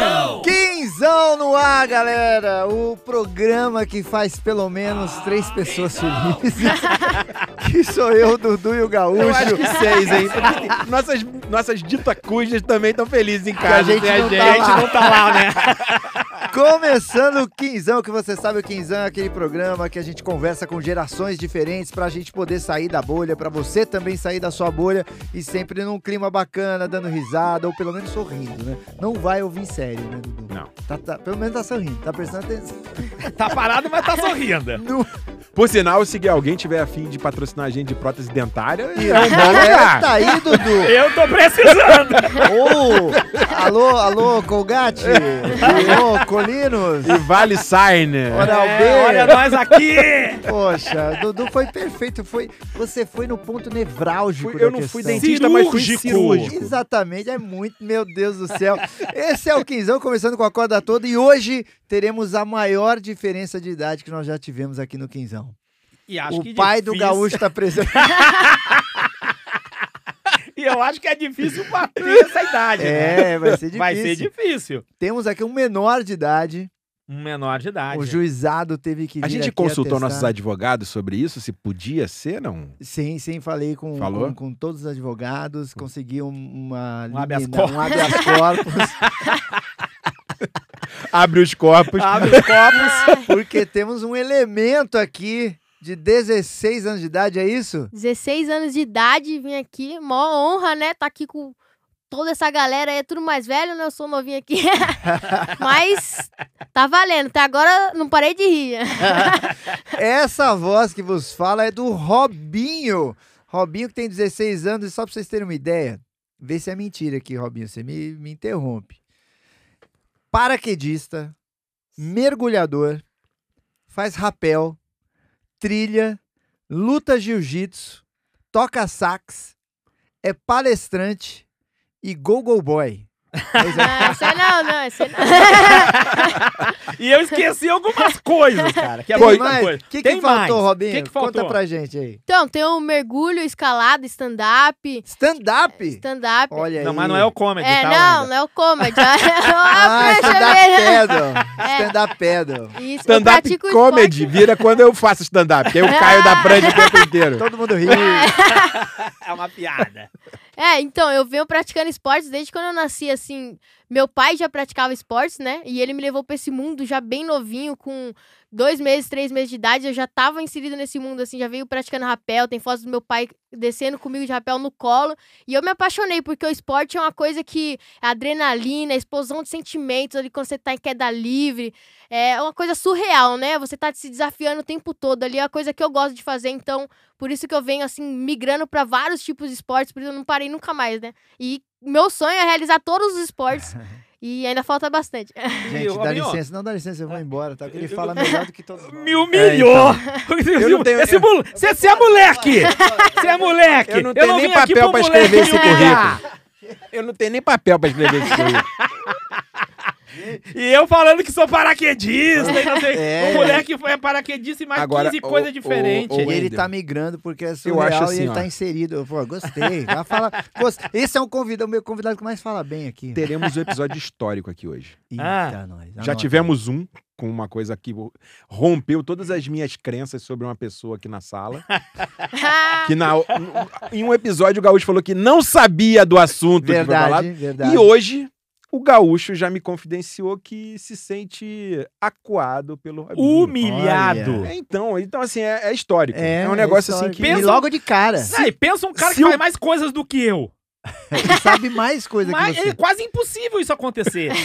Quinzão! Quinzão no ar, galera! O programa que faz pelo menos três pessoas felizes. que sou eu, Dudu e o Gaúcho. Eu acho que seis, hein? Porque nossas, nossas ditacujas também estão felizes em casa. a gente sem não tá a gente lá. não tá lá, né? Começando o Quinzão, que você sabe o Quinzão é aquele programa que a gente conversa com gerações diferentes pra gente poder sair da bolha, pra você também sair da sua bolha e sempre num clima bacana, dando risada ou pelo menos sorrindo, né? Não vai ouvir sério, né, Dudu? Não. Tá, tá- pelo menos tá sorrindo, tá prestando atenção. Tá parado, mas tá sorrindo. No... Por sinal, se alguém tiver afim de patrocinar a gente de prótese dentária, é É, um bom lugar. tá aí, Dudu! Eu tô precisando. Ô, alô, alô, Colgate! Ô, Colinos! E Vale Sign. Oral B! É, olha nós aqui. Poxa, Dudu foi perfeito. Foi, você foi no ponto nevrálgico. Fui- da eu não fui questão. dentista, mas fui Cirúrgico. cirúrgico. Exatamente, é muito, meu Deus do céu. Esse é o Quinzão, começando com a corda toda, e hoje teremos a maior diferença de idade que nós já tivemos aqui no Quinzão. E acho o que pai do difícil- gaúcho tá presente. E eu acho que é difícil bater essa idade, né? É, vai ser difícil. Vai ser difícil. Temos aqui um menor de idade. Um menor de idade. O juizado teve que vir A gente aqui consultou atestar. nossos advogados sobre isso, se podia ser, não? Sim, sim, falei com, Falou? com, com todos os advogados, consegui um- uma Um habeas corpus. um habeas corpus, Abre os corpos. Abre os copos. porque temos um elemento aqui de 16 anos de idade, é isso? 16 anos de idade, vim aqui, mó honra, né? Tá aqui com toda essa galera aí, é tudo mais velho, né? Eu sou novinho aqui. Mas tá valendo, até agora não parei de rir. Essa voz que vos fala é do Robinho. Robinho que tem 16 anos, e só pra vocês terem uma ideia, vê se é mentira aqui, Robinho, você me, me interrompe. Paraquedista, mergulhador, faz rapel, trilha, luta jiu-jitsu, toca sax, é palestrante e go-go boy. Pois é. Não, esse aí não, não, aí não. E eu esqueci algumas coisas, cara. Que é Tem muita mais? coisa. O que, que Tem faltou, mais. Robinho? Que que Conta faltou? pra gente aí. Então, tem o mergulho, escalada, stand-up. Stand-up? Stand-up. Olha aí. Não, mas não é o comedy, É, tá? não, ainda. não é o comedy. Ah, ah, stand-up. É. Stand-up. Isso, eu Stand-up comedy esporte. vira quando eu faço stand-up, que aí eu caio da prancha o tempo inteiro. Todo mundo ri. É uma piada. É, então, eu venho praticando esportes desde quando eu nasci, assim. Meu pai já praticava esportes, né? E ele me levou pra esse mundo já bem novinho, com dois meses, três meses de idade. Eu já tava inserido nesse mundo, assim, já veio praticando rapel. Tem fotos do meu pai descendo comigo de rapel no colo. E eu me apaixonei, porque o esporte é uma coisa que é adrenalina, explosão de sentimentos ali quando você tá em queda livre. É uma coisa surreal, né? Você tá se desafiando o tempo todo ali. É uma coisa que eu gosto de fazer, então por isso que eu venho, assim, migrando pra vários tipos de esportes, por isso eu não parei nunca mais, né? E meu sonho é realizar todos os esportes. e ainda falta bastante. Gente, dá licença. Não dá licença, eu vou embora, tá? Porque ele eu- fala melhor do que todos nós. Me humilhou! Eu não tenho- Esse mole- Você você é moleque! Você é moleque! Eu não tenho nem papel pra escrever esse humilhar. Eu não tenho nem papel pra escrever isso aí. E eu falando que sou paraquedista e não sei. É. O moleque foi paraquedista e mais Agora, 15 o- coisas diferentes. E ele tá migrando porque é Eu surreal acho e assim, ele ó. tá inserido. Pô, gostei. Já fala, gost- Esse é um convidado, o meu convidado que mais fala bem aqui. Teremos um episódio histórico aqui hoje. Eita, Ah, nós. Já Anota. tivemos um com uma coisa que rompeu todas as minhas crenças sobre uma pessoa aqui na sala. Que na, em um episódio o Gaúcho falou que não sabia do assunto que foi falado. Verdade, verdade. E hoje o Gaúcho já me confidenciou que se sente acuado pelo Robinho. Humilhado. É, Então, então assim, é, é histórico. É, É, um negócio assim que. E Pensa- logo de cara. Aí, pensa um cara se que eu- faz mais coisas do que eu. Ele sabe mais coisa Mas que você. é quase impossível isso acontecer.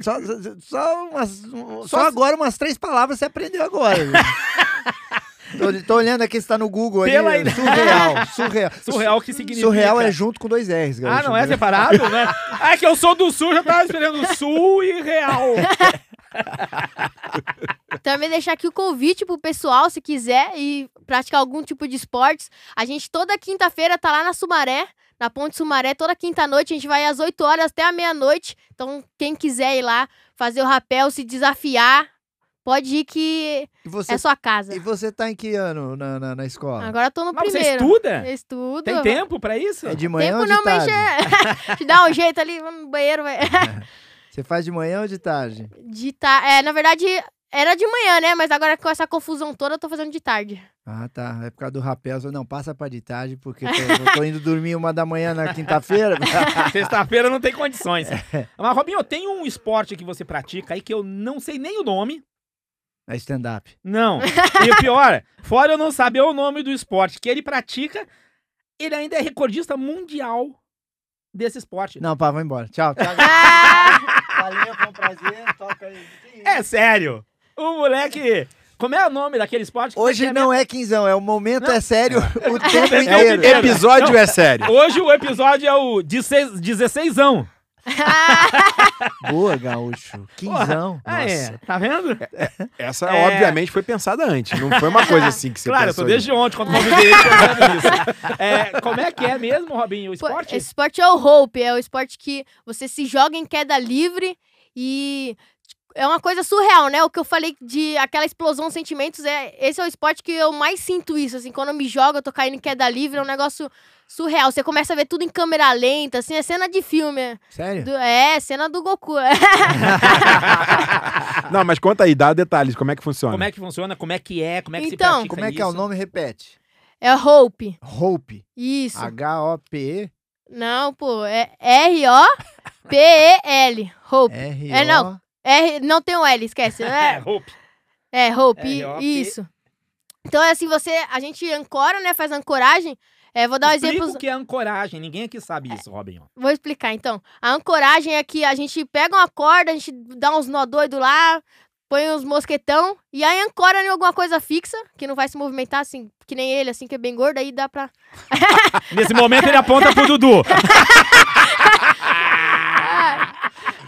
Só, só, umas- só agora umas três palavras você aprendeu agora. tô, tô olhando aqui, você tá no Google ali. Pela idade. Surreal, surreal. Surreal que significa. Surreal é junto com dois R's, Ah, gaúcho. não é separado, né? Ah, é que eu sou do sul, já tava esperando sul e real. Também deixar aqui o convite pro pessoal, se quiser ir praticar algum tipo de esportes. A gente toda quinta-feira tá lá na Sumaré, na Ponte Sumaré, toda quinta-noite. A gente vai às 8 horas até a meia-noite. Então, quem quiser ir lá fazer o rapel, se desafiar, pode ir que você, é sua casa. e você tá em que ano na, na, na escola? Agora eu tô no Mas você primeiro. estuda? Eu estudo. Tem tempo pra isso? É de manhã Tempo ou de não, mas tarde? é... Te dá um jeito ali, vamos no banheiro, vai. Você faz de manhã ou de tarde? De ta... É, na verdade, era de manhã, né? Mas agora com essa confusão toda, eu tô fazendo de tarde. Ah, tá. É por causa do rapel. Não, passa pra de tarde, porque tô, eu tô indo dormir uma da manhã na quinta-feira. Sexta-feira não tem condições. Mas, Robinho, tem um esporte que você pratica aí que eu não sei nem o nome. É stand-up. Não. E o pior, fora eu não saber o nome do esporte que ele pratica, ele ainda é recordista mundial desse esporte. Não, pá, vou embora. Tchau. tchau. Valeu, foi um prazer. Toca aí. É sério. O moleque. Como é o nome daquele esporte? que Hoje você não é quinzão, é o momento é sério o tempo É o inteiro. Episódio é sério. Hoje o episódio é o 16, 16ão. Boa, gaúcho. Quinzão. Ah, é. Nossa. Tá vendo? Essa, É. obviamente, foi pensada antes. Não foi uma coisa assim que você claro, eu tô desde ontem quando convidei ele pensando nisso. É, como é que é mesmo, Robinho, o esporte? Esse esporte é o rope, é o esporte que você se joga em queda livre e é uma coisa surreal, né? O que eu falei de aquela explosão de sentimentos, é esse é o esporte que eu mais sinto isso, assim, quando eu me jogo, eu tô caindo em queda livre, é um negócio surreal. Você começa a ver tudo em câmera lenta, assim, é cena de filme. é Sério? do- é, cena do Goku. Não, mas conta aí, dá detalhes, como é que funciona. Como é que funciona? Como é que é? Como é que Então, se pratica Como é que é o isso? nome? Repete. É rope. Hope. Isso. H-O-P-E. Não, pô, é R-O-P-E-L. Hope. R-O. É, não. R, não tem o L, esquece. É, É, Hope. é Hope, R-O-P. isso. Então é assim, você, a gente ancora, né, faz ancoragem. É, vou dar um Explica exemplo, o que é ancoragem. Ninguém aqui sabe isso, Robinho. vou explicar então. A ancoragem é que a gente pega uma corda, a gente dá uns nó doido lá, põe uns mosquetão e aí ancora em alguma coisa fixa, que não vai se movimentar assim, que nem ele, assim, que é bem gordo, aí dá pra... Nesse momento ele aponta pro Dudu.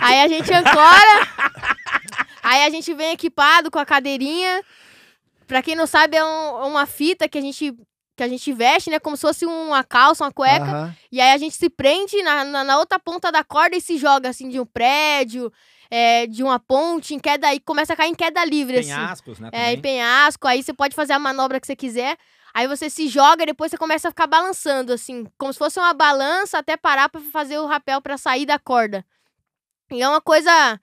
Aí a gente ancora. aí a gente vem equipado com a cadeirinha. Pra quem não sabe, é um- uma fita que a gente que a gente veste, né? Como se fosse uma calça, uma cueca. Aham. E aí a gente se prende na, na, na outra ponta da corda e se joga, assim, de um prédio, é, de uma ponte, em queda, e começa a cair em queda livre, assim. Penhascos, né? É, em também. penhasco, aí você pode fazer a manobra que você quiser. Aí você se joga e depois você começa a ficar balançando, assim, como se fosse uma balança até parar pra fazer o rapel pra sair da corda. E é uma coisa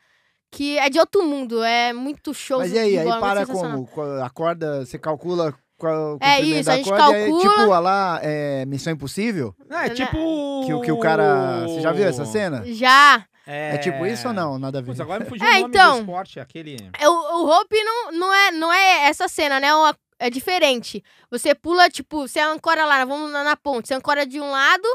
que é de outro mundo, é muito show. Mas e aí? Aí muito para como? A corda, você calcula qual o É isso, da a gente corda, aí, calcula- tipo, olha lá, é Missão Impossível? Não, é Né? tipo. Que, o- que o cara... Você já viu essa cena? Já. É, É, tipo isso ou não? Nada a ver. Putz, agora me fugiu É, o nome então. do esporte, aquele. É, O, o rope não, não, é, não é essa cena, né? É É diferente. Você pula, tipo, você ancora lá, vamos na, na ponte, você ancora de um lado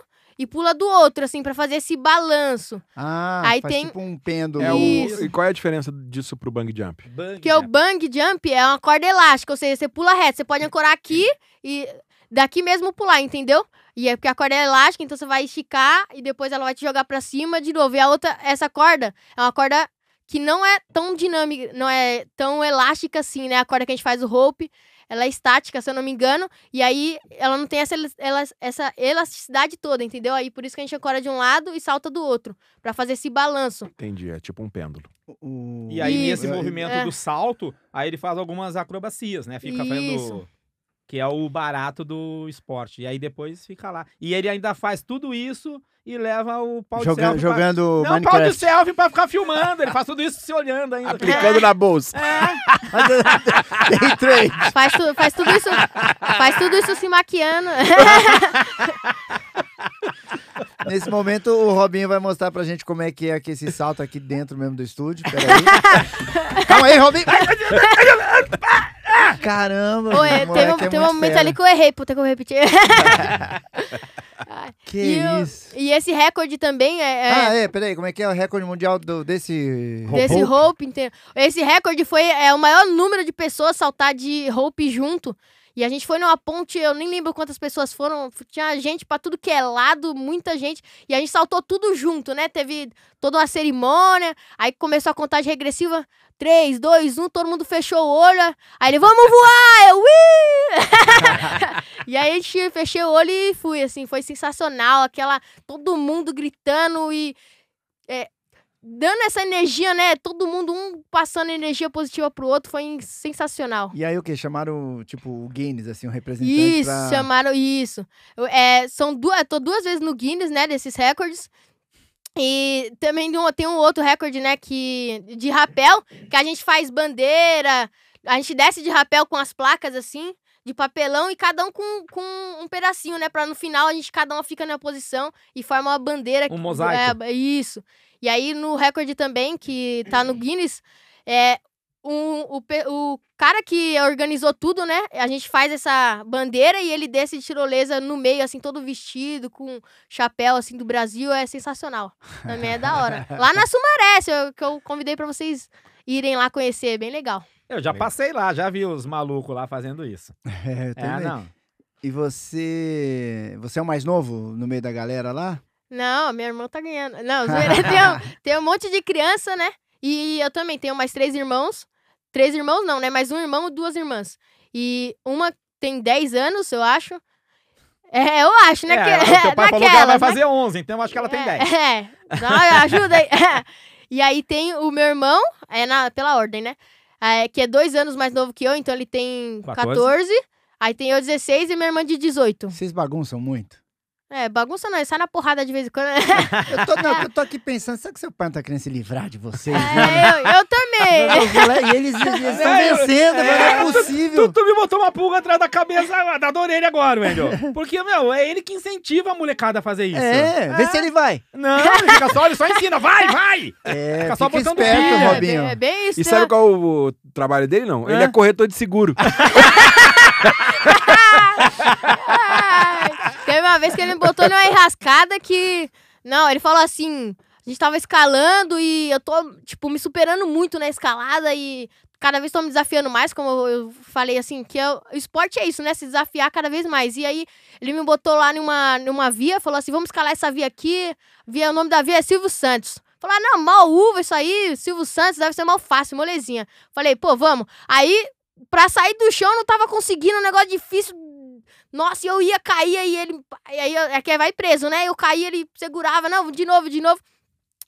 e pula do outro, assim, pra fazer esse balanço. Ah, Aí faz tem- tipo um pêndulo. É o-. E qual é a diferença disso pro bang jump? Bang, Porque o né? bang jump é uma corda elástica, ou seja, você pula reto, você pode ancorar aqui e daqui mesmo pular, entendeu? E é porque a corda é elástica, então você vai esticar e depois ela vai te jogar pra cima de novo. E a outra, essa corda, é uma corda que não é tão dinâmica, não é tão elástica assim, né? A corda que a gente faz o rope, ela é estática, se eu não me engano, e aí ela não tem essa, elas- essa elasticidade toda, entendeu? Aí por isso que a gente ancora de um lado e salta do outro, pra fazer esse balanço. Entendi, é tipo um pêndulo. O- E aí, Isso. nesse movimento É. do salto, aí ele faz algumas acrobacias, né? Fica fazendo. Que é o barato do esporte. E aí depois fica lá. E ele ainda faz tudo isso e leva o pau de Joga- selfie. pra- jogando Não, pau de Minecraft. selfie pra ficar filmando. Ele faz tudo isso se olhando ainda. Aplicando na bolsa. Day trade. Faz, tu- faz tudo isso, faz tudo isso se maquiando. Nesse momento, o Robinho vai mostrar pra gente como é que é aqui esse salto aqui dentro mesmo do estúdio. Peraí. Calma aí, Robinho. Caramba, Oi, tem, moleque um, é tem um momento fera. ali que eu errei, puta que eu vou repetir. Que e, o- isso. e esse recorde também é, é Ah, é, peraí, como é que é o recorde mundial do, desse... desse rope inteiro. Esse recorde foi é, o maior número de pessoas saltar de rope junto. E a gente foi numa ponte, eu nem lembro quantas pessoas foram, tinha gente pra tudo que é lado, muita gente, e a gente saltou tudo junto, né? Teve toda uma cerimônia, aí começou a contagem regressiva, 3, 2, 1, todo mundo fechou o olho, aí ele, vamos voar, eu, e aí a gente fechei o olho e fui, assim, foi sensacional, aquela, todo mundo gritando e é, dando essa energia, né? Todo mundo, um passando energia positiva pro outro, foi sensacional. E aí o que? Chamaram, tipo, o Guinness, assim, o representante Isso, pra... chamaram isso. Eu, É, são duas, tô duas vezes no Guinness, né, desses recordes. E também tem um- outro recorde, né, que de rapel, que a gente faz bandeira, a gente desce de rapel com as placas assim, de papelão e cada um com, com um pedacinho, né, Pra no final a gente cada um fica na posição e forma uma bandeira. Um mosaico. É, isso. E aí no recorde também que tá no Guinness, é um, o, pe- o cara que organizou tudo, né? A gente faz essa bandeira e ele desce de tirolesa no meio, assim, todo vestido, com chapéu, assim, do Brasil. É sensacional. Também é da hora. Lá na Sumaré, que eu convidei pra vocês irem lá conhecer. é Bem legal. Eu já passei lá, já vi os malucos lá fazendo isso. É, eu É, também. não. E você. Você é o mais novo no meio da galera lá? Não, minha irmã tá ganhando. Não, tem, um, tem um monte de criança, né? E eu também tenho mais três irmãos. Três irmãos não, né? Mais um irmão e duas irmãs. E uma tem 10 anos, eu acho. É, eu acho, né? É, que, o teu pai falou que ela vai né? fazer 11, então eu acho que ela tem é, 10. É, Não, ajuda aí. e aí tem o meu irmão, é na, pela ordem, né? É, que é dois anos mais novo que eu, então ele tem 14. 14. Aí tem eu 16 e minha irmã de 18. Vocês bagunçam muito? É, bagunça não, ele sai na porrada de vez em quando. Eu tô, não, eu tô aqui pensando, será que seu pai não tá querendo se livrar de vocês? né? É, eu, eu também. E eles, estão É, eu- vencendo, mas não é é, possível. Tu, tu me botou uma pulga atrás da cabeça, da da orelha agora, Wendel. Porque, meu, é ele que incentiva a molecada a fazer isso. É, vê se ele vai. Não, ele fica só, ele só ensina, vai, vai! É, Fica só fica botando esperto, é, Robinho. é bem isso. E né? sabe qual é o trabalho dele, não? Ele é corretor de seguro. Teve uma vez que ele me botou numa enrascada que. Não, ele falou assim. A gente tava escalando e eu tô, tipo, me superando muito na escalada e cada vez tô me desafiando mais, como eu eu falei assim, que é- o esporte é isso, né? Se desafiar cada vez mais. E aí ele me botou lá numa, numa via, falou assim: vamos escalar essa via aqui. Via, o nome da via é Silvio Santos. Falei, ah, não, mal uva isso aí, Silvio Santos, deve ser mal fácil, molezinha. Falei, pô, vamos. Aí, pra sair do chão, eu não tava conseguindo, um negócio difícil. Nossa, eu ia cair, aí ele. Aí eu- é vai preso, né? Eu caí, ele segurava, não, de novo, de novo.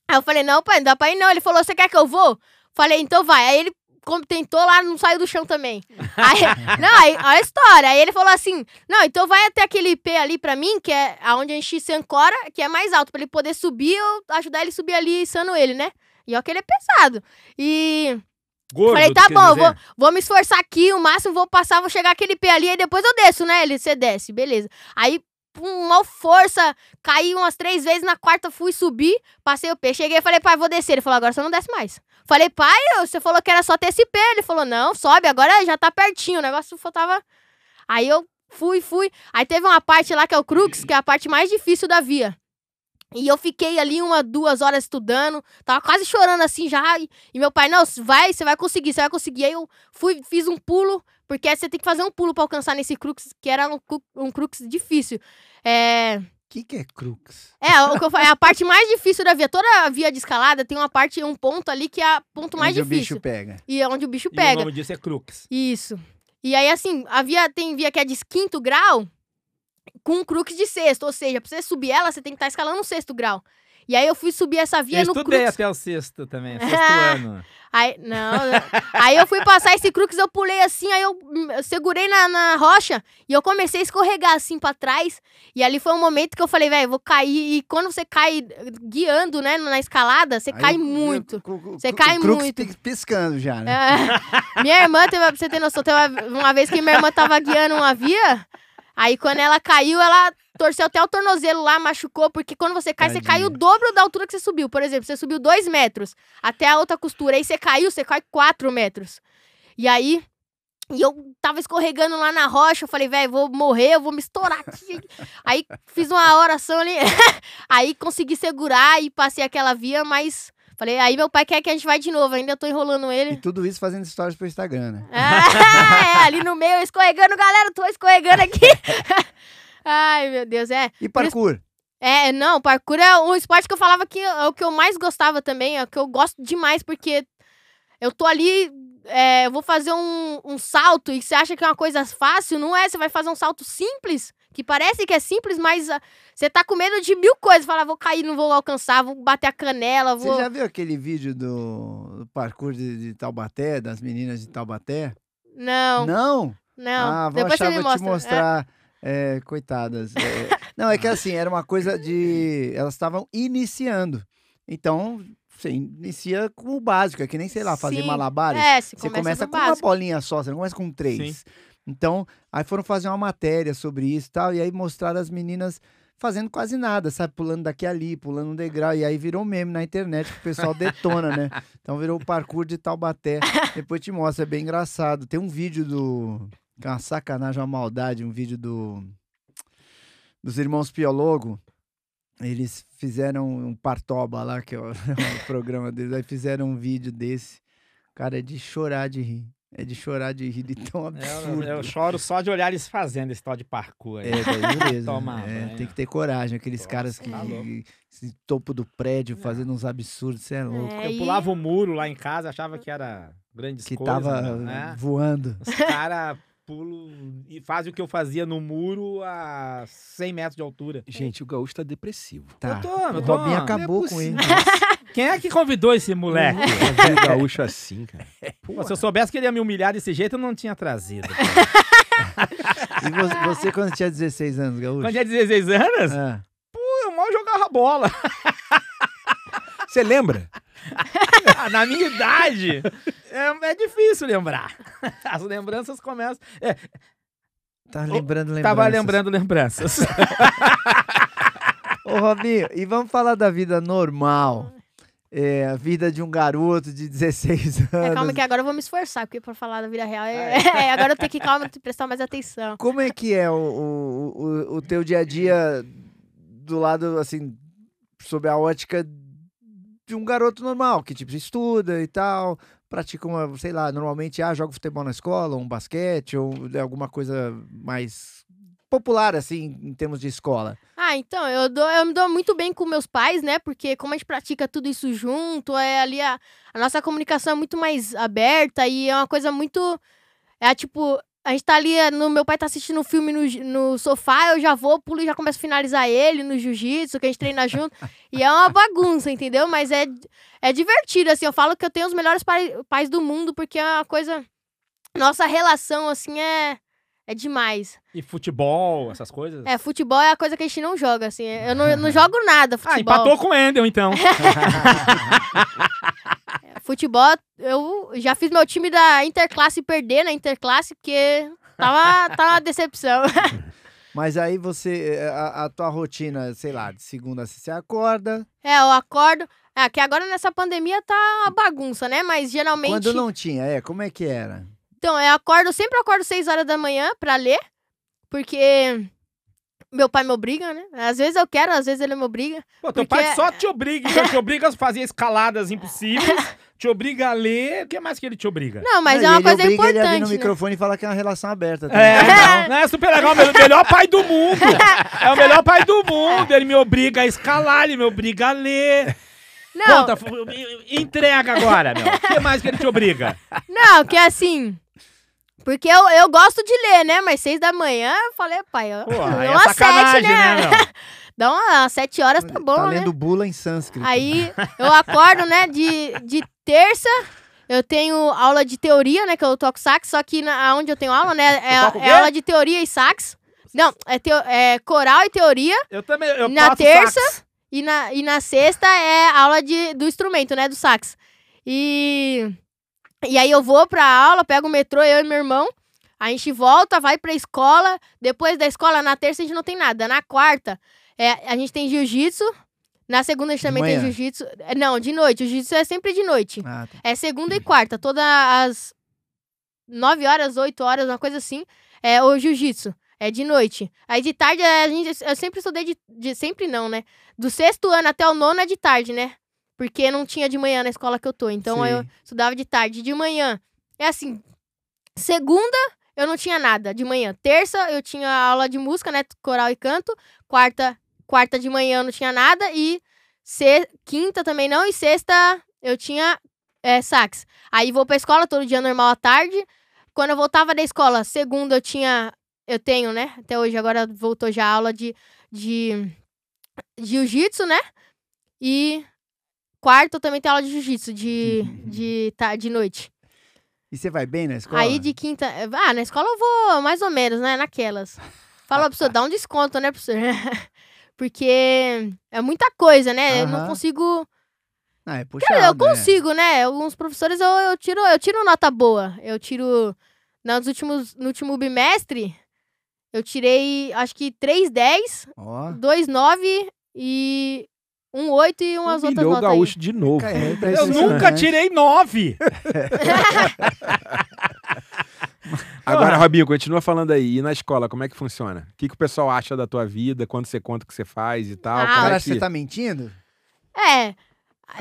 Aí eu falei, não, pai, não dá pra ir não. Ele falou, você quer que eu vou? Falei, então vai. Aí ele como tentou lá, não saiu do chão também. Aí, não, aí, olha a história. Aí ele falou assim: não, então vai até aquele P ali pra mim, que é aonde a gente se ancora, que é mais alto, pra ele poder subir, eu ajudar ele a subir ali, içando ele, né? E ó que ele é pesado. E Gordo, falei, tá bom, vou, vou me esforçar aqui, o máximo vou passar, vou chegar aquele P ali, aí depois eu desço, né? Ele, você desce, beleza. Aí, mal força, caí umas três vezes, na quarta fui subir, passei o P. Cheguei e falei, pai, vou descer. Ele falou, agora você não desce mais. Falei, pai, você falou que era só ter esse P. Ele falou, não, sobe, agora já tá pertinho, o negócio faltava... Aí eu fui, fui. Aí teve uma parte lá que é o Crux, que é a parte mais difícil da via. E eu fiquei ali uma, duas horas estudando, tava quase chorando assim já. E, e meu pai, não, vai, você vai conseguir, você vai conseguir. Aí eu fui, fiz um pulo, porque você tem que fazer um pulo pra alcançar nesse crux, que era um, um crux difícil. É. O que, que é crux? É, o que eu falei, é a parte mais difícil da via. Toda a via de escalada tem uma parte, um ponto ali que é o ponto mais Onde difícil. o bicho pega. E é onde o bicho E o pega. nome disso é Crux. Isso. E aí, assim, a via tem via que é de quinto grau com um crux de sexto. Ou seja, pra você subir ela, você tem que estar escalando um sexto grau. E aí eu fui subir essa via Eu no estudei crux. até o sexto também, sexto ano. Aí, não, não. aí eu fui passar esse crux, eu pulei assim, aí eu, hum, eu segurei na, na rocha e eu comecei a escorregar assim pra trás. E ali foi um momento que eu falei, velho, vou cair. E quando você cai eh, guiando, né, na escalada, você Aí cai muito. Você cai crux muito. pi- piscando já, né? É. minha irmã, teve, pra você ter noção, teve uma, uma vez que minha irmã tava guiando uma via, aí quando ela caiu, ela torceu até o tornozelo lá, machucou, porque quando você cai, você cai o Tadinha. dobro da altura que você subiu. Por exemplo, você subiu dois metros até a outra costura, aí você caiu, você cai quatro metros. E aí. E eu tava escorregando lá na rocha, eu falei, velho, vou morrer, eu vou me estourar aqui. aí fiz uma oração ali, aí consegui segurar e passei aquela via, mas falei, aí meu pai quer que a gente vai de novo, ainda tô enrolando ele. E tudo isso fazendo stories pro Instagram, né? Ah, é, ali no meio, escorregando, galera, tô escorregando aqui. Ai, meu Deus, é. E parkour? É, não, parkour é um esporte que eu falava que é o que eu mais gostava também, é o que eu gosto demais, porque eu tô ali, é, eu vou fazer um, um salto e você acha que é uma coisa fácil, não é? Você vai fazer um salto simples, que parece que é simples, mas ah, você tá com medo de mil coisas. Fala, vou cair, não vou alcançar, vou bater a canela, Você vou... já viu aquele vídeo do, do parkour de, de Taubaté, das meninas de Taubaté? Não, não. Não? Ah, vou Depois achar, você me vou te mostra. mostrar. É, coitadas. É, não, é que assim, era uma coisa de. Elas estavam iniciando. Então, você inicia com o básico, é que nem, sei lá, fazer Sim. malabares. É, se Você começa, começa do com uma bolinha só, você não começa com três. Então, aí foram fazer uma matéria sobre isso e tal, e aí mostraram as meninas fazendo quase nada, sabe? Pulando daqui ali, pulando um degrau, e aí virou meme na internet que o pessoal detona, né? Então virou o parkour de Taubaté. Depois te mostra, é bem engraçado. Tem um vídeo do. Que é uma sacanagem, uma maldade, um vídeo do. Dos irmãos Piologo. Eles fizeram um Partoba lá, que é o, o programa deles, aí fizeram um vídeo desse. Cara, é de chorar de rir. É de chorar de rir de tão Eu, absurdo. eu choro só de olhar eles fazendo esse tal de parkour. aí. É, daí beleza. Toma né? É, banho. tem que ter coragem. Aqueles Nossa, caras que. tá. Esse topo do prédio fazendo uns absurdos, você é louco. É, Eu e- pulava o muro lá em casa, achava que era grandes Que coisas. tava né? voando. Os caras pulam e fazem o que eu fazia no muro a 100 metros de altura. Gente, o gaúcho tá depressivo. Tá. Eu tô, eu o tô. Robinho Não é acabou com ele. Quem é que convidou esse moleque? Eu vi o gaúcho assim, cara. Pô, se eu soubesse que ele ia me humilhar desse jeito, eu não tinha trazido. E vo- você, quando tinha 16 anos, Gaúcho? Quando tinha 16 anos, Ah, eu mal jogava bola. Você lembra? Ah, Na minha idade, é, é difícil lembrar. As lembranças começam. É, tá lembrando, lembrando. tava lembrando lembranças. Ô, Robinho, e vamos falar da vida normal. É, a vida de um garoto de 16 anos. É, calma que agora eu vou me esforçar, porque pra falar da vida real é, é, agora eu tenho que calma, prestar mais atenção. Como é que é o, o, o, o teu dia a dia do lado, assim, sob a ótica de um garoto normal, que, tipo, estuda e tal, pratica uma, sei lá, normalmente, ah, joga futebol na escola, um basquete, ou alguma coisa mais popular, assim, em termos de escola. Ah, então, eu, dou, eu me dou muito bem com meus pais, né? Porque como a gente pratica tudo isso junto, é ali a, a nossa comunicação é muito mais aberta e é uma coisa muito. É tipo, a gente tá ali, no, meu pai tá assistindo um filme no, no sofá, eu já vou, pulo e já começo a finalizar ele no jiu-jitsu, que a gente treina junto. e é uma bagunça, entendeu? Mas é, é divertido, assim. Eu falo que eu tenho os melhores pai- pais do mundo, porque é uma coisa. Nossa relação, assim, é. É demais. E futebol, essas coisas. É, futebol é a coisa que a gente não joga, assim. Eu não, eu não jogo nada, futebol. Ah, empatou com o Endel, então. Futebol, eu já fiz meu time da Interclasse perder na Interclasse, porque tava, tava uma decepção. Mas aí você, eh, a, a tua rotina, sei lá, de segunda a você acorda. É, eu acordo. É, que agora nessa pandemia tá uma bagunça, né? Mas geralmente. Quando não tinha, é, como é que era? Então, eu acordo, sempre acordo 6 horas da manhã pra ler, porque meu pai me obriga, né? Às vezes eu quero, às vezes ele me obriga. Pô, teu Porque- pai só te obriga, então te obriga a fazer escaladas impossíveis, te obriga a ler. O que mais que ele te obriga? Não, mas Não, é uma ele coisa obriga ele a vir importante. no né? microfone e falar que é uma relação aberta. também. É, Não. não, é super legal, mas o melhor pai do mundo. É o melhor pai do mundo. Ele me obriga a escalar, ele me obriga a ler. Não, Conta, entrega agora, meu. O que mais que ele te obriga? não, que é assim. Porque eu, eu gosto de ler, né? Mas seis da manhã eu falei, pai, eu, Pô, é umas sacanagem, sete, né? né, meu? Dá umas sete horas, tá bom, tá né? lendo bula em sânscrito. Aí eu acordo, né, de, de terça. Eu tenho aula de teoria, né, que eu toco sax, só que na, onde eu tenho aula, né, é, é aula de teoria e sax. Não, é, teo- é coral e teoria. Eu também, eu Na terça? sax. E na, e na sexta é aula de, do instrumento, né, do sax. E, e aí eu vou pra aula, pego o metrô, eu e meu irmão. A gente volta, vai pra escola. Depois da escola, na terça a gente não tem nada. Na quarta, é, a gente tem jiu-jitsu. Na segunda a gente também tem jiu-jitsu. É, Não, de noite. O jiu-jitsu é sempre de noite. Ah, tá. É segunda e quarta, todas as 9 horas, 8 horas, uma coisa assim. É o jiu-jitsu. É de noite. Aí de tarde, a gente, eu sempre estudei de, de- Sempre não, né? Do sexto ano até o nono é de tarde, né? Porque não tinha de manhã na escola que eu tô. Então Sim. eu estudava de tarde. De manhã. É assim. Segunda, eu não tinha nada de manhã. Terça, eu tinha aula de música, né? Coral e canto. Quarta, quarta de manhã eu não tinha nada. E se- quinta também não. E sexta, eu tinha é, sax. Aí vou pra escola todo dia normal à tarde. Quando eu voltava da escola, segunda eu tinha. Eu tenho, né? Até hoje, agora voltou já a aula de, de jiu-jitsu, né? E quarta eu também tenho aula de jiu-jitsu de, de, tá, de noite. E você vai bem na escola? Aí de quinta. Ah, na escola eu vou mais ou menos, né? Naquelas. Fala, professor, dá um desconto, né, professor? Porque é muita coisa, né? Eu não Aham. consigo Ah, é puxado, Cara, eu né? consigo, né? Alguns professores eu, eu tiro, eu tiro nota boa. Eu tiro. Nos últimos, no último bimestre, eu tirei acho que 3, 10, Ó, 2, 9 e um 8 e umas outras Humilhou o notas. aí. gaúcho de novo. É, é Eu impressionante. nunca tirei nove. Agora. Robinho, continua falando aí. E na escola, como é que funciona? O que, que o pessoal acha da tua vida, quando você conta o que você faz e tal? Ah, como é que você tá mentindo? É.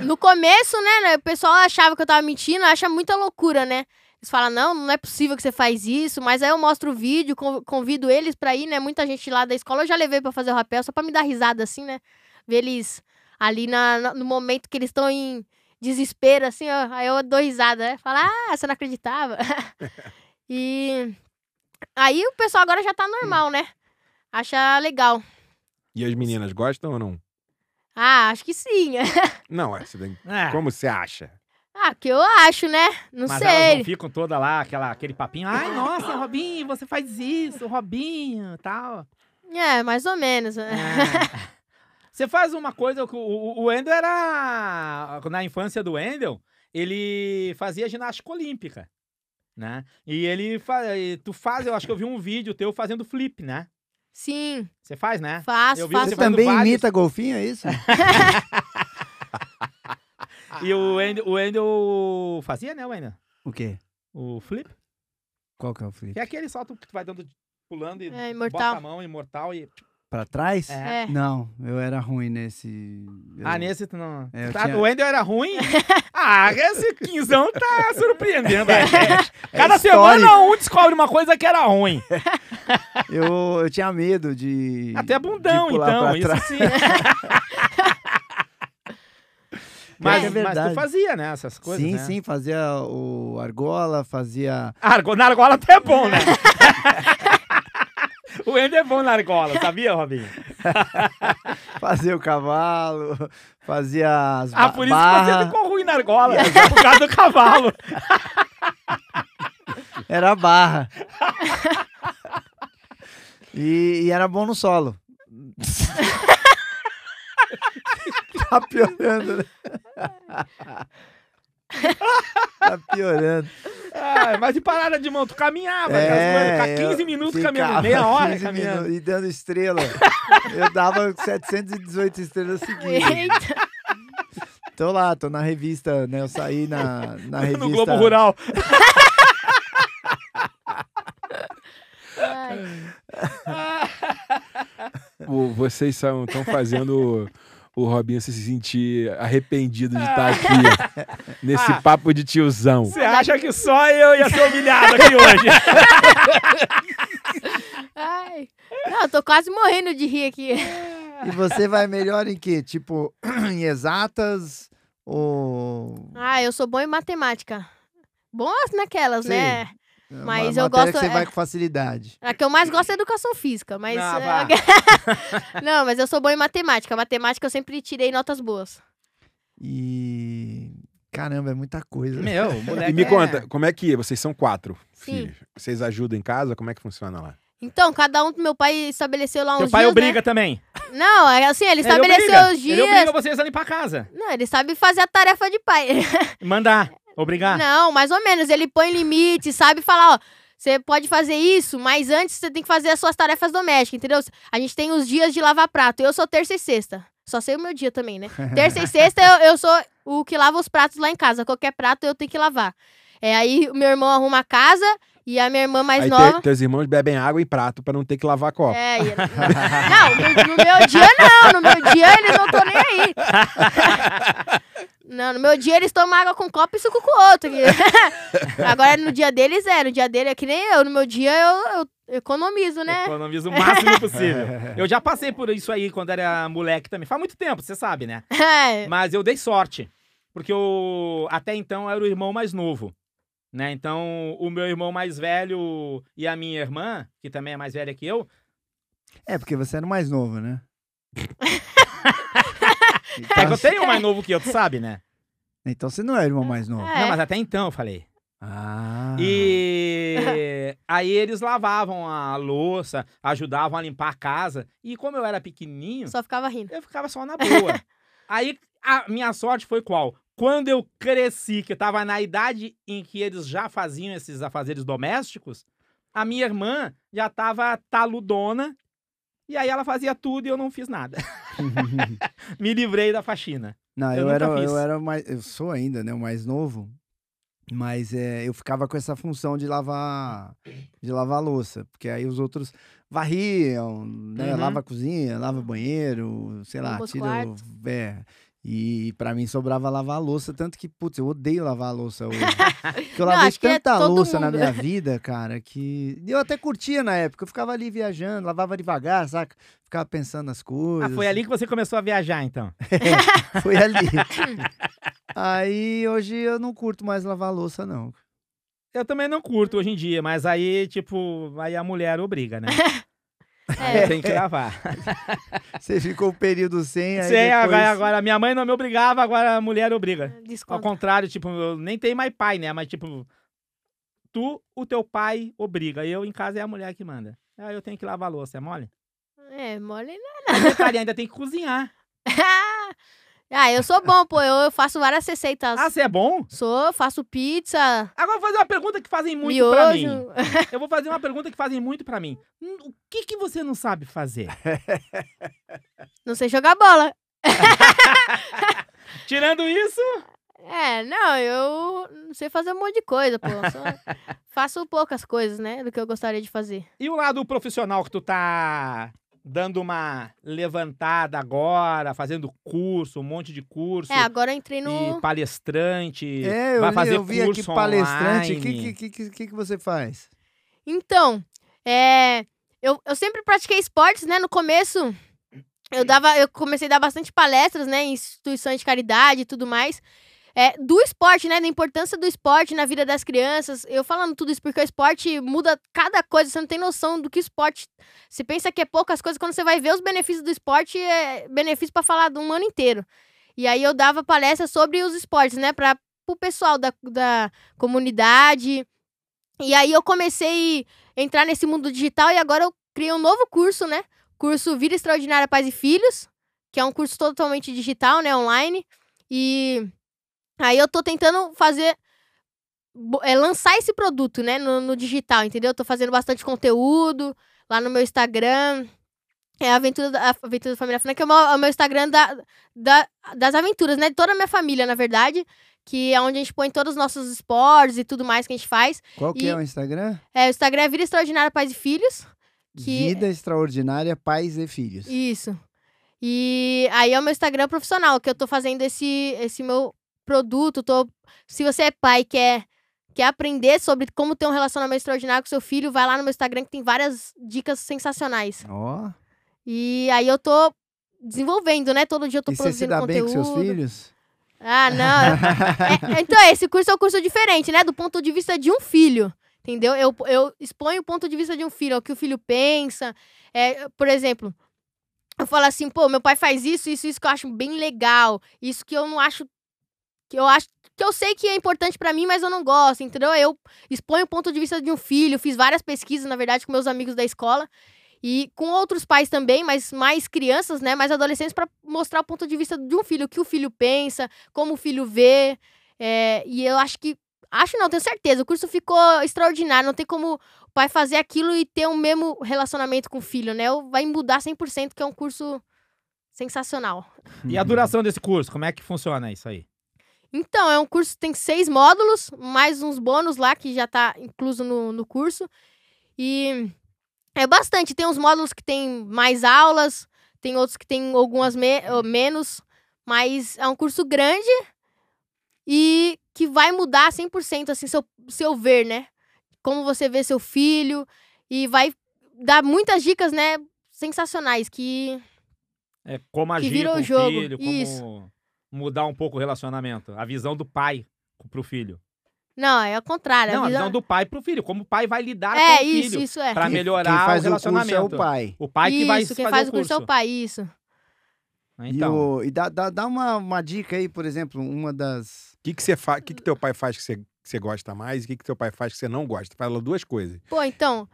No começo, né, né, o pessoal achava que eu tava mentindo, acha muita loucura, né? Eles falam, não, não é possível que você faz isso, mas aí eu mostro o vídeo, con- convido eles pra ir, né? Muita gente lá da escola eu já levei pra fazer o rapel, só pra me dar risada, assim, né? Ver eles ali na, na- no momento que eles estão em desespero, assim, ó, aí eu dou risada, né? Fala, ah, você não acreditava. e aí o pessoal agora já tá normal, né? Acha legal. E as meninas gostam ou não? Ah, acho que sim. Não, é, você tem- É. como você acha? ah, que eu acho, né? Não Mas sei. elas não ficam toda lá, aquela, aquele papinho. Ai, nossa, Robinho, você faz isso, Robinho, tal. É, mais ou menos. né? É. Você faz uma coisa, o o Wendel era. Na infância do Wendel, ele fazia ginástica olímpica. Né? E ele faz. Tu faz, eu acho que eu vi um vídeo teu fazendo flip, né? Sim, Você faz, né? faço, Eu vi faço. Você também vários- imita golfinho, é isso? E o Wendel, o Wendel fazia, né, Wendel? o quê? O flip. Qual que é o flip? Que é aquele salto que tu vai dando, pulando e É, bota a mão, imortal e. Pra trás? É. É. Não, eu era ruim nesse. eu- Ah, nesse tu não. É, eu Tá, tinha- O Wendel era ruim? ah, esse quinzão tá surpreendendo a gente. Cada É semana um descobre uma coisa que era ruim. Eu, eu tinha medo de. Até bundão, de pular então. pra Isso trás. sim. mas, É mas verdade. tu fazia, né? Essas coisas. sim, né? sim, fazia o argola, fazia. Argo, na argola até é bom, né? O Wendel é bom na argola, sabia, Robinho? Fazia o cavalo, fazia as Ah, por isso que barra. você ficou ruim na argola. por causa do cavalo. Era barra. e, e era bom no solo. tá piorando, né? tá piorando. Ah, mas de parada de mão, tu caminhava. É, coisas, ficar eu 15 minutos caminhando, meia hora 15 caminhando. minutos E dando estrela. Eu dava 718 estrelas seguidas. Eita. Tô lá, tô na revista, né? Eu saí na, na revista. No Globo Rural. Ai. Vocês estão fazendo o, Robinho se sentir arrependido de estar aqui nesse Ah. papo de tiozão. Você acha que só eu ia ser humilhado aqui hoje? Ai. Não, eu tô quase morrendo de rir aqui. E você vai melhor em quê? Tipo, em exatas ou. Ah, eu sou bom em matemática. Boas naquelas, Sim. né? Mas Uma eu gosto- que você é- vai com facilidade. A que eu mais gosto é educação física, mas. Ah, é. Não, mas eu sou bom em matemática. Matemática eu sempre tirei notas boas. E. Caramba, é muita coisa. Meu, moleque E me é- conta, como é que vocês são quatro Sim. filhos? Vocês ajudam em casa? Como é que funciona lá? Então, cada um, meu pai estabeleceu lá uns Teu pai dias, obriga né? também. Não, é assim, ele Ele estabeleceu obriga. os dias. Ele obriga vocês a limpar a casa. Não, ele sabe fazer a tarefa de pai. Mandar. Obrigar. Não, mais ou menos. Ele põe limite, sabe falar, ó. Você pode fazer isso, mas antes você tem que fazer as suas tarefas domésticas, entendeu? A gente tem os dias de lavar prato. Eu sou terça e sexta. Só sei o meu dia também, né? Terça e sexta eu, eu sou o que lava os pratos lá em casa. Qualquer prato eu tenho que lavar. É, aí o meu irmão arruma a casa e a minha irmã mais Aí te- nova. teus irmãos bebem água em prato pra não ter que lavar copo. É, e- não, no, no meu dia não. No meu dia eles não estão nem aí. Não, no meu dia eles tomam água com um copo e suco com o outro. Agora no dia deles é, no dia dele é que nem eu. No meu dia eu, eu economizo, né? Economiza o máximo possível. Eu já passei por isso aí quando era moleque também. Faz muito tempo, você sabe, né? É. Mas eu dei sorte. Porque eu, até então, eu era o irmão mais novo. Né? Então, o meu irmão mais velho e a minha irmã, que também é mais velha que eu, É, porque você era o mais novo, né? é então, que eu tenho um mais novo que eu, tu sabe, né? então você não é o irmão mais novo. É. Não, mas até então eu falei. Ah. E aí eles lavavam a louça, ajudavam a limpar a casa. E como eu era pequenininho, Só ficava rindo. eu ficava só na boa. Aí a minha sorte foi qual? Quando eu cresci, que eu tava na idade em que eles já faziam esses afazeres domésticos, a minha irmã já tava taludona, e aí ela fazia tudo e eu não fiz nada. Me livrei da faxina. Não, Eu eu, era, fiz. eu era mais. Eu sou ainda, né? O mais novo. Mas é, eu ficava com essa função de lavar de lavar a louça. Porque aí os outros varriam, né? Uhum. Lava a cozinha, lava o banheiro, sei lá, tira o. É. E pra mim sobrava lavar a louça, tanto que, putz, eu odeio lavar a louça hoje. Porque eu lavei é tanta todo louça na mundo. minha vida, cara, que. Eu até curtia na época. Eu ficava ali viajando, lavava devagar, saca? Ficava pensando nas Ah, coisas. foi ali que você começou a viajar, então. Foi ali. aí hoje eu não curto mais lavar a louça, não. Eu também não curto hoje em dia, mas aí, tipo, aí a mulher obriga, né? É. tem que lavar. Você ficou um período sem, aí Sei, depois... agora, agora minha mãe não me obrigava, agora a mulher obriga. Ao Desconto. contrário, tipo, eu nem tenho mais pai, né? Mas, tipo, tu, o teu pai obriga. Eu, em casa, é a mulher que manda. Aí eu tenho que lavar a louça, é mole? É, mole não. E detalhe, ainda tem que cozinhar. ah, eu sou bom, pô. Eu, faço várias receitas. Ah, você é bom? Sou, faço pizza, Agora eu vou fazer uma pergunta que fazem muito pra mim. miojo. Eu vou fazer uma pergunta que fazem muito pra mim. Hum, O que que você não sabe fazer? Não sei jogar bola. Tirando isso, É, não, eu não sei fazer um monte de coisa, pô. Só faço poucas coisas, né, do que eu gostaria de fazer. e o lado profissional que tu tá dando uma levantada agora, fazendo curso, um monte de curso, É, agora eu entrei no. e palestrante, É, eu, vai vi- fazer eu vi curso aqui palestrante. O que, que, que, que, que você faz? Então, é, eu, eu sempre pratiquei esportes, né? No começo, eu dava, eu comecei a dar bastante palestras, né? Em instituições de caridade e tudo mais. É, do esporte, né? Da importância do esporte na vida das crianças. Eu falando tudo isso porque o esporte muda cada coisa, você não tem noção do que esporte. Você pensa que é poucas coisas, quando você vai ver os benefícios do esporte, é benefício pra falar de um ano inteiro. E aí eu dava palestras sobre os esportes, né? Para o pessoal da, da comunidade. E aí eu comecei a entrar nesse mundo digital e agora eu criei um novo curso, né? Curso Vida Extraordinária Pais e Filhos, que é um curso totalmente digital, né? Online. E aí eu tô tentando fazer. é, lançar esse produto, né? No, no digital, entendeu? Eu tô fazendo bastante conteúdo lá no meu Instagram. É a Aventura da, Aventura da Família Franca, é o meu, é o meu Instagram da, da- das aventuras, né? De toda a minha família, na verdade. Que é onde a gente põe todos os nossos esportes e tudo mais que a gente faz. Qual que E- é o Instagram? É, o Instagram é Vida Extraordinária Pais e Filhos. Que- Vida Extraordinária Pais e Filhos. Isso. E aí é o meu Instagram profissional, que eu tô fazendo esse, esse meu produto. Tô... Se você é pai e quer, quer aprender sobre como ter um relacionamento extraordinário com seu filho, vai lá no meu Instagram que tem várias dicas sensacionais. Ó, E aí eu tô desenvolvendo, né? Todo dia eu tô e você se produzindo dá bem com conteúdo. seus filhos? Ah, não. É, então, esse curso é um curso diferente, né? Do ponto de vista de um filho. Entendeu? Eu, eu exponho o ponto de vista de um filho, é o que o filho pensa. É, por exemplo, eu falo assim, pô, meu pai faz isso, isso, isso que eu acho bem legal. Isso que eu não acho. Que eu acho. Que eu sei que é importante pra mim, mas eu não gosto, entendeu? Eu exponho o ponto de vista de um filho, fiz várias pesquisas, na verdade, com meus amigos da escola. E com outros pais também, mas mais crianças, né? Mais adolescentes, pra mostrar o ponto de vista de um filho, o que o filho pensa, como o filho vê. É, e eu acho que. Acho não, tenho certeza. O curso ficou extraordinário. Não tem como o pai fazer aquilo e ter o mesmo relacionamento com o filho, né? Vai mudar 100%, que é um curso sensacional. E a duração desse curso, como é que funciona isso aí? Então, é um curso que tem seis módulos, mais uns bônus lá, que já tá incluso no, no curso. E é bastante. Tem uns módulos que tem mais aulas, tem outros que tem algumas me- menos, mas é um curso grande e que vai mudar 100% assim, seu, seu ver, né? Como você vê seu filho e vai dar muitas dicas, né? Sensacionais, que É como agir virou com o jogo, filho, como isso. Mudar um pouco o relacionamento, a visão do pai pro filho. Não, é ao contrário. Não, a visão- visão do pai pro filho, como o pai vai lidar É, com o isso, filho. isso é. Pra melhorar Quem faz o o curso relacionamento. é o pai. O pai que vai isso, quem fazer faz o o curso é o pai, isso. Então, E, o- e dá, dá, dá uma, uma dica aí, por exemplo, uma das. O que, que, você fa... que, que teu pai faz que você, que você gosta mais e o que, que teu pai faz que você não gosta? Fala duas coisas. Pô, então.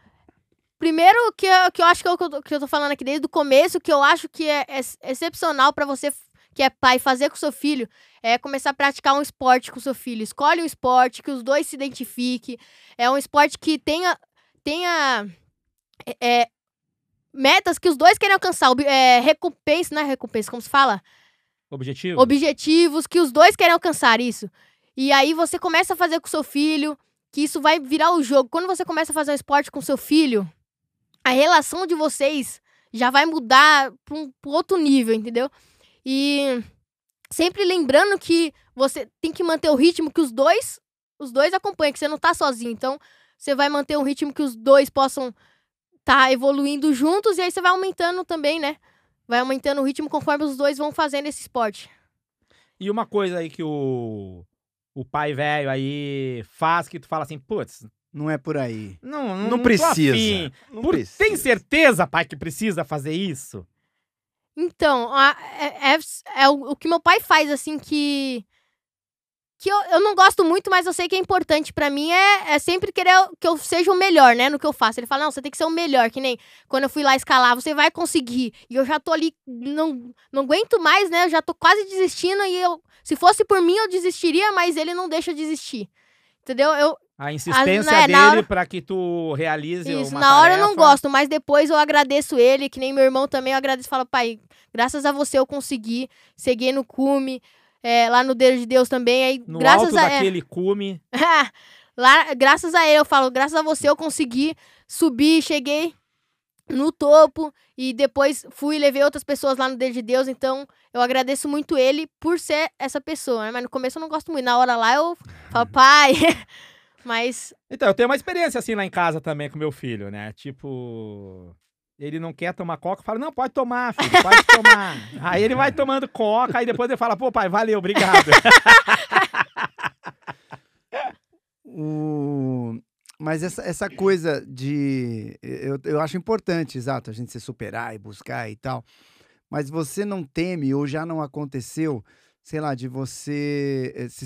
Primeiro que eu, que eu acho que eu, que eu tô falando aqui desde o começo, que eu acho que é, ex- excepcional pra você que é pai fazer com seu filho é começar a praticar um esporte com seu filho. Escolhe um esporte que os dois se identifiquem. É um esporte que tenha, tenha é, metas que os dois querem alcançar. É, recompensa, não é recompensa, como se fala? Objetivo? Objetivos que os dois querem alcançar isso. E aí você começa a fazer com seu filho, que isso vai virar o jogo. Quando você começa a fazer um esporte com seu filho, a relação de vocês já vai mudar para um pra outro nível, entendeu? E sempre lembrando que você tem que manter o ritmo que os dois, os dois acompanham, que você não tá sozinho. Então, você vai manter um ritmo que os dois possam estar tá evoluindo juntos e aí você vai aumentando também, né? Vai aumentando o ritmo conforme os dois vão fazendo esse esporte. E uma coisa aí que o, o pai velho aí faz que tu fala assim, putz, não é por aí. Não, não, não precisa. Não por, precisa. Tem certeza, pai, que precisa fazer isso? Então, a, é, é, é o, que meu pai faz, assim, que. Que eu, eu não gosto muito, mas eu sei que é importante para mim é, é sempre querer que eu seja o melhor, né, no que eu faço. Ele fala, não, você tem que ser o melhor, que nem quando eu fui lá escalar, você vai conseguir. E eu já tô ali, não, não aguento mais, né, eu já tô quase desistindo e eu, se fosse por mim, eu desistiria, mas ele não deixa eu desistir. Entendeu? Eu, a insistência a, né, dele hora... para que tu realize Isso, uma na hora tarefa. eu não gosto, mas depois eu agradeço ele, que nem meu irmão também, eu agradeço e falo, pai, graças a você eu consegui, seguir no cume, é, lá no Deus de Deus também, aí no graças alto a daquele cume. lá, graças a ele, eu falo, graças a você eu consegui subir, cheguei no topo e depois fui e levei outras pessoas lá no Deus de Deus, então eu agradeço muito ele por ser essa pessoa, né? Mas no começo eu não gosto muito, na hora lá eu falo, pai... Mas. Então, eu tenho uma experiência assim lá em casa também com meu filho, né? Tipo. Ele não quer tomar coca, eu falo, não, pode tomar, filho, pode tomar. aí ele vai tomando coca, aí depois ele fala, pô, pai, valeu, obrigado. o... Mas essa, essa coisa de. Eu, eu acho importante, exato, a gente se superar e buscar e tal. Mas você não teme, ou já não aconteceu, sei lá, de você eh, se,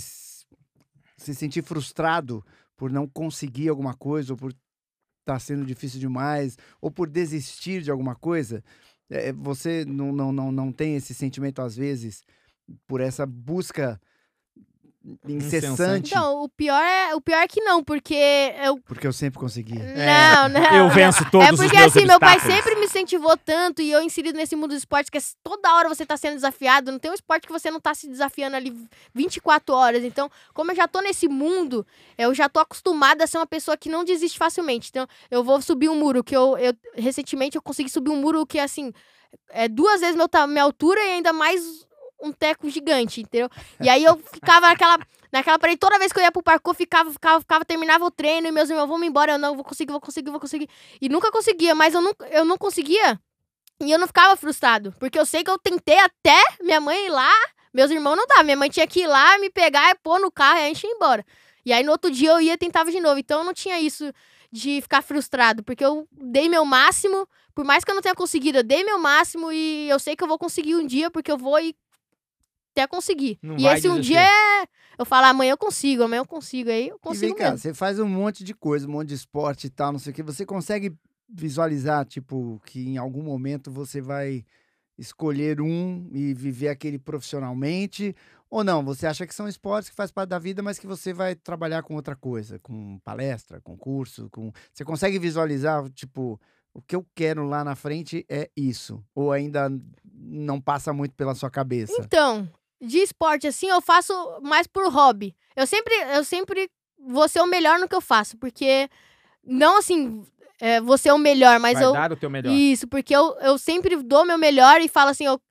se sentir frustrado por não conseguir alguma coisa, ou por estar tá sendo difícil demais, ou por desistir de alguma coisa, é, você não, não, não, não tem esse sentimento, às vezes, por essa busca incessante. Então, o pior é, o pior é que não, porque eu Porque eu sempre consegui. Não, é. não. Eu venço todos os É porque assim, meu pai sempre me incentivou tanto e eu inserido nesse mundo do esporte que é toda hora você tá sendo desafiado, não tem um esporte que você não tá se desafiando ali 24 horas. Então, como eu já tô nesse mundo, eu já tô acostumada a ser uma pessoa que não desiste facilmente. Então, eu vou subir um muro que eu, eu recentemente eu consegui subir um muro que assim, é duas vezes meu, minha altura e ainda mais um teco gigante, entendeu? E aí eu ficava naquela, naquela parede, toda vez que eu ia pro parkour, eu ficava, ficava, ficava, terminava o treino, e meus irmãos, vamos embora, eu não, vou conseguir, vou conseguir, vou conseguir. E nunca conseguia, mas eu não, eu não conseguia, e eu não ficava frustrado, porque eu sei que eu tentei até minha mãe ir lá, meus irmãos não dava, minha mãe tinha que ir lá, me pegar, pôr no carro, e a gente ia embora. E aí no outro dia eu ia tentava de novo, então eu não tinha isso de ficar frustrado, porque eu dei meu máximo, por mais que eu não tenha conseguido, eu dei meu máximo e eu sei que eu vou conseguir um dia, porque eu vou e até conseguir. Não e esse um dia é. Eu falo, amanhã eu consigo, amanhã eu consigo. Aí eu consigo. E vem cá, mesmo. você faz um monte de coisa, um monte de esporte e tal, não sei o que. Você consegue visualizar, tipo, que em algum momento você vai escolher um e viver aquele profissionalmente? Ou não? Você acha que são esportes que faz parte da vida, mas que você vai trabalhar com outra coisa, com palestra, com curso, com. Você consegue visualizar, tipo, o que eu quero lá na frente é isso? Ou ainda não passa muito pela sua cabeça? Então, de esporte, assim, eu faço mais por hobby. Eu sempre, eu sempre vou ser o melhor no que eu faço, porque não assim, é, vou ser o melhor, mas Vai eu. Dar o teu melhor. Isso, porque eu, eu sempre dou meu melhor e falo assim, eu,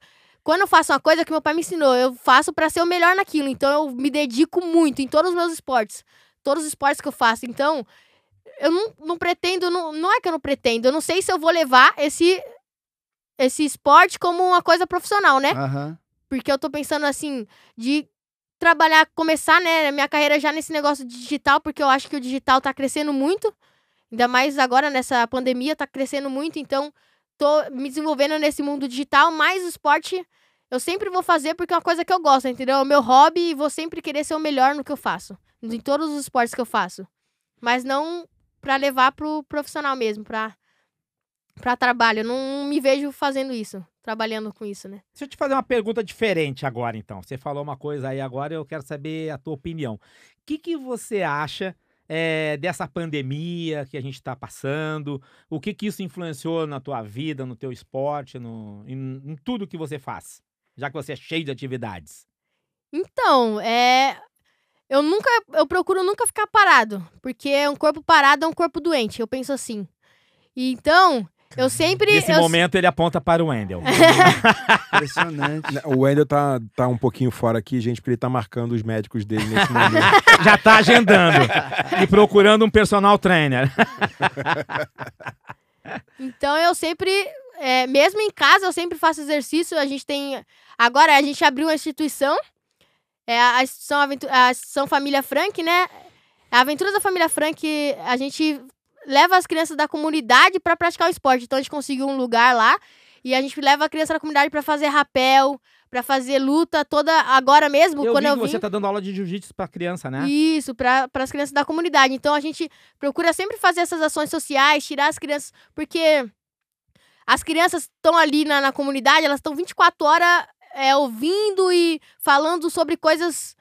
quando eu faço uma coisa que meu pai me ensinou, eu faço para ser o melhor naquilo. Então eu me dedico muito em todos os meus esportes. Todos os esportes que eu faço. Então, eu não, não pretendo, não, não é que eu não pretendo, eu não sei se eu vou levar esse esse esporte como uma coisa profissional, né? Uhum. Porque eu tô pensando assim, de trabalhar, começar, né, minha carreira já nesse negócio digital, porque eu acho que o digital tá crescendo muito. Ainda mais agora nessa pandemia tá crescendo muito, então tô me desenvolvendo nesse mundo digital, mas o esporte eu sempre vou fazer porque é uma coisa que eu gosto, entendeu? É o meu hobby e vou sempre querer ser o melhor no que eu faço, em todos os esportes que eu faço. Mas não para levar pro profissional mesmo, pra para trabalho. Eu não me vejo fazendo isso, trabalhando com isso, né? Deixa eu te fazer uma pergunta diferente agora, então. Você falou uma coisa aí agora, eu quero saber a tua opinião. O que, que você acha é, dessa pandemia que a gente está passando? O que, que isso influenciou na tua vida, no teu esporte, no, em, em tudo que você faz? Já que você é cheio de atividades. Então, é. Eu nunca. Eu procuro nunca ficar parado. Porque um corpo parado é um corpo doente. Eu penso assim. Então, eu sempre. Nesse eu... momento ele aponta para o Wendel. Impressionante. O Wendel tá, tá um pouquinho fora aqui, gente, porque ele tá marcando os médicos dele nesse momento. Já tá agendando. e procurando um personal trainer. então eu sempre. É, mesmo em casa, eu sempre faço exercício. A gente tem. Agora a gente abriu uma instituição. É a instituição, a instituição Família Frank, né? A Aventura da Família Frank, a gente leva as crianças da comunidade para praticar o esporte. Então a gente conseguiu um lugar lá e a gente leva a criança da comunidade para fazer rapel, para fazer luta toda agora mesmo. Eu quando vi eu vim... você tá dando aula de jiu-jitsu para criança, né? Isso, para as crianças da comunidade. Então a gente procura sempre fazer essas ações sociais, tirar as crianças, porque as crianças estão ali na, na comunidade, elas estão 24 horas é, ouvindo e falando sobre coisas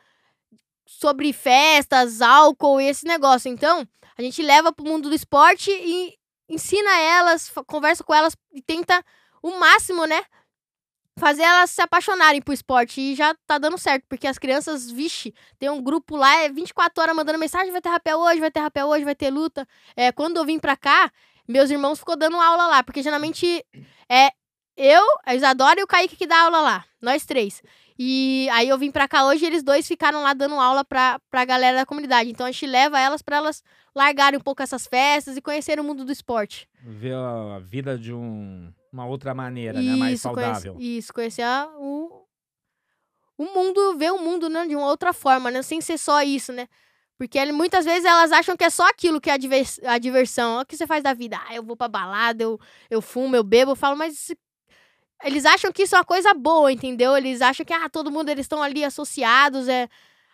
sobre festas, álcool e esse negócio. Então, a gente leva pro mundo do esporte e ensina elas, conversa com elas e tenta o máximo, né? Fazer elas se apaixonarem por esporte. E já tá dando certo, porque as crianças, vixe, tem um grupo lá, é 24 horas mandando mensagem: vai ter rapel hoje, vai ter rapel hoje, vai ter luta. É, quando eu vim pra cá, meus irmãos ficou dando aula lá, porque geralmente é eu, a Isadora e o Kaique que dá aula lá, nós três. E aí eu vim pra cá hoje e eles dois ficaram lá dando aula pra, pra galera da comunidade. Então a gente leva elas para elas largarem um pouco essas festas e conhecerem o mundo do esporte. Ver a vida de um, uma outra maneira, isso, né? Mais saudável. Conhece, isso, conhecer o, o mundo, ver o mundo né, de uma outra forma, né? Sem ser só isso, né? Porque muitas vezes elas acham que é só aquilo que é a, divers, a diversão. O que você faz da vida? Ah, eu vou pra balada, eu, eu fumo, eu bebo. Eu falo, mas eles acham que isso é uma coisa boa, entendeu? Eles acham que, ah, todo mundo, eles estão ali associados, é...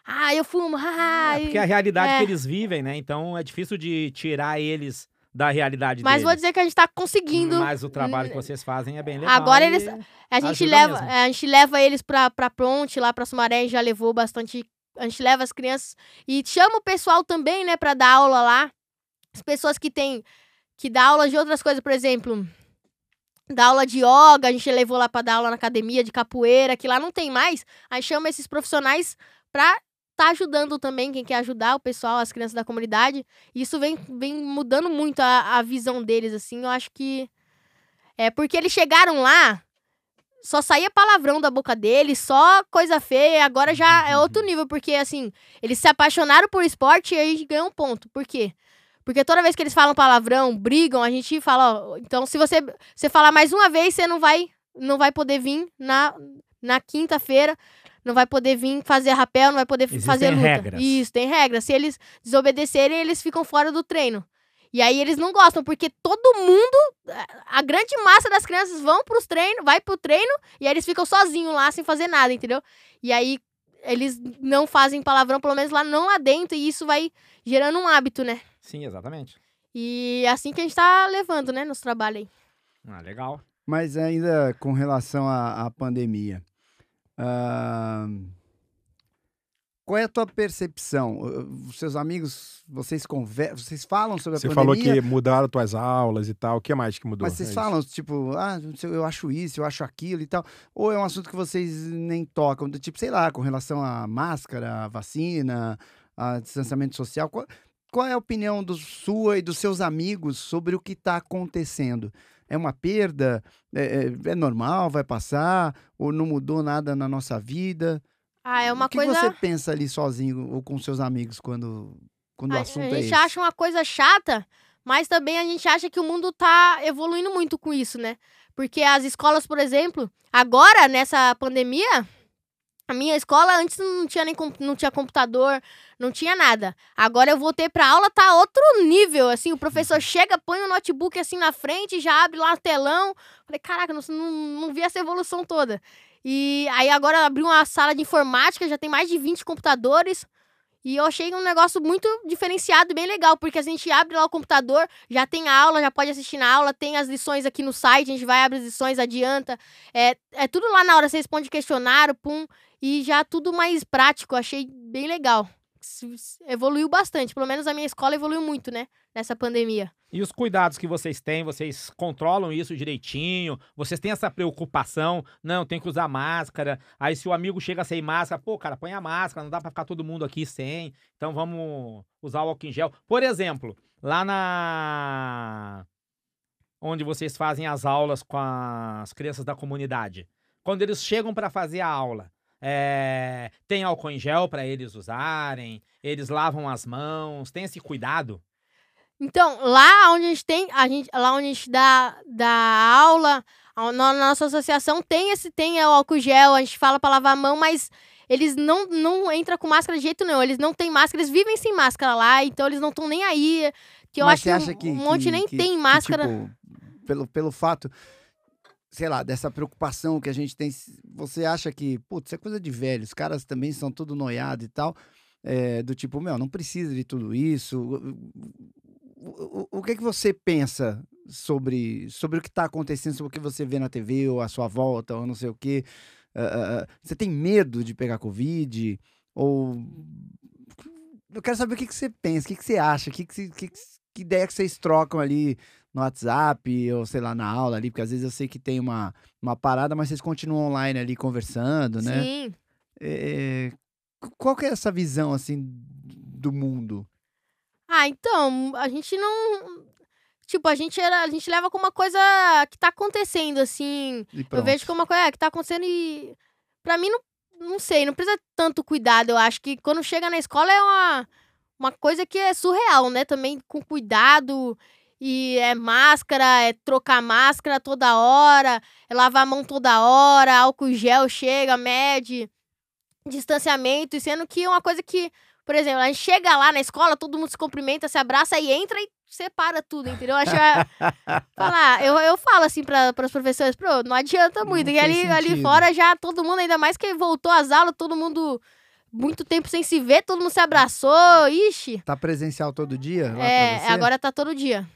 Ah, eu fumo, ah... É porque é a realidade é. que eles vivem, né? Então é difícil de tirar eles da realidade Mas deles. vou dizer que a gente tá conseguindo... Mas o trabalho que vocês fazem é bem legal. Agora eles... A gente, leva, mesmo. a gente leva eles pra, pra Ponte, lá pra Sumaré, já levou bastante... A gente leva as crianças e chama o pessoal também, né, pra dar aula lá. As pessoas que têm... Que dá aula de outras coisas, por exemplo da aula de yoga, a gente levou lá para dar aula na academia de capoeira, que lá não tem mais. Aí chama esses profissionais para tá ajudando também quem quer ajudar o pessoal, as crianças da comunidade. Isso vem, vem mudando muito a, a visão deles, assim. Eu acho que é porque eles chegaram lá, só saía palavrão da boca deles, só coisa feia. Agora já é outro nível, porque assim, eles se apaixonaram por esporte e aí ganham um ponto. Por quê? Porque toda vez que eles falam palavrão, brigam, a gente fala, ó, então se você, você falar mais uma vez, você não vai não vai poder vir na, na quinta-feira, não vai poder vir fazer rapel, não vai poder Existem fazer luta. regras. Isso, tem regras. Se eles desobedecerem, eles ficam fora do treino. E aí eles não gostam, porque todo mundo, a grande massa das crianças vão pros treinos, vai pro treino, e aí eles ficam sozinhos lá, sem fazer nada, entendeu? E aí eles não fazem palavrão, pelo menos lá não lá dentro, e isso vai gerando um hábito, né? Sim, exatamente. E é assim que a gente tá levando, né, nos trabalhos aí. Ah, legal. Mas ainda com relação à, à pandemia, uh, qual é a tua percepção? Os seus amigos, vocês conversam, vocês falam sobre a Você pandemia? Você falou que mudaram tuas aulas e tal. O que mais que mudou? Mas vocês é falam, isso? tipo, ah, eu acho isso, eu acho aquilo e tal. Ou é um assunto que vocês nem tocam, tipo, sei lá, com relação à máscara, à vacina, a distanciamento social? Qual, qual é a opinião do, sua e dos seus amigos sobre o que está acontecendo? É uma perda? É, é, é, normal? Vai passar? Ou não mudou nada na nossa vida? Ah, é uma o que coisa. você pensa ali sozinho ou com seus amigos quando, quando a, o assunto é esse? A gente acha uma coisa chata, mas também a gente acha que o mundo está evoluindo muito com isso, né? Porque as escolas, por exemplo, agora nessa pandemia, a minha escola antes não tinha nem não tinha computador, não tinha nada. Agora eu voltei pra aula, tá outro nível, assim, o professor uhum. chega, põe o notebook assim na frente, já abre lá o telão. Falei, caraca, não, não, não vi essa evolução toda. E aí agora abriu uma sala de informática, já tem mais de 20 computadores. E eu achei um negócio muito diferenciado, bem legal, porque a gente abre lá o computador, já tem aula, já pode assistir na aula, tem as lições aqui no site, a gente vai, abre as lições, adianta. É, é tudo lá na hora, você responde questionário, pum, e já tudo mais prático, achei bem legal. Evoluiu bastante, pelo menos a minha escola evoluiu muito, né, nessa pandemia. E os cuidados que vocês têm, vocês controlam isso direitinho? Vocês têm essa preocupação? Não, tem que usar máscara. Aí se o amigo chega sem máscara, pô, cara, põe a máscara, não dá para ficar todo mundo aqui sem. Então vamos usar o álcool em gel. Por exemplo, lá na onde vocês fazem as aulas com as crianças da comunidade. Quando eles chegam para fazer a aula, é... tem álcool em gel para eles usarem, eles lavam as mãos, tem esse cuidado? Então, lá onde a gente tem, a gente, lá onde a gente dá, dá aula, na nossa associação tem esse, tem o álcool gel, a gente fala para lavar a mão, mas eles não, não entram com máscara de jeito nenhum, eles não têm máscara, eles vivem sem máscara lá, então eles não estão nem aí. Que eu mas acho que, um, um monte que, nem que, tem máscara. Tipo, pelo, pelo fato, sei lá, dessa preocupação que a gente tem, você acha que, putz, é coisa de velho, os caras também são tudo noiado e tal, é, do tipo, meu, não precisa de tudo isso o, o que, que você pensa sobre, sobre o que está acontecendo, sobre o que você vê na TV ou à sua volta, ou não sei o quê? Uh, você tem medo de pegar Covid? Ou. Eu quero saber o que, que você pensa, o que, que você acha, que, que, que, que ideia que vocês trocam ali no WhatsApp, ou sei lá, na aula ali, porque às vezes eu sei que tem uma, uma parada, mas vocês continuam online ali conversando, né? Sim. É, qual que é essa visão, assim, do mundo? Ah, então, a gente não. Tipo, a gente era. A gente leva como uma coisa que tá acontecendo, assim. Eu vejo como uma coisa é, que tá acontecendo e. Pra mim, não, não sei, não precisa tanto cuidado. Eu acho que quando chega na escola é uma, uma coisa que é surreal, né? Também com cuidado. E é máscara, é trocar máscara toda hora, é lavar a mão toda hora, álcool gel chega, mede, distanciamento, sendo que é uma coisa que por exemplo, a gente chega lá na escola, todo mundo se cumprimenta, se abraça e entra e separa tudo, entendeu? Acho falar, eu, eu falo assim para os professores, Pro, não adianta muito. Não e ali, ali fora já todo mundo, ainda mais que voltou às aulas, todo mundo muito tempo sem se ver, todo mundo se abraçou, ixi. Tá presencial todo dia? é, agora tá todo dia.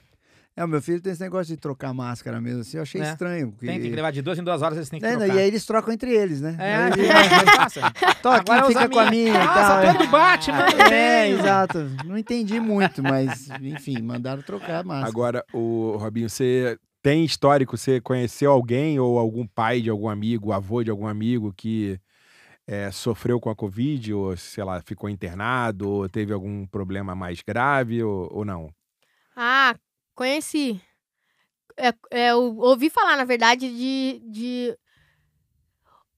É, o meu filho tem esse negócio de trocar máscara mesmo, assim, eu achei é. estranho. Porque... Tem, tem que levar de duas em duas horas, eles têm que é, trocar. E aí eles trocam entre eles, né? É, aí, aí, passa. Toque, Agora fica com a minha e tal. Nossa, todo Batman. É, exato. Não entendi muito, mas, enfim, mandaram trocar a máscara. Agora, o Robinho, você tem histórico, você conheceu alguém ou algum pai de algum amigo, avô de algum amigo que é, sofreu com a Covid, ou, sei lá, ficou internado, ou teve algum problema mais grave, ou, ou não? Ah, conheci. É, é, eu ouvi falar, na verdade, de, de.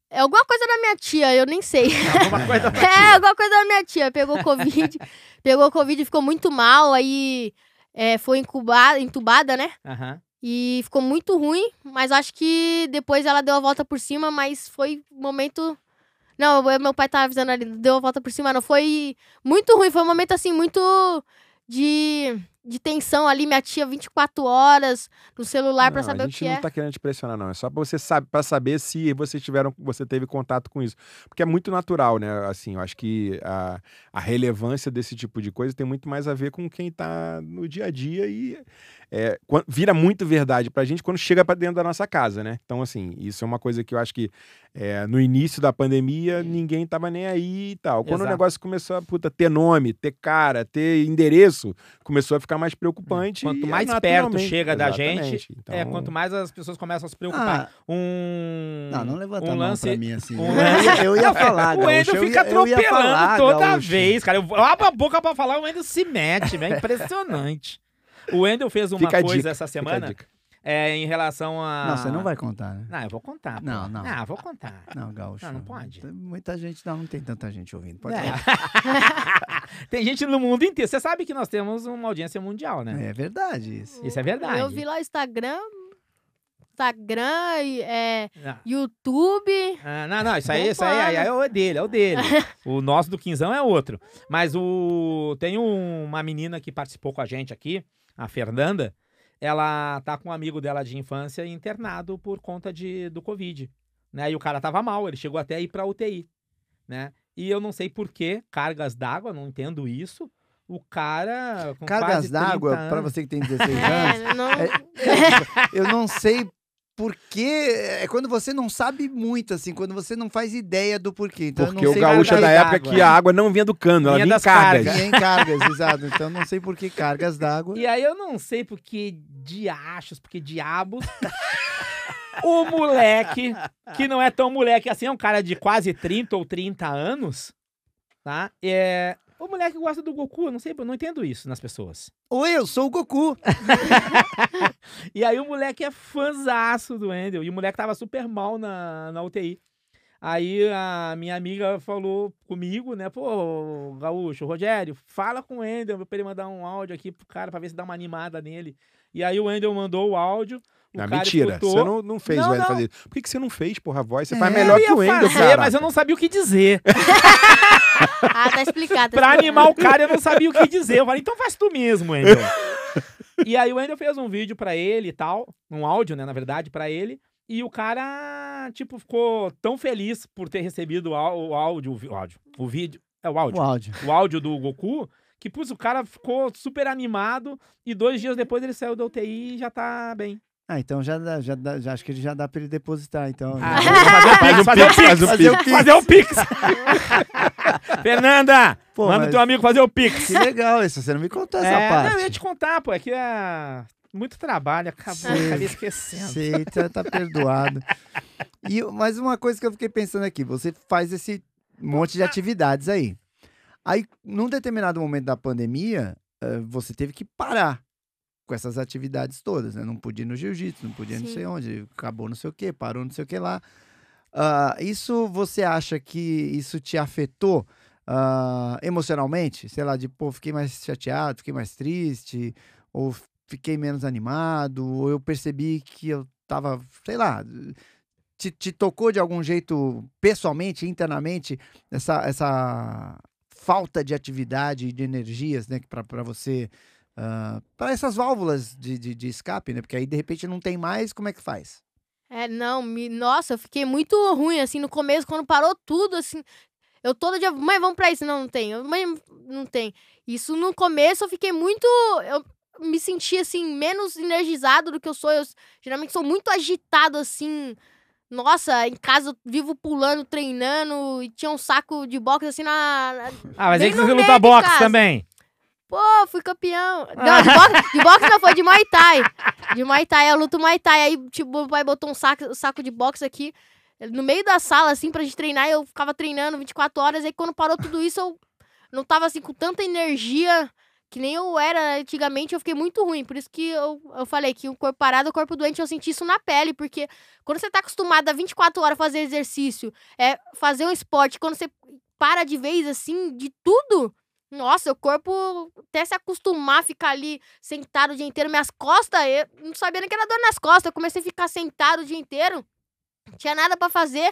É alguma coisa da minha tia, eu nem sei. Alguma coisa da É, alguma coisa da minha tia. Pegou Covid, pegou Covid e ficou muito mal, aí é, foi incubada, entubada, né? Uhum. E ficou muito ruim, mas acho que depois ela deu a volta por cima, mas foi um momento. Não, meu pai tava avisando ali, deu a volta por cima, não. Foi muito ruim, foi um momento assim, muito de de tensão ali, minha tia 24 horas no celular para saber o que é. A gente não tá querendo te pressionar, não. É só pra você saber, para saber se você tiveram, você teve contato com isso. Porque é muito natural, né? Assim, eu acho que a, a relevância desse tipo de coisa tem muito mais a ver com quem tá no dia a dia e é, vira muito verdade pra gente quando chega para dentro da nossa casa, né? Então, assim, isso é uma coisa que eu acho que é, no início da pandemia ninguém tava nem aí e tal. Quando Exato. o negócio começou a puta, ter nome, ter cara, ter endereço, começou a ficar mais preocupante. Quanto mais perto chega da gente, então... é, quanto mais as pessoas começam a se preocupar. Ah, um. Não, não levanta um lance... pra mim assim. Um lance... Eu ia falar, O Endo fica atropelando falar, toda Gaúcho. vez, cara. Eu abro a boca pra falar, o Endo se mete, é impressionante. O Wendel fez uma Fica coisa essa semana. É, em relação a. Não, você não vai contar, né? Não, eu vou contar. Pô. Não, não. Ah, vou contar. Não, Gaúcho. Não, não pode. Muita gente, não, não tem tanta gente ouvindo. Pode é. tem gente no mundo inteiro. Você sabe que nós temos uma audiência mundial, né? É verdade isso. Isso é verdade. Eu vi lá o Instagram, Instagram, é, não. YouTube. Ah, não, não, isso aí, isso aí, aí, aí, é o dele, é o dele. o nosso do Quinzão é outro. Mas o tem uma menina que participou com a gente aqui, a Fernanda, ela tá com um amigo dela de infância internado por conta de, do Covid, né? E o cara tava mal, ele chegou até a ir pra UTI, né? E eu não sei por que cargas d'água, não entendo isso. O cara. Com Cargas quase 30 d'água, pra anos- você que tem 16 anos, É, não... É- eu não sei porquê. É quando você não sabe muito, assim, quando você não faz ideia do porquê. Então, Porque não o gaúcho é da época que a água não vinha do cano, ela Vinha vinha em das cargas. cargas. E em cargas, exato. Então não sei por que cargas d'água. E aí eu não sei por que diachos, porque diabos. o moleque, que não é tão moleque assim, é um cara de quase 30 ou 30 anos, tá? É. O moleque gosta do Goku, eu não sei, eu não entendo isso nas pessoas. Oi, eu sou o Goku. E aí o moleque é fãzaço do Wendel. E o moleque tava super mal na, na UTI. Aí a minha amiga falou comigo, né? Pô, Gaúcho, Rogério, fala com o Wendel pra ele mandar um áudio aqui pro cara pra ver se dá uma animada nele. E aí o Wendel mandou o áudio. O cara mentira, escutou. você não, não fez Não, o Wendel não. fazer isso. Por que, que você não fez, porra, a voz? Você É, faz melhor que o fazer, cara. mas eu não sabia o que dizer. Ah, tá explicado. Tá pra explicado. animar o cara, eu não sabia o que dizer. Eu falei, então faz tu mesmo, Wendel. e aí o Wendel fez um vídeo pra ele e tal, um áudio, né, na verdade, pra ele. E o cara, tipo, ficou tão feliz por ter recebido o áudio, o áudio, o vídeo, é o áudio, O áudio. o áudio do Goku, que, putz, o cara ficou super animado e dois dias depois ele saiu da UTI e já tá bem. Ah, então já, dá, já, dá, já acho que ele já dá pra ele depositar, então. Ah, já- fazer o Pix, fazer o Pix, Faz fazer pix, o Pix. Fernanda, Pô, manda mas- o teu amigo fazer o Pix. Que legal isso, você não me contou essa É, parte. Não, eu ia te contar, pô, é que é muito trabalho, acabou, Sei. acabei esquecendo. Sei, tá, tá perdoado. E mais uma coisa que eu fiquei pensando aqui, você faz esse monte de atividades aí. Aí, num determinado momento da pandemia, eh, você teve que parar com essas atividades todas, né? Não podia ir no jiu-jitsu, não podia não sei onde, acabou não sei o quê, parou não sei o que lá. Ah, isso, você acha que isso te afetou ah, emocionalmente? Sei lá, de, pô, fiquei mais chateado, fiquei mais triste, ou fiquei menos animado, ou eu percebi que eu tava, sei lá, te, te tocou de algum jeito pessoalmente, internamente, essa, essa falta de atividade e de energias, né, para você, para essas válvulas de, de, de escape, né, porque aí de repente não tem mais, como é que faz? É, não, me... nossa, eu fiquei muito ruim, assim, no começo, quando parou tudo, assim. Eu todo dia, mãe, vamos pra isso. Não, não tem. Eu, Mãe, não tem. Isso no começo eu fiquei muito. Eu me senti, assim, menos energizado do que eu sou. Eu geralmente sou muito agitado, assim. Nossa, em casa eu vivo pulando, treinando, e tinha um saco de boxe assim na. Ah, mas aí que você luta de boxe também. Pô, fui campeão. Não, de boxe, de boxe não, foi de Muay Thai. De Muay Thai, eu luto Muay Thai. Aí, tipo, meu pai botou um saco, saco de boxe aqui no meio da sala, assim, pra gente treinar. Eu ficava treinando 24 horas. Aí, quando parou tudo isso, eu não tava, assim, com tanta energia que nem eu era antigamente. Eu fiquei muito ruim. Por isso que eu, eu falei que o corpo parado, o corpo doente, eu senti isso na pele. Porque quando você tá acostumado a 24 horas fazer exercício, é fazer um esporte, quando você para de vez, assim, de tudo... Nossa, o corpo até se acostumar a ficar ali sentado o dia inteiro. Minhas costas, eu não sabia nem que era dor nas costas. Eu comecei a ficar sentado o dia inteiro. Não tinha nada pra fazer.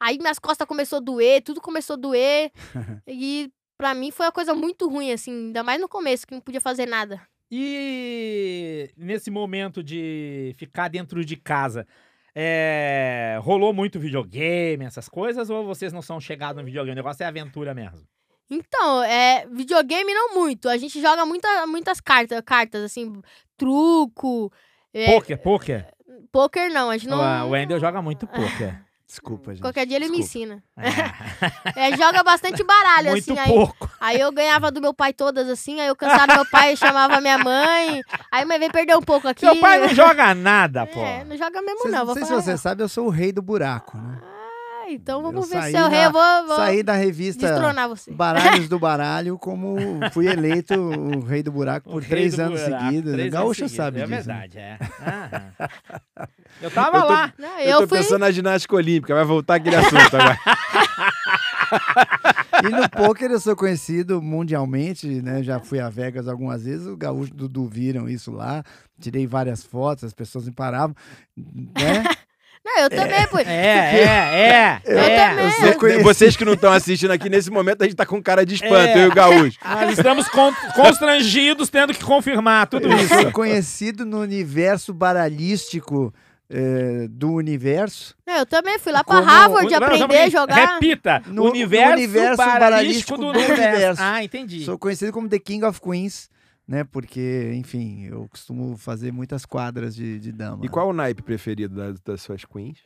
Aí minhas costas começou a doer, tudo começou a doer. e pra mim foi uma coisa muito ruim, assim. Ainda mais no começo, que não podia fazer nada. E nesse momento de ficar dentro de casa, é, rolou muito videogame, essas coisas, ou vocês não são chegados no videogame? O negócio é aventura mesmo. Então, é, videogame não muito. A gente joga muita, muitas cartas, cartas, assim, truco. É, Poker, poker. poker não, a gente não. O Wendel joga muito poker. Desculpa, gente. Qualquer dia ele me desculpa. ensina. É, É, joga bastante baralho, muito assim. Aí, pouco. Aí eu ganhava do meu pai todas assim, aí eu cansava meu pai, chamava minha mãe. Aí mãe veio perder um pouco aqui. Seu pai não joga nada, pô. É, não joga mesmo Cês- não, Não sei se você sabe, eu sou o rei do buraco, né? Então vamos Eu ver se eu rei, na- eu vou, vou Saí da revista. Baralhos do Baralho como fui eleito o rei do buraco O por três anos buraco, seguidos. três o Gaúcho anos seguidos, sabe É disso. né? verdade, é. Aham. Eu tava Eu tô- lá. Não, Eu, eu, tô fui. pensando na ginástica olímpica, vai voltar aquele assunto agora. E no poker eu sou conhecido mundialmente, né? Já fui a Vegas algumas vezes, o Gaúcho e o Dudu viram isso lá. Tirei várias fotos, as pessoas me paravam, né? Não, eu também, pô. É, é, é. Eu é. também. Eu sou conhecido. Vocês que não estão assistindo aqui, nesse momento a gente tá com cara de espanto, É. eu e o Gaúcho. Nós estamos con- constrangidos tendo que confirmar tudo Eu isso. sou conhecido no universo baralhístico é, do universo. É, Eu também fui lá pra Como- Harvard Não, aprender a jogar. Repita. No- no universo, universo baralhístico baralhístico do, do universo. universo. Ah, entendi. Sou conhecido como The King of Queens, né? Porque, enfim, eu costumo fazer muitas quadras de, de dama. E qual é o naipe preferido das, das suas queens?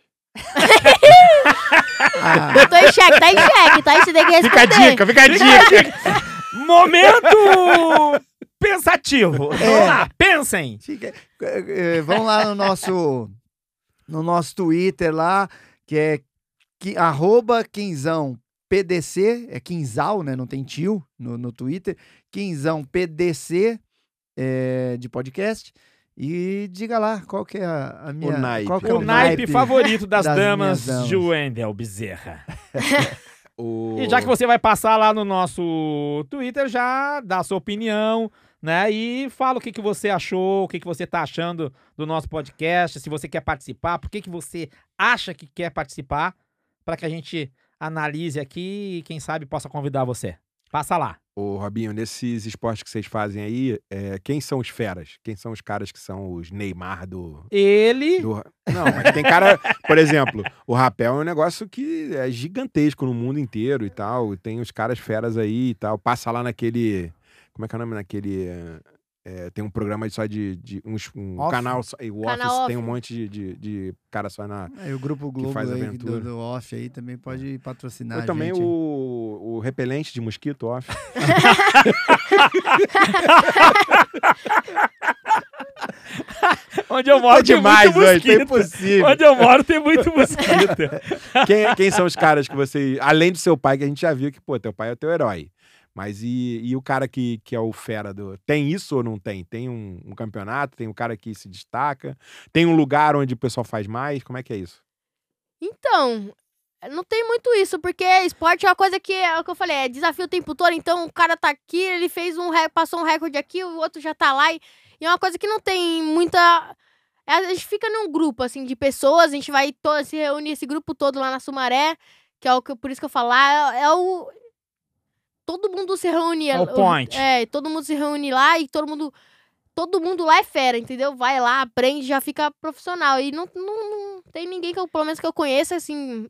Ah, Eu tô em xeque, tá em xeque, tá? Você tem que Fica a responder. dica, fica a dica. Momento pensativo. É. Vamos lá, pensem. Fica- eh, eh, vão lá no nosso no nosso Twitter lá, que é que, arroba Quinzão PDC, é Quinzal, né? Não tem tio no, no Twitter. Quinzão PDC eh, de podcast. E diga lá qual que é a, a minha. naipe. Qual que é O naipe favorito das, das damas, damas. de Wendel Bezerra. O... E já que você vai passar lá no nosso Twitter, já dá a sua opinião, né? E fala o que, que você achou, o que, que você tá achando do nosso podcast, se você quer participar, por que, que você acha que quer participar, para que a gente analise aqui e, quem sabe, possa convidar você. Passa lá. Ô, Robinho, nesses esportes que vocês fazem aí, é, quem são os feras? Quem são os caras que são os Neymar do, Ele. do- Não, mas tem cara, por exemplo, o rapel é um negócio que é gigantesco no mundo inteiro e tal. Tem os caras feras aí e tal. Passa lá naquele. Como é que é o nome naquele. É, tem um programa só de. de uns- um Off? canal. Só, e o Canal Office Off. tem um monte de, de, de cara só na. Aí o Grupo Globo faz aí, do, aventura. do Off aí também pode patrocinar. A também gente. o, o repelente de mosquito off. Onde eu moro tem demais muito hoje, tá mosquito. impossível. Onde eu moro tem muito mosquito. quem, quem são os caras que você. Além do seu pai, que a gente já viu que, pô, teu pai é o teu herói. Mas e, e o cara que, que é o fera do. Tem isso ou não tem? Tem um, um campeonato? Tem um cara que se destaca? Tem um lugar onde o pessoal faz mais? Como é que é isso? Então, não tem muito isso, porque esporte é uma coisa que, é o que eu falei, é desafio o tempo todo. Então, o cara tá aqui, ele fez um, passou um recorde aqui, o outro já tá lá. E, e é uma coisa que não tem muita. é, A gente fica num grupo, assim, de pessoas, a gente vai to- se reunir esse grupo todo lá na Sumaré, que é o que, por isso que eu falo lá, é, é o. Todo mundo se reúne. É o point. É, todo mundo se reúne lá e todo mundo. Todo mundo lá é fera, entendeu? Vai lá, aprende, já fica profissional. E não, não, não tem ninguém que eu, pelo menos que eu conheça, assim.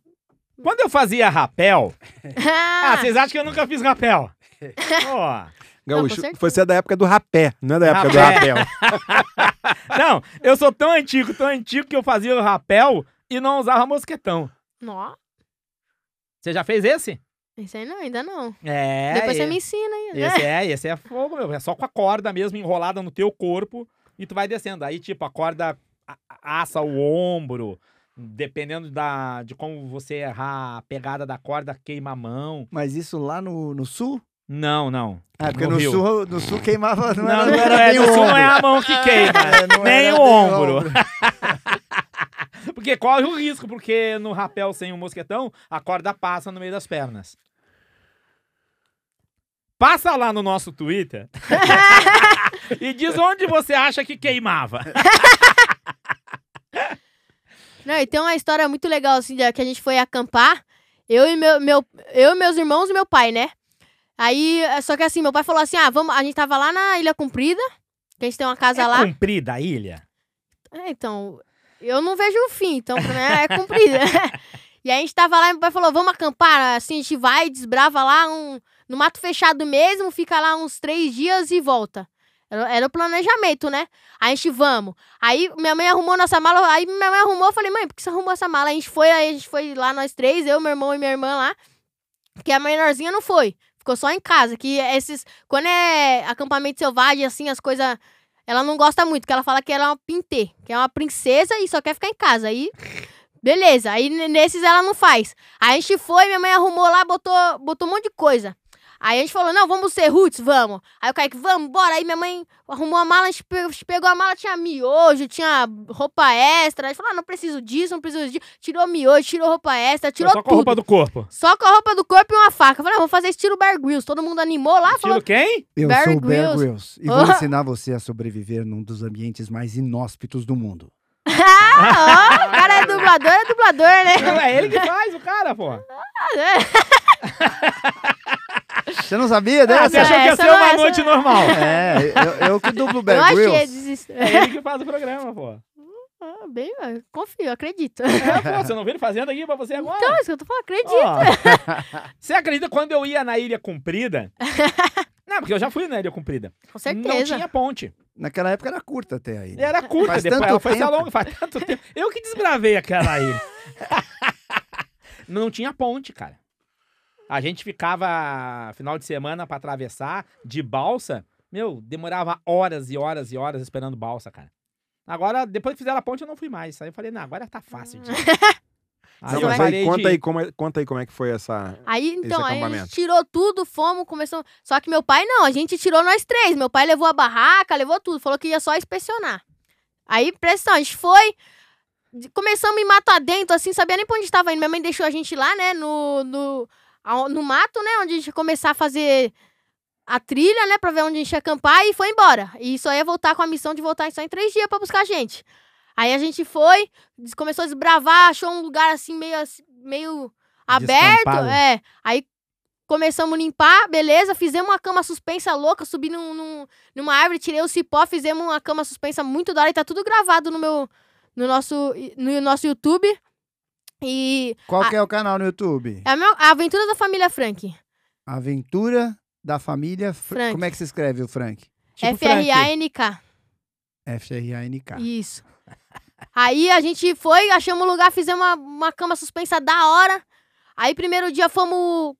Quando eu fazia rapel. Ah, vocês acham que eu nunca fiz rapel? Ó. Gaúcho, certeza. você é da época do rapé, não é da época do Rapé. rapel. Não, eu sou tão antigo, tão antigo que eu fazia o rapel e não usava mosquetão. Nó, Você já fez esse? Esse aí não, ainda não. É. Depois você é. me ensina aí. Esse é, esse é fogo, meu. É só com a corda mesmo enrolada no teu corpo e tu vai descendo. Aí, tipo, a corda assa o ombro. Dependendo da, de como você errar a pegada da corda, queima a mão. Mas isso lá no, no sul? Não, não. Ah, porque No no, sul, no sul queimava. Não, Não, era, não, era é, bem no o sul não ombro. é a mão que queima. É, não nem o bem ombro. porque corre o risco, porque no rapel sem o mosquetão, a corda passa no meio das pernas. Passa lá no nosso Twitter e diz onde você acha que queimava. Não, e tem uma história muito legal, assim, que a gente foi acampar. Eu e meu, meu, eu meus irmãos e meu pai, né? Aí, só que assim, meu pai falou assim: ah, vamos. A gente tava lá na Ilha Comprida, que a gente tem uma casa É lá. comprida a ilha? É, então, eu não vejo o fim, então pra mim é comprida. e aí a gente tava lá e meu pai falou, vamos acampar, assim, a gente vai, desbrava lá um, no mato fechado mesmo, fica lá uns três dias e volta. Era, era o planejamento, né? A gente, vamos. Aí minha mãe arrumou nossa mala, aí minha mãe arrumou, eu falei, mãe, por que você arrumou essa mala? A gente foi, a gente foi lá nós três, eu, meu irmão e minha irmã lá, porque a menorzinha não foi. Ficou só em casa, que esses... Quando é acampamento selvagem, assim, as coisas... Ela não gosta muito, porque ela fala que ela é uma pintê, que é uma princesa e só quer ficar em casa. Aí, beleza. Aí nesses ela não faz. Aí a gente foi, minha mãe arrumou lá, botou, botou um monte de coisa. Aí a gente falou, não, vamos ser roots, vamos. Aí o Kaique, vamos, bora. Aí minha mãe arrumou a mala, a gente pegou a mala, tinha miojo, tinha roupa extra. A gente falou, ah, não preciso disso, não preciso disso. Tirou miojo, tirou roupa extra, tirou Só com a tudo. roupa do corpo. Só com a roupa do corpo e uma faca. Eu falei, ah, vamos fazer estilo Bear Grylls. Todo mundo animou lá, falou, Estilo quem? Eu Bear sou o Bear Grylls. Grylls e vou Oh. ensinar você a sobreviver num dos ambientes mais inóspitos do mundo. ah, ó, o cara é dublador, é dublador, né? Não, é ele que faz, o cara, pô. Você não sabia Ah, dessa? você achou que ia ser uma essa noite não- normal. É, eu, eu que dublo o Eu Bear achei Grylls. desist... É ele que faz o programa, pô. Ah, bem, eu confio, eu acredito. É, pô, você não viu ele fazendo aqui pra você agora? Então, é isso que eu tô falando, acredito. Ó. Você acredita quando eu ia na Ilha Comprida? Não, porque eu já fui na Ilha Comprida. Com certeza. Não tinha ponte. Naquela época era curta até aí. Era curta, Faz depois tanto ela foi se tempo. alonga, faz tanto tempo. Eu que desbravei aquela ilha. Não tinha ponte, cara. A gente ficava final de semana pra atravessar de balsa. Meu, demorava horas e horas e horas esperando balsa, cara. Agora, depois que fizeram a ponte, eu não fui mais. Aí eu falei, não, agora tá fácil. de ir. Aí Não, mas aí, conta, de- aí como é, conta aí como é que foi essa. Aí, então, aí a gente tirou tudo, fomos, começamos. Só que meu pai não, a gente tirou nós três. Meu pai levou a barraca, levou tudo, falou que ia só inspecionar. Aí, pressão, a gente foi, de- começamos em mato adentro, assim, sabia nem pra onde estava indo. Minha mãe deixou a gente lá, né, no, no, no mato, né, onde a gente ia começar a fazer a trilha, né, pra ver onde a gente ia acampar e foi embora. E só ia voltar com a missão de voltar só em três dias pra buscar a gente. Aí a gente foi, começou a desbravar, achou um lugar assim meio, assim, meio aberto. É. Aí começamos a limpar, beleza. Fizemos uma cama suspensa louca, subi num, num- numa árvore, tirei o cipó, fizemos uma cama suspensa muito da hora. E tá tudo gravado no meu. No nosso, no nosso YouTube. E. Qual a- que é o canal no YouTube? É a, aventura da família Frank. Aventura da Família Fr- Frank. Como é que se escreve o Frank? Tipo Frank. F-R-A-N-K. Isso. Aí a gente foi, achamos um lugar, fizemos uma, uma cama suspensa da hora. Aí primeiro dia fomos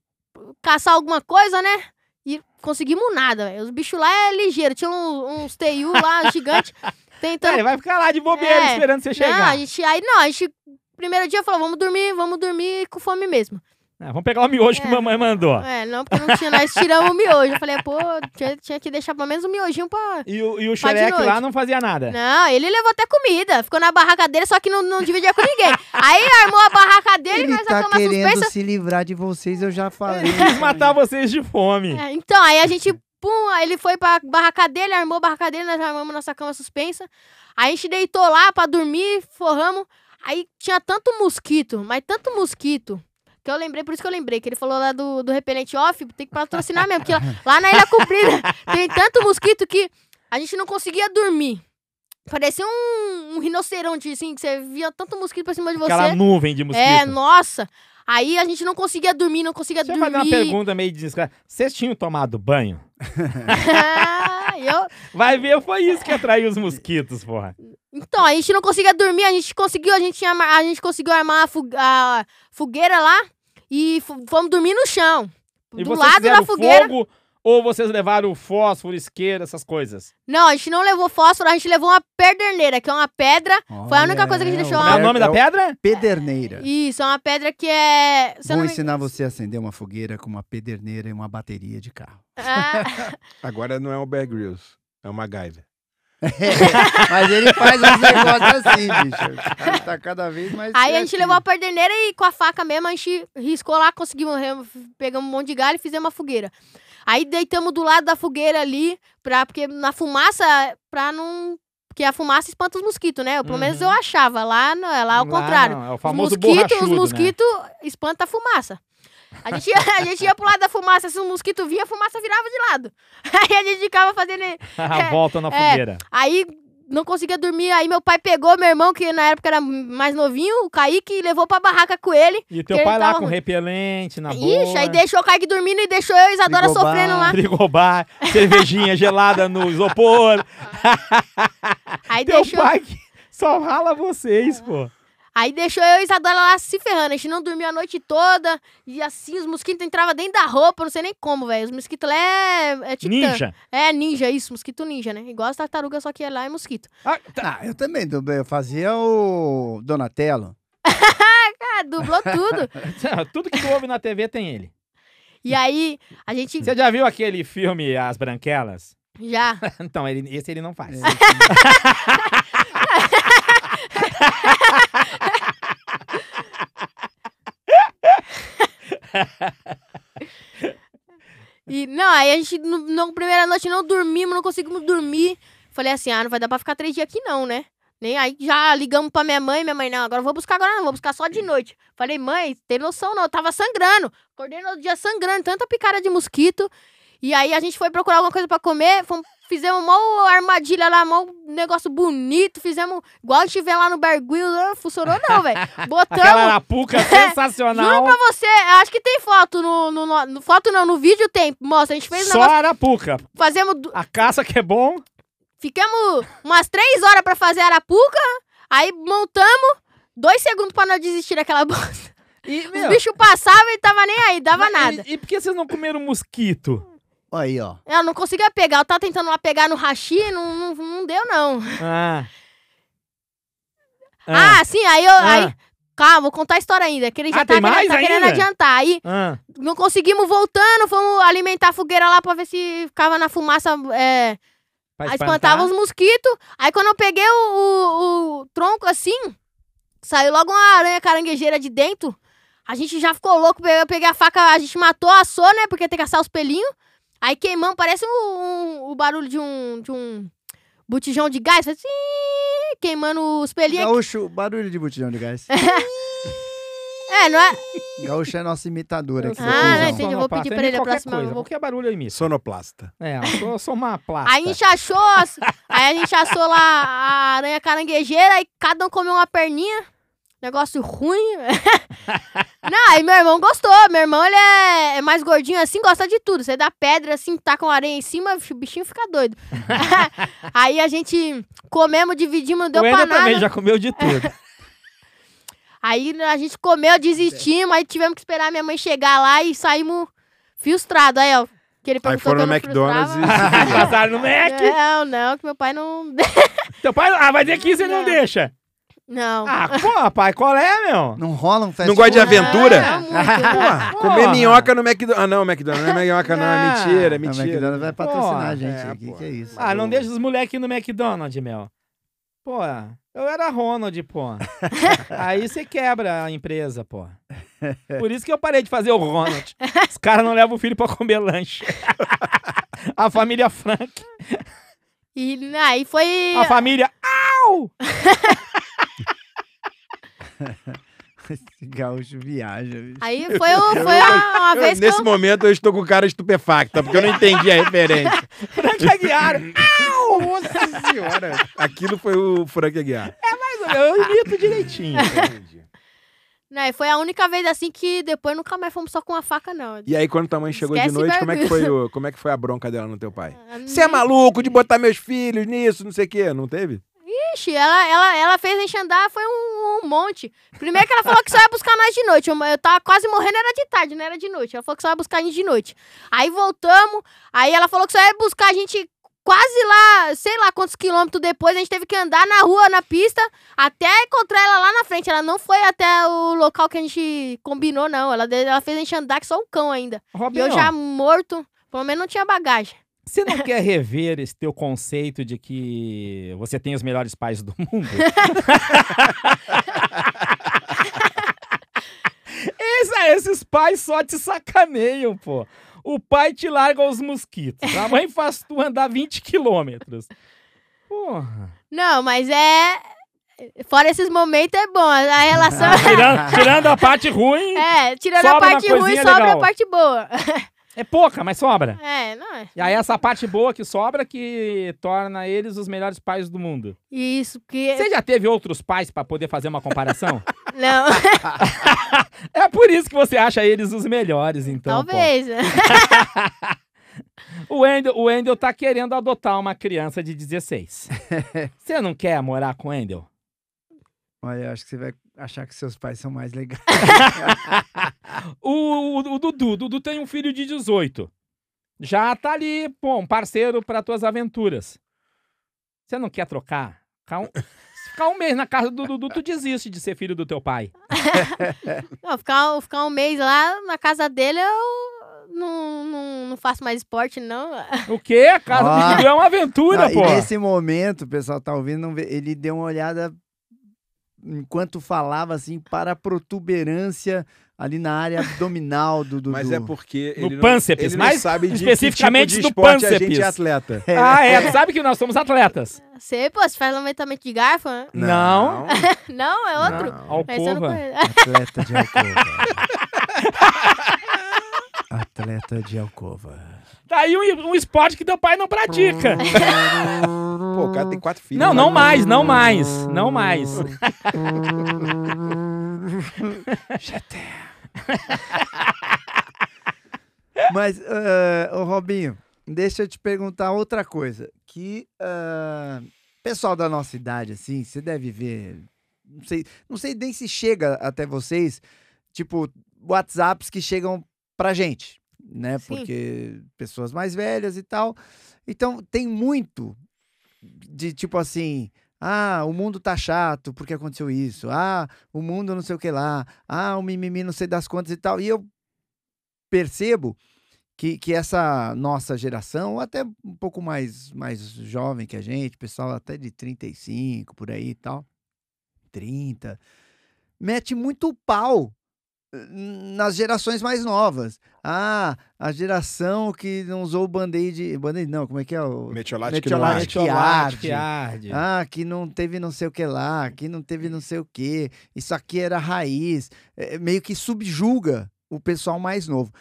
caçar alguma coisa, né? E conseguimos nada, velho. Os bichos lá é ligeiro. Tinha uns, uns TU lá, gigante. Tentando. É, ele vai ficar lá de bobeira É. esperando você Não, chegar. a gente. Aí não, a gente. Primeiro dia falou, vamos dormir, vamos dormir com fome mesmo. É, vamos pegar o miojo que É. mamãe mandou. É, não, porque não tinha, nós tiramos o miojo. Eu falei, pô, tinha, tinha que deixar pelo menos um miojinho pra. E o, e o xereque lá não fazia nada. Não, ele levou até comida. Ficou na barraca dele, só que não, não dividia com ninguém. Aí armou a barraca dele, Ele nós a tá cama querendo suspensa. se livrar de vocês, eu já falei. Ele quis matar vocês de fome. É, então, aí a gente, pum, aí ele foi pra barraca dele, armou a barraca dele, nós armamos nossa cama suspensa. Aí a gente deitou lá pra dormir, forramos. Aí tinha tanto mosquito, mas tanto mosquito. Que eu lembrei, por isso que eu lembrei, que ele falou lá do, do repelente off, tem que patrocinar mesmo, porque lá, lá na Ilha Comprida tem tanto mosquito que a gente não conseguia dormir. Parecia um, um rinoceronte, assim, que você via tanto mosquito pra cima de você. Aquela nuvem de mosquito. É, nossa. Aí a gente não conseguia dormir, não conseguia Deixa eu fazer dormir. uma pergunta meio desesperada. Vocês tinham tomado banho? eu, Vai ver, foi isso que atraiu os mosquitos, porra. Então, a gente não conseguia dormir, a gente conseguiu, a gente, tinha a gente conseguiu armar a, fogueira lá e fomos dormir no chão. E do lado da fogueira. fogo ou vocês levaram fósforo, isqueira, essas coisas? Não, a gente não levou fósforo, a gente levou uma pederneira, que é uma pedra. Foi a única coisa que a gente deixou Como é o nome da o pedra? Pederneira. Isso, é uma pedra que é. Vou não me- ensinar você a acender uma fogueira com uma pederneira e uma bateria de carro. Ah, Agora não é o Bear Grylls, é o MacGyver. Mas ele faz uns negócios assim, bicho. Tá cada vez mais. Aí a gente levou a pederneira e com a faca mesmo, a gente riscou lá, conseguimos, pegamos um monte de galho e fizemos uma fogueira. Aí deitamos do lado da fogueira ali, pra, porque na fumaça, pra não. Porque a fumaça espanta os mosquitos, né? Pelo menos eu Uhum. achava. Lá, não, é lá ao Lá contrário. não, é o Os famoso mosquitos, os né? mosquitos espantam a fumaça. A gente, ia, a gente ia pro lado da fumaça, se o mosquito vinha, a fumaça virava de lado. Aí a gente ficava fazendo. A volta na é. fogueira. Aí não conseguia dormir. Aí meu pai pegou meu irmão, que na época era mais novinho, o Kaique, e levou pra barraca com ele. E teu pai lá com repelente na boa. Ixi, aí deixou o Kaique dormindo e deixou eu e Isadora Frigobar. sofrendo lá. Frigobar, cervejinha gelada no isopor. Aí Teu deixou, pai que só rala vocês, pô. Aí deixou eu e Isadora lá se ferrando. A gente não dormia a noite toda. E assim, os mosquitos entravam dentro da roupa, não sei nem como, velho. Os mosquitos lá é, é titã. Ninja. É, ninja, isso, mosquito ninja, né? Igual as tartarugas, só que lá é mosquito. Ah, tá. Ah, eu também. do- Eu fazia o Donatello. Ah, dublou tudo. Tudo que tu ouve na TV tem ele. E aí, a gente Você já viu aquele filme As Branquelas? já. Então, ele, esse ele não faz. É, E, não, aí a gente, no, na primeira noite, não dormimos, não conseguimos dormir. Falei assim, ah, não vai dar pra ficar três dias aqui não, né? Nem aí já ligamos pra minha mãe, minha mãe, não, agora eu vou buscar agora não, vou buscar só de noite. Falei, mãe, tem noção não, eu tava sangrando. Acordei no outro dia sangrando, tanta picada de mosquito. E aí a gente foi procurar alguma coisa pra comer, fomos fizemos uma armadilha lá, um negócio bonito, fizemos igual a gente vê lá no Berguil, não funcionou não, velho. Botamos... Aquela arapuca sensacional. Juro pra você, acho que tem foto no, no, no- Foto não, no vídeo tem. Mostra, a gente fez Só negócio. arapuca. Fazemos. du- A caça que é bom. Ficamos umas três horas pra fazer a arapuca. Aí montamos. Dois segundos pra não desistir daquela bosta. E, Os meu, bichos passavam e tava nem aí, dava mas- nada. E, e por que vocês não comeram mosquito? Aí, ó. Eu não conseguia pegar. Eu tava tentando lá pegar no hashi, não, não, não deu, não. Ah. Ah, sim, aí eu. Ah. Aí, calma, vou contar a história ainda. Que ele já Ah, tá, querendo, tá querendo adiantar. Aí ah. não conseguimos voltando, fomos alimentar a fogueira lá pra ver se ficava na fumaça. É, espantava os mosquitos. Aí quando eu peguei o, o- o tronco assim, saiu logo uma aranha caranguejeira de dentro. A gente já ficou louco. Eu peguei a faca, a gente matou, assou, né? Porque tem que assar os pelinhos. Aí queimamos, parece um, um- o barulho de um, de um botijão de gás. Faz assim, queimando os pelinhos. Gaúcho, barulho de botijão de gás. É, não é? Gaúcho é nossa imitadora aqui. Ah, né, televisão. entendi. eu vou pedir pra ele a próxima, Coisa, vou- Qualquer barulho eu imito. Sonoplasta. É, eu sou, sou uma plasta. Aí a gente achou, as- aí a gente achou lá a aranha caranguejeira, aí cada um comeu uma perninha. Negócio ruim. Não, aí meu irmão gostou. Meu irmão, ele é, é mais gordinho assim, gosta de tudo. Você dá pedra assim, tá com areia em cima, o bichinho fica doido. aí a gente comemos, dividimos, não deu o pra nada. também já comeu de tudo. Aí a gente comeu, desistimos, aí tivemos que esperar minha mãe chegar lá e saímos frustrados. Aí, ó, que ele Aí perguntou foram que eu no não McDonald's frustrava. e... Passaram no Mac. Não, não, que meu pai não... Teu pai. Ah, vai dizer que você não Não. deixa. Não. Ah, pô, pai, qual é, meu? Não rola um fast Não gosta de aventura? Não, não muito. Pô, comer minhoca no McDonald's. Ah, não, McDonald's não é minhoca, não. É Ah. mentira, é A mentira. McDonald's vai patrocinar Pô, a gente é, aqui. pô. Que é isso? Ah, não deixa os moleques no McDonald's, meu. Pô, eu era Ronald, pô. Aí você quebra a empresa, pô. Por isso que eu parei de fazer o Ronald. Os caras não levam o filho pra comer lanche. A família Frank. E aí foi. A família. Au! Esse gaúcho viaja, bicho. Aí foi, o- foi uma, uma Eu, vez que nesse eu. momento eu estou com cara estupefacta, porque eu não entendi a referência. Frank Aguiar. Nossa senhora. Aquilo foi o Frank Aguiar. Eu imito direitinho. Né, foi a única vez assim que depois nunca mais fomos só com a faca, não. E aí, quando tua mãe chegou de Esquece noite, como é, que foi o, como é que foi a bronca dela no teu pai? Ah, Você é maluco de botar meus filhos nisso, não sei o quê? Não teve? Ixi, ela, ela, ela fez a gente andar, foi um, um monte. Primeiro que ela falou que só ia buscar nós de noite. Eu, eu tava quase morrendo, era de tarde, não era de noite. Ela falou que só ia buscar a gente de noite. Aí voltamos, aí ela falou que só ia buscar a gente quase lá, sei lá quantos quilômetros depois. A gente teve que andar na rua, na pista, até encontrar ela lá na frente. Ela não foi até o local que a gente combinou, não. Ela, ela fez a gente andar que só um cão ainda. E Robinho, eu já morto, pelo menos não tinha bagagem. Você não quer rever esse teu conceito de que você tem os melhores pais do mundo? Esse- esses pais só te sacaneiam, pô. O pai te larga os mosquitos. A mãe faz tu andar 20 quilômetros. Porra. Não, mas é. Fora esses momentos é bom. A relação. Tirando, tirando a parte ruim, É, tirando a parte ruim, coisinha sobra legal. a parte boa. É pouca, mas sobra. É, não é. E aí essa parte boa que sobra que torna eles os melhores pais do mundo. Isso, porque. Você já teve outros pais pra poder fazer uma comparação? Não, é por isso que você acha eles os melhores, então. talvez. O Wendel, o Wendel tá querendo adotar uma criança de 16. Você não quer morar com o Wendel? Olha, eu acho que você vai achar que seus pais são mais legais. O, o, o Dudu, o Dudu tem um filho de 18. Já tá ali, pô, um parceiro para tuas aventuras. Você não quer trocar? Ficar um, se ficar um mês na casa do Dudu, tu desiste de ser filho do teu pai. não, ficar, ficar um mês lá na casa dele, eu não, não, não faço mais esporte, não. O quê? A casa do Dudu é uma aventura, Ah, e pô. nesse momento, o pessoal tá ouvindo, não vê- ele deu uma olhada enquanto falava assim para a protuberância ali na área abdominal do Dudu. Mas é porque No ele não, pânceps, ele não mais sabe de especificamente que tipo do de esporte a pânceps. gente é atleta. Ah, é. Sabe que nós somos atletas. Você, pô, você faz levantamento de garfo? né? Não. Não, é outro. Não. Mas não Alcova. Atleta de alcova. Atleta de Alcova. Tá aí um, um esporte que teu pai não pratica. Pô, o cara tem quatro filhos. Não, né? não mais, não mais, não mais. Mas, ah, ô Robinho, deixa eu te perguntar outra coisa. Que ah, pessoal da nossa idade, assim, você deve ver. Não sei, não sei nem se chega até vocês, tipo, WhatsApps que chegam pra gente, né? Sim. Porque pessoas mais velhas e tal. Então, tem muito de tipo assim. Ah, o mundo tá chato porque aconteceu isso. Ah, o mundo não sei o que lá. Ah, o mimimi não sei das quantas e tal. E eu percebo que, que essa nossa geração, ou até um pouco mais, mais jovem que a gente, pessoal até de 35 por aí e tal, 30, mete muito pau nas gerações mais novas. Ah, a geração que não usou o band-aid. Band-aid não, como é que é? O... Metiolate que não Metiolate que arde. que arde. Ah, que não teve não sei o que lá, que não teve não sei o que. Isso aqui era raiz. É, meio que subjuga o pessoal mais novo.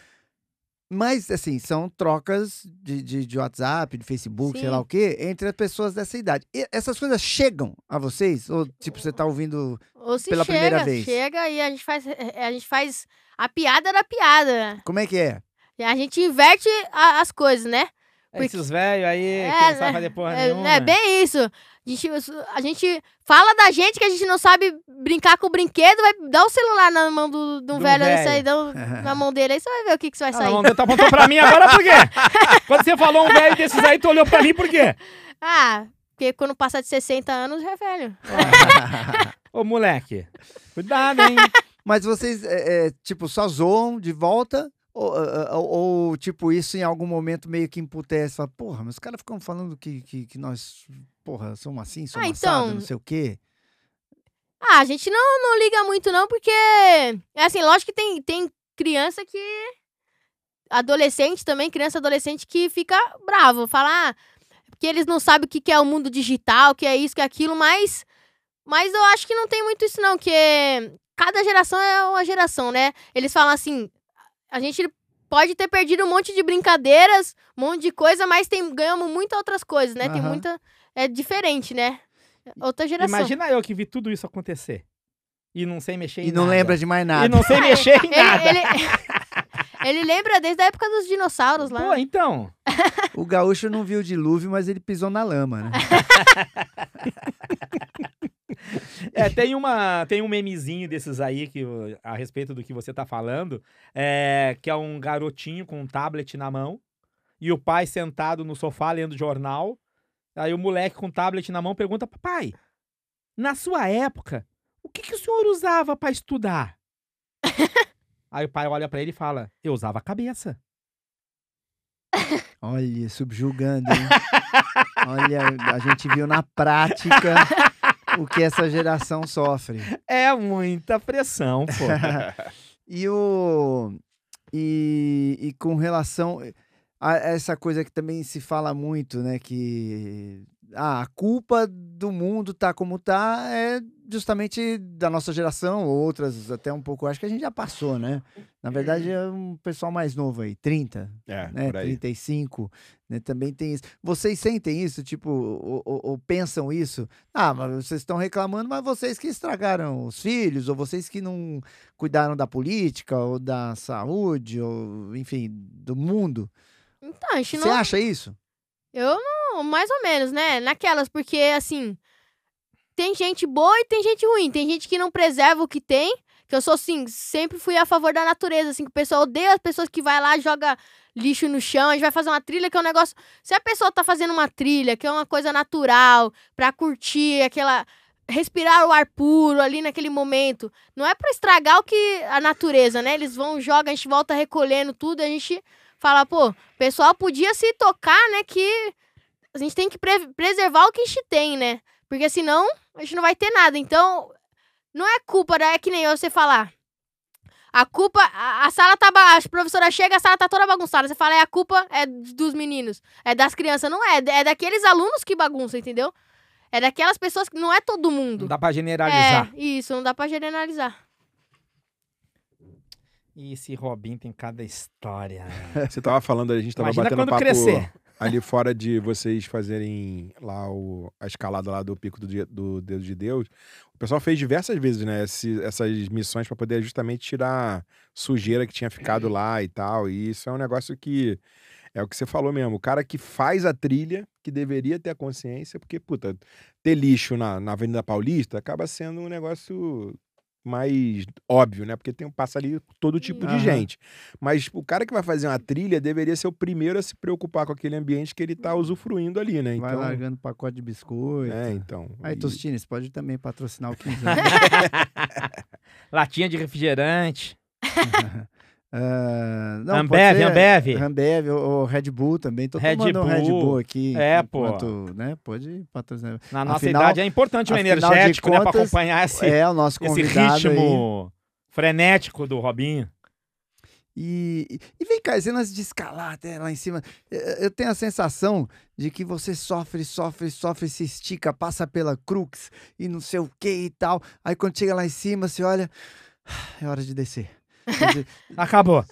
Mas, assim, são trocas de, de, de WhatsApp, de Facebook, sei lá Sim. o quê, entre as pessoas dessa idade. E essas coisas chegam a vocês? Ou, tipo, você tá ouvindo. Ou se Pela chega, primeira vez. chega e a gente faz a gente faz a piada da piada. Como é que é? E a gente inverte a- as coisas, né? Esses velhos aí É, que não né? sabem fazer porra É, nenhuma. é bem isso. A gente, a gente fala da gente que a gente não sabe brincar com o brinquedo, vai dar o celular na mão do, do Do velho, aí, velho. sai, dá um- na mão dele, aí você vai ver o que, que você vai Ah, sair. não, você apontou pra mim agora por quê? Quando você falou um velho desses aí, tu olhou pra mim por quê? Ah, porque quando passar de 60 anos já é velho. Ô, moleque, cuidado, hein? Mas vocês, é, é, tipo, só zoam de volta? Ou, ah, ah, ou- ou, tipo, isso em algum momento meio que emputece? Fala, porra, mas os caras ficam falando que, que, que nós, porra, somos assim, somos Ah, assado, então, não sei o quê. Ah, a gente não, não liga muito não, porque é assim, lógico que tem, tem criança que adolescente também, criança adolescente que fica bravo, fala ah, porque eles não sabem o que que é o mundo digital, que é isso, que é aquilo, mas mas eu acho que não tem muito isso não, que cada geração é uma geração, né? Eles falam assim, a gente pode ter perdido um monte de brincadeiras, um monte de coisa, mas tem ganhamos muitas outras coisas, né? Tem Aham. muita é diferente, né? Outra geração. Imagina eu que vi tudo isso acontecer. E não sei mexer em E não nada. lembra de mais nada. E não sei mexer em Ele, nada. ele, ele lembra desde a época dos dinossauros lá. Pô, então. O gaúcho não viu o dilúvio, mas ele pisou na lama, né? É, tem, uma, tem um memezinho desses aí que, a respeito do que você tá falando, é, que é um garotinho com um tablet na mão e o pai sentado no sofá lendo jornal. Aí o moleque com o tablet na mão pergunta: Papai, na sua época, o que, que o senhor usava pra estudar? aí o pai olha pra ele e fala: Eu usava a cabeça. Olha, subjugando, hein? Olha, a gente viu na prática o que essa geração sofre. É muita pressão, pô. E o. E, e com relação a essa coisa que também se fala muito, né? Que ah, a culpa do mundo tá como tá é justamente da nossa geração, ou outras até um pouco, acho que a gente já passou, né? Na verdade, é um pessoal mais novo aí, 30, É, né? por aí. 35, né? Também tem isso. Vocês sentem isso, tipo, ou, ou- ou pensam isso? Ah, mas vocês estão reclamando, mas vocês que estragaram os filhos, ou vocês que não cuidaram da política, ou da saúde, ou enfim, do mundo. Então, a gente Você não. acha isso? Eu não, mais ou menos, né? Naquelas, porque assim. Tem gente boa e tem gente ruim. Tem gente que não preserva o que tem. Que eu sou assim, sempre fui a favor da natureza, assim, que o pessoal odeia as pessoas que vai lá joga lixo no chão, a gente vai fazer uma trilha que é um negócio. Se a pessoa tá fazendo uma trilha, que é uma coisa natural, pra curtir aquela. respirar o ar puro ali naquele momento. Não é pra estragar o que. a natureza, né? Eles vão, jogam, a gente volta recolhendo tudo, a gente fala, pô, o pessoal podia se tocar, né? Que a gente tem que pre- preservar o que a gente tem, né? Porque senão a gente não vai ter nada. Então, não é culpa, né? É que nem você falar. A culpa, a, a sala tá. ba- A professora chega, a sala tá toda bagunçada. Você fala, é a culpa é dos meninos, é das crianças. Não é, é daqueles alunos que bagunçam, entendeu? É daquelas pessoas que não é todo mundo. Não dá pra generalizar. É, isso, não dá pra generalizar. E esse Robin tem cada história. né? Você tava falando, a gente tava Imagina batendo quando papo crescer. Ali fora de vocês fazerem lá o, a escalada lá do Pico do, do Dedo de Deus. O pessoal fez diversas vezes, né, esse- essas missões para poder justamente tirar sujeira que tinha ficado lá e tal. E isso é um negócio que é o que você falou mesmo. O cara que faz a trilha, que deveria ter a consciência, porque, puta, ter lixo na, na Avenida Paulista acaba sendo um negócio mais óbvio, né? Porque tem, passa ali todo tipo de gente. Mas o cara que vai fazer uma trilha deveria ser o primeiro a se preocupar com aquele ambiente que ele tá usufruindo ali, né? Vai Então, largando pacote de biscoito. é, então. Aí, e- Tostines, pode também patrocinar o 15 Latinha de refrigerante. Ah, não, Ambev, ser Ambev. Ambev, o, o Red Bull também. Tô Red tomando um Red Bull. Bull aqui. É, pô. enquanto, Né, pode patrocinar. Na nossa Afinal- idade é importante o energético, né? Pra contas, acompanhar esse, é, o nosso esse convidado aí. ritmo frenético do Robinho. E, e- vem cá, esse lance de escalar até lá em cima. Eu tenho a sensação de que você sofre, sofre, sofre, se estica, passa pela crux e não sei o que e tal. Aí quando chega lá em cima, você olha. É hora de descer. Acabou.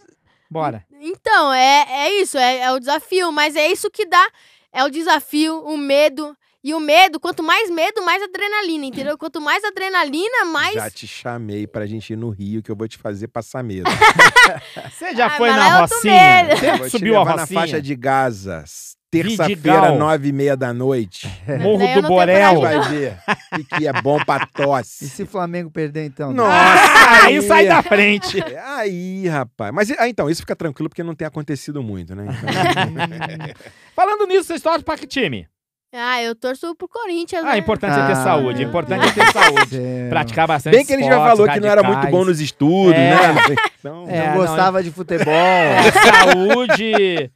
Bora. Então, é, é isso, é, é o desafio, mas é isso que dá. É o desafio, o medo. E o medo, quanto mais medo, mais adrenalina, entendeu? Quanto mais adrenalina, mais. Já te chamei pra gente ir no Rio, que eu vou te fazer passar medo. Você já Ah, foi na tô Rocinha? Você vou te subiu a levar na Rocinha? faixa de Gaza, terça-feira, nove e meia da noite. Morro do Borel. coragem, O que, é bom pra E tosse. se o Flamengo perder, então? Nossa, Ah, aí sai da frente. Aí, rapaz. Mas ah, então, isso fica tranquilo porque não tem acontecido muito, né? Então, Falando nisso, você torce pra que time? Ah, eu torço pro Corinthians, Ah, né? importante é ter Ah, saúde. Importante é ter saúde. Praticar bastante bem que ele já falou que não era muito radicais. bom nos estudos, É. né? Então, É, não não, gostava de futebol. É, saúde.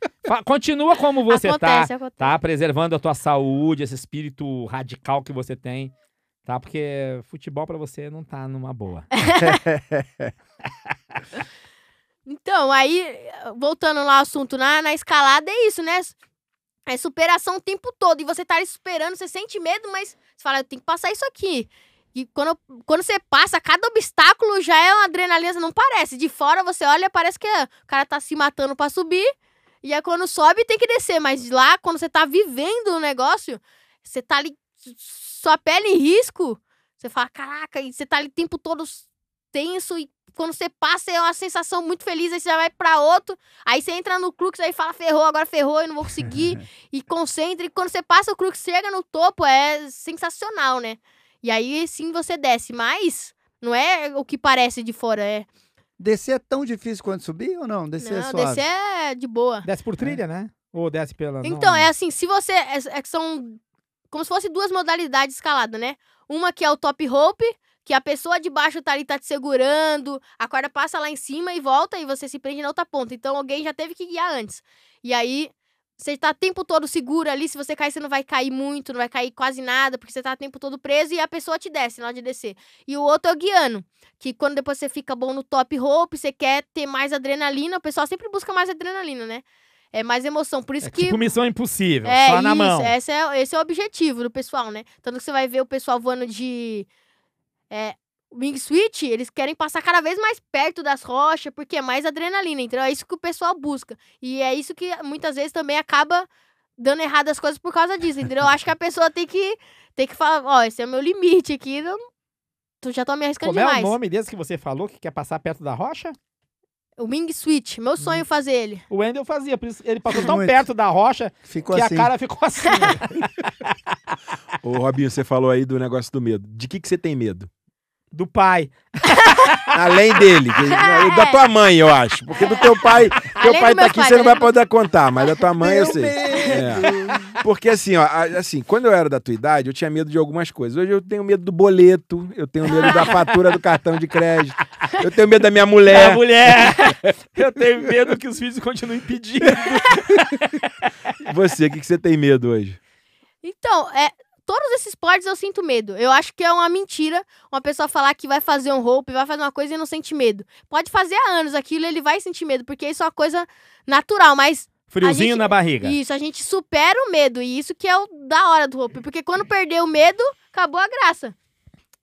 Continua como você acontece, tá. acontece. Tá preservando a tua saúde, esse espírito radical que você tem. Tá? Porque futebol pra você não tá numa boa. Então, aí, voltando lá ao assunto, na, na escalada é isso, né? É superação o tempo todo. E você tá ali esperando, você sente medo, mas você fala, eu tenho que passar isso aqui. E quando, quando você passa, cada obstáculo já é uma adrenalina, não parece. De fora você olha, parece que o cara tá se matando pra subir. E aí quando sobe, tem que descer. Mas lá, quando você tá vivendo o negócio, você tá ali, sua pele em risco. Você fala, caraca, e você tá ali o tempo todo tenso e quando você passa é uma sensação muito feliz, aí você já vai pra outro, aí você entra no crux, aí fala, ferrou, agora ferrou, eu não vou conseguir, e concentra, e quando você passa o crux, chega no topo, é sensacional, né? E aí sim você desce, mas não é o que parece de fora, é. Descer é tão difícil quanto subir ou não? Descer é não, suave. descer é de boa. Desce por trilha, né? Ou desce pela. Então, não- é assim, se você. É, é que são como se fosse duas modalidades de escalada, né? Uma que é o top rope, que a pessoa de baixo tá ali, tá te segurando, a corda passa lá em cima e volta, e você se prende na outra ponta. Então alguém já teve que guiar antes. E aí. Você tá o tempo todo seguro ali, se você cair, você não vai cair muito, não vai cair quase nada, porque você tá o tempo todo preso e a pessoa te desce na hora de descer. E o outro é o guiando, que quando depois você fica bom no top rope, você quer ter mais adrenalina, o pessoal sempre busca mais adrenalina, né? É mais emoção. Por isso É que. tipo missão impossível, É só na isso, mão. Esse é, esse é o objetivo do pessoal, né? Tanto que você vai ver o pessoal voando de é, Wing Switch, eles querem passar cada vez mais perto das rochas, porque é mais adrenalina, entendeu? É isso que o pessoal busca. E é isso que muitas vezes também acaba dando errado as coisas por causa disso, entendeu? Eu acho que a pessoa tem que, tem que falar, ó, esse é o meu limite aqui, não... tu já tá me arriscando Como é demais. o nome desse que você falou que quer passar perto da rocha? O Wing Switch, meu sonho Hum. fazer ele. O Wendel fazia, por isso ele passou tão Muito. perto da rocha Ficou que assim. a cara ficou assim. Ô, Robinho, você falou aí do negócio do medo. De que, que você tem medo? do pai. Além dele. que- da tua mãe, eu acho. Porque do teu pai. Teu Além pai tá aqui, pai, você não vai poder contar, mas da tua mãe eu sei. É. Porque assim, ó, assim, quando eu era da tua idade, eu tinha medo de algumas coisas. Hoje eu tenho medo do boleto, eu tenho medo da fatura do cartão de crédito, eu tenho medo da minha Da mulher. mulher. Eu tenho medo que os filhos continuem pedindo. Você, o que, que você tem medo hoje? Então, é, todos esses esportes eu sinto medo. Eu acho que é uma mentira uma pessoa falar que vai fazer um rope, vai fazer uma coisa e não sente medo. Pode fazer há anos aquilo, ele vai sentir medo, porque isso é uma coisa natural, mas Friozinho gente- na barriga. isso, a gente supera o medo, e isso que é o da hora do rope, porque quando perder o medo, acabou a graça.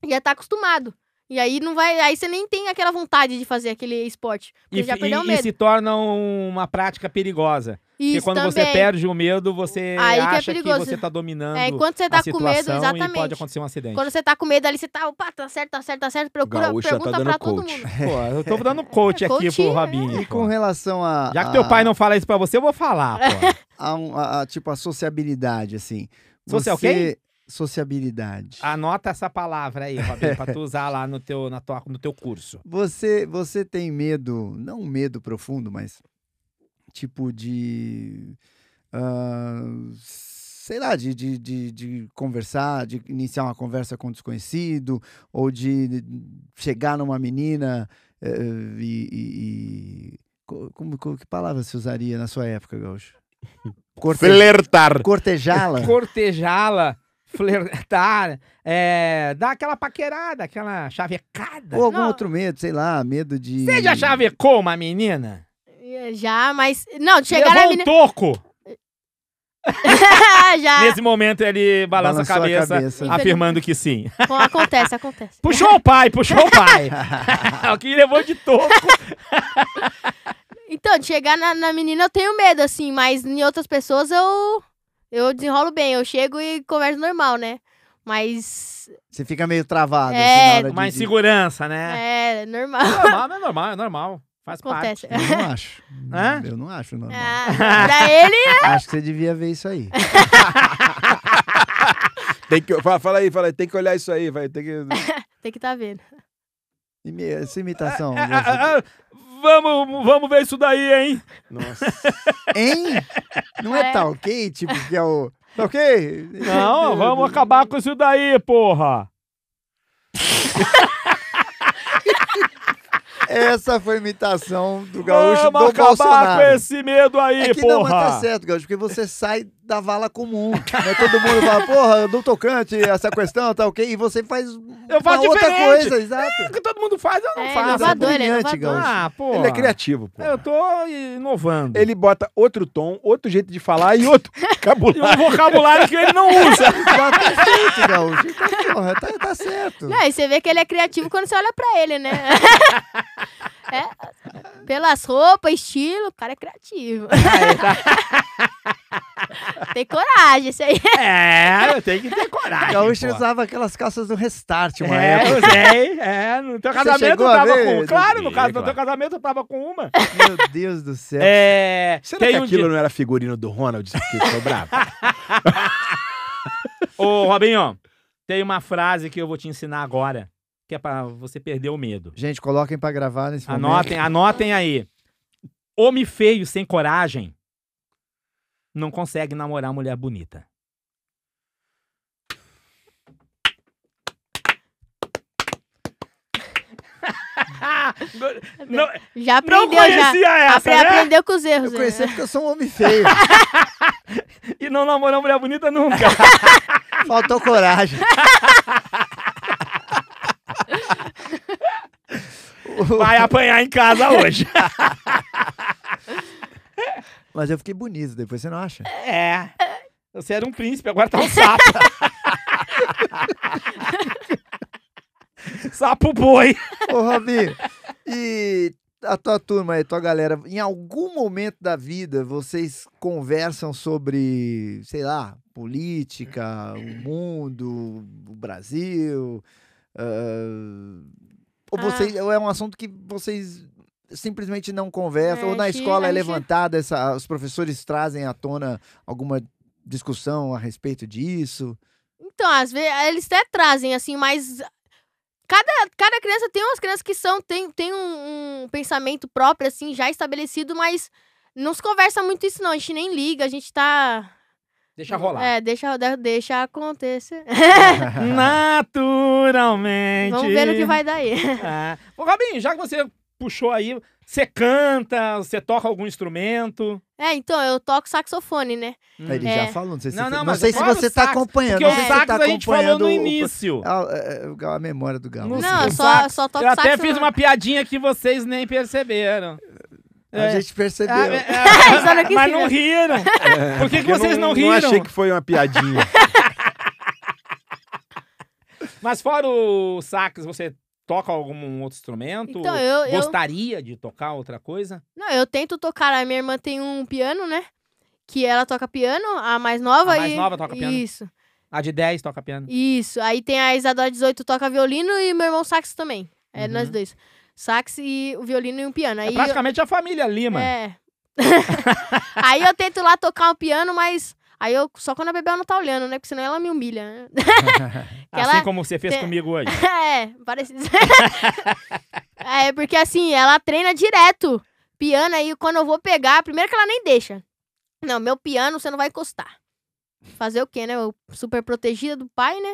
Já tá acostumado. E aí não vai. Aí você nem tem aquela vontade de fazer aquele esporte. Porque E, já perdeu o e- e medo. se torna uma prática perigosa. Porque Isso quando você também. perde o medo, você Aí que é acha que, perigoso. você tá dominando É, enquanto você a tá com medo, e exatamente. pode acontecer um acidente. Quando você tá com medo ali, você tá, opa, tá certo, tá certo, tá certo. Procura, Gaúcho já tá pergunta dando pra todo coach. mundo. Pô, eu tô dando coach aqui Coach, pro é. Robinho. E com relação a. Já que a- teu pai não fala isso pra você, eu vou falar, pô. a, um- a- a, tipo, a sociabilidade, assim. Social Você- Sociabilidade. Anota essa palavra aí, Robinho, pra tu usar lá no teu, na tua, no teu curso. Você, você tem medo, não um medo profundo, mas tipo de. ah, sei lá, de, de, de, de conversar, de iniciar uma conversa com um desconhecido, ou de chegar numa menina eh, e. e- e- co- como, co- que palavra se usaria na sua época, Gaúcho? Corte, Flertar. cortejá-la? Cortejá-la, flertar, é, dar aquela paquerada, aquela chavecada. Ou algum Não. outro medo, sei lá, medo de. Você já chavecou uma menina? Já, mas. Não, de chegar Levou na um menina. toco. já. Nesse momento ele balança a Balançou a cabeça, cabeça. afirmando que sim. Bom, acontece, acontece. Puxou o pai, puxou o pai. o que levou de toco. Então, de chegar na, na menina eu tenho medo, assim, mas em outras pessoas eu. Eu desenrolo bem. Eu chego e converso normal, né? Mas. Você fica meio travado. É, assim, na hora de- Uma insegurança, né? É, normal. É normal, é normal, é normal. Faz Acontece. parte. Eu não acho. Hã? Eu não acho normal. Ah, pra ele. Acho que você devia ver isso aí. Tem que, fala, fala aí, fala aí. Tem que olhar isso aí, vai. Tem que... Tem que tá vendo. Imi- Essa imitação. Ah, Gaúcho. ah, ah, vamos, vamos ver isso daí, hein? Nossa. Hein? Não é, É. tá ok? Tipo, que é o. Tá ok? Não, vamos acabar com isso daí, porra. Essa foi a imitação do gaúcho Vamos do acabar Bolsonaro. com esse medo aí, É que não, mas porra. tá certo, Gaúcho, porque você sai da vala comum. Né? Todo mundo fala, porra, do tocante, essa questão, tá ok? E você faz Eu faço outra coisa, exato. O que todo mundo faz, eu não É, faço. inovador, ele é brilhante, inovador. Gaúcho. Ah, porra. Ele é criativo, pô. Eu tô inovando. Ele bota outro tom, outro jeito de falar e outro E um vocabulário. vocabulário que ele não usa. Tá perfeito, Gaúcho. Então, porra, tá, tá certo. Não, e você vê que ele é criativo quando você olha pra ele, né? É, pelas roupas, estilo, o cara é criativo. Tem coragem, esse aí. É, eu tenho que ter coragem. Gaúcho pô. usava aquelas calças do Restart, uma É, época. eu usei. É, no teu casamento eu tava ver, com. Edu? Claro, no, caso, teu casamento eu tava com uma. Meu Deus do céu. É. Será tem que um aquilo dia- não era figurino do Ronald que sobrava? Ô, Robinho, tem uma frase que eu vou te ensinar agora, que é pra você perder o medo. Gente, coloquem pra gravar nesse momento. Anotem, anotem aí. Homem feio sem coragem não consegue namorar mulher bonita. não, Já não aprendeu, já. conhecia essa, Apre- né? Aprendeu com os erros. Eu né? conheci porque eu sou um homem feio. E não namorou mulher bonita nunca. Faltou coragem. Vai apanhar em casa hoje. Mas eu fiquei bonito depois, você não acha? É. Você era um príncipe, agora tá um sapo. sapo boi. Ô, Robi, e a tua turma aí, tua galera, em algum momento da vida vocês conversam sobre, sei lá, política, o mundo, o Brasil? Ah, ou, Ah. vocês, ou é um assunto que vocês simplesmente não conversam? É, ou na escola é levantada, essa, os professores trazem à tona alguma discussão a respeito disso? Então, às vezes, eles até trazem, assim, mas. Cada, cada criança tem umas crianças que são, tem, tem um, um pensamento próprio, assim, já estabelecido, mas não se conversa muito isso, não. A gente nem liga, a gente tá. Deixa rolar. É, deixa, de- deixa acontecer. Naturalmente. Vamos ver no que vai dar aí. É. Ô, Robinho, já que você puxou aí, você canta, você toca algum instrumento? É, então, eu toco saxofone, né? Ele É. já falou, não sei se, Não, você- não, não mas sei se o você está acompanhando. Porque não o sei se você tá a gente falou acompanhando no o- início. Ah, é, é, a memória do Galo. Não, o eu só, só toco Eu até saxofone. fiz uma piadinha que vocês nem perceberam. A É. gente percebeu. Ah, é, não quis mas não riram. Por que, que eu vocês não, riram? Não achei que foi uma piadinha. Mas fora o sax, você toca algum outro instrumento? Então, eu- eu- Gostaria de tocar outra coisa? Não, eu tento tocar. A minha irmã tem um piano, né? Que ela toca piano, a mais nova. A mais e... nova toca piano? Isso, A de 10 toca piano. isso. Aí tem a Isadora 18 toca violino e meu irmão sax também. É, Uhum. nós dois. Sax e o violino e um piano. Aí É praticamente a família eu... Lima. É. aí eu tento lá tocar um piano, mas... Aí eu... Só quando a Bebel não tá olhando, né? Porque senão ela me humilha, né? assim ela- como você fez tem- comigo hoje. É, parecido. é, porque assim, ela treina direto piano, aí quando eu vou pegar, primeiro que ela nem deixa. Não, meu piano você não vai encostar. Fazer o quê, né? Eu super protegida do pai, né?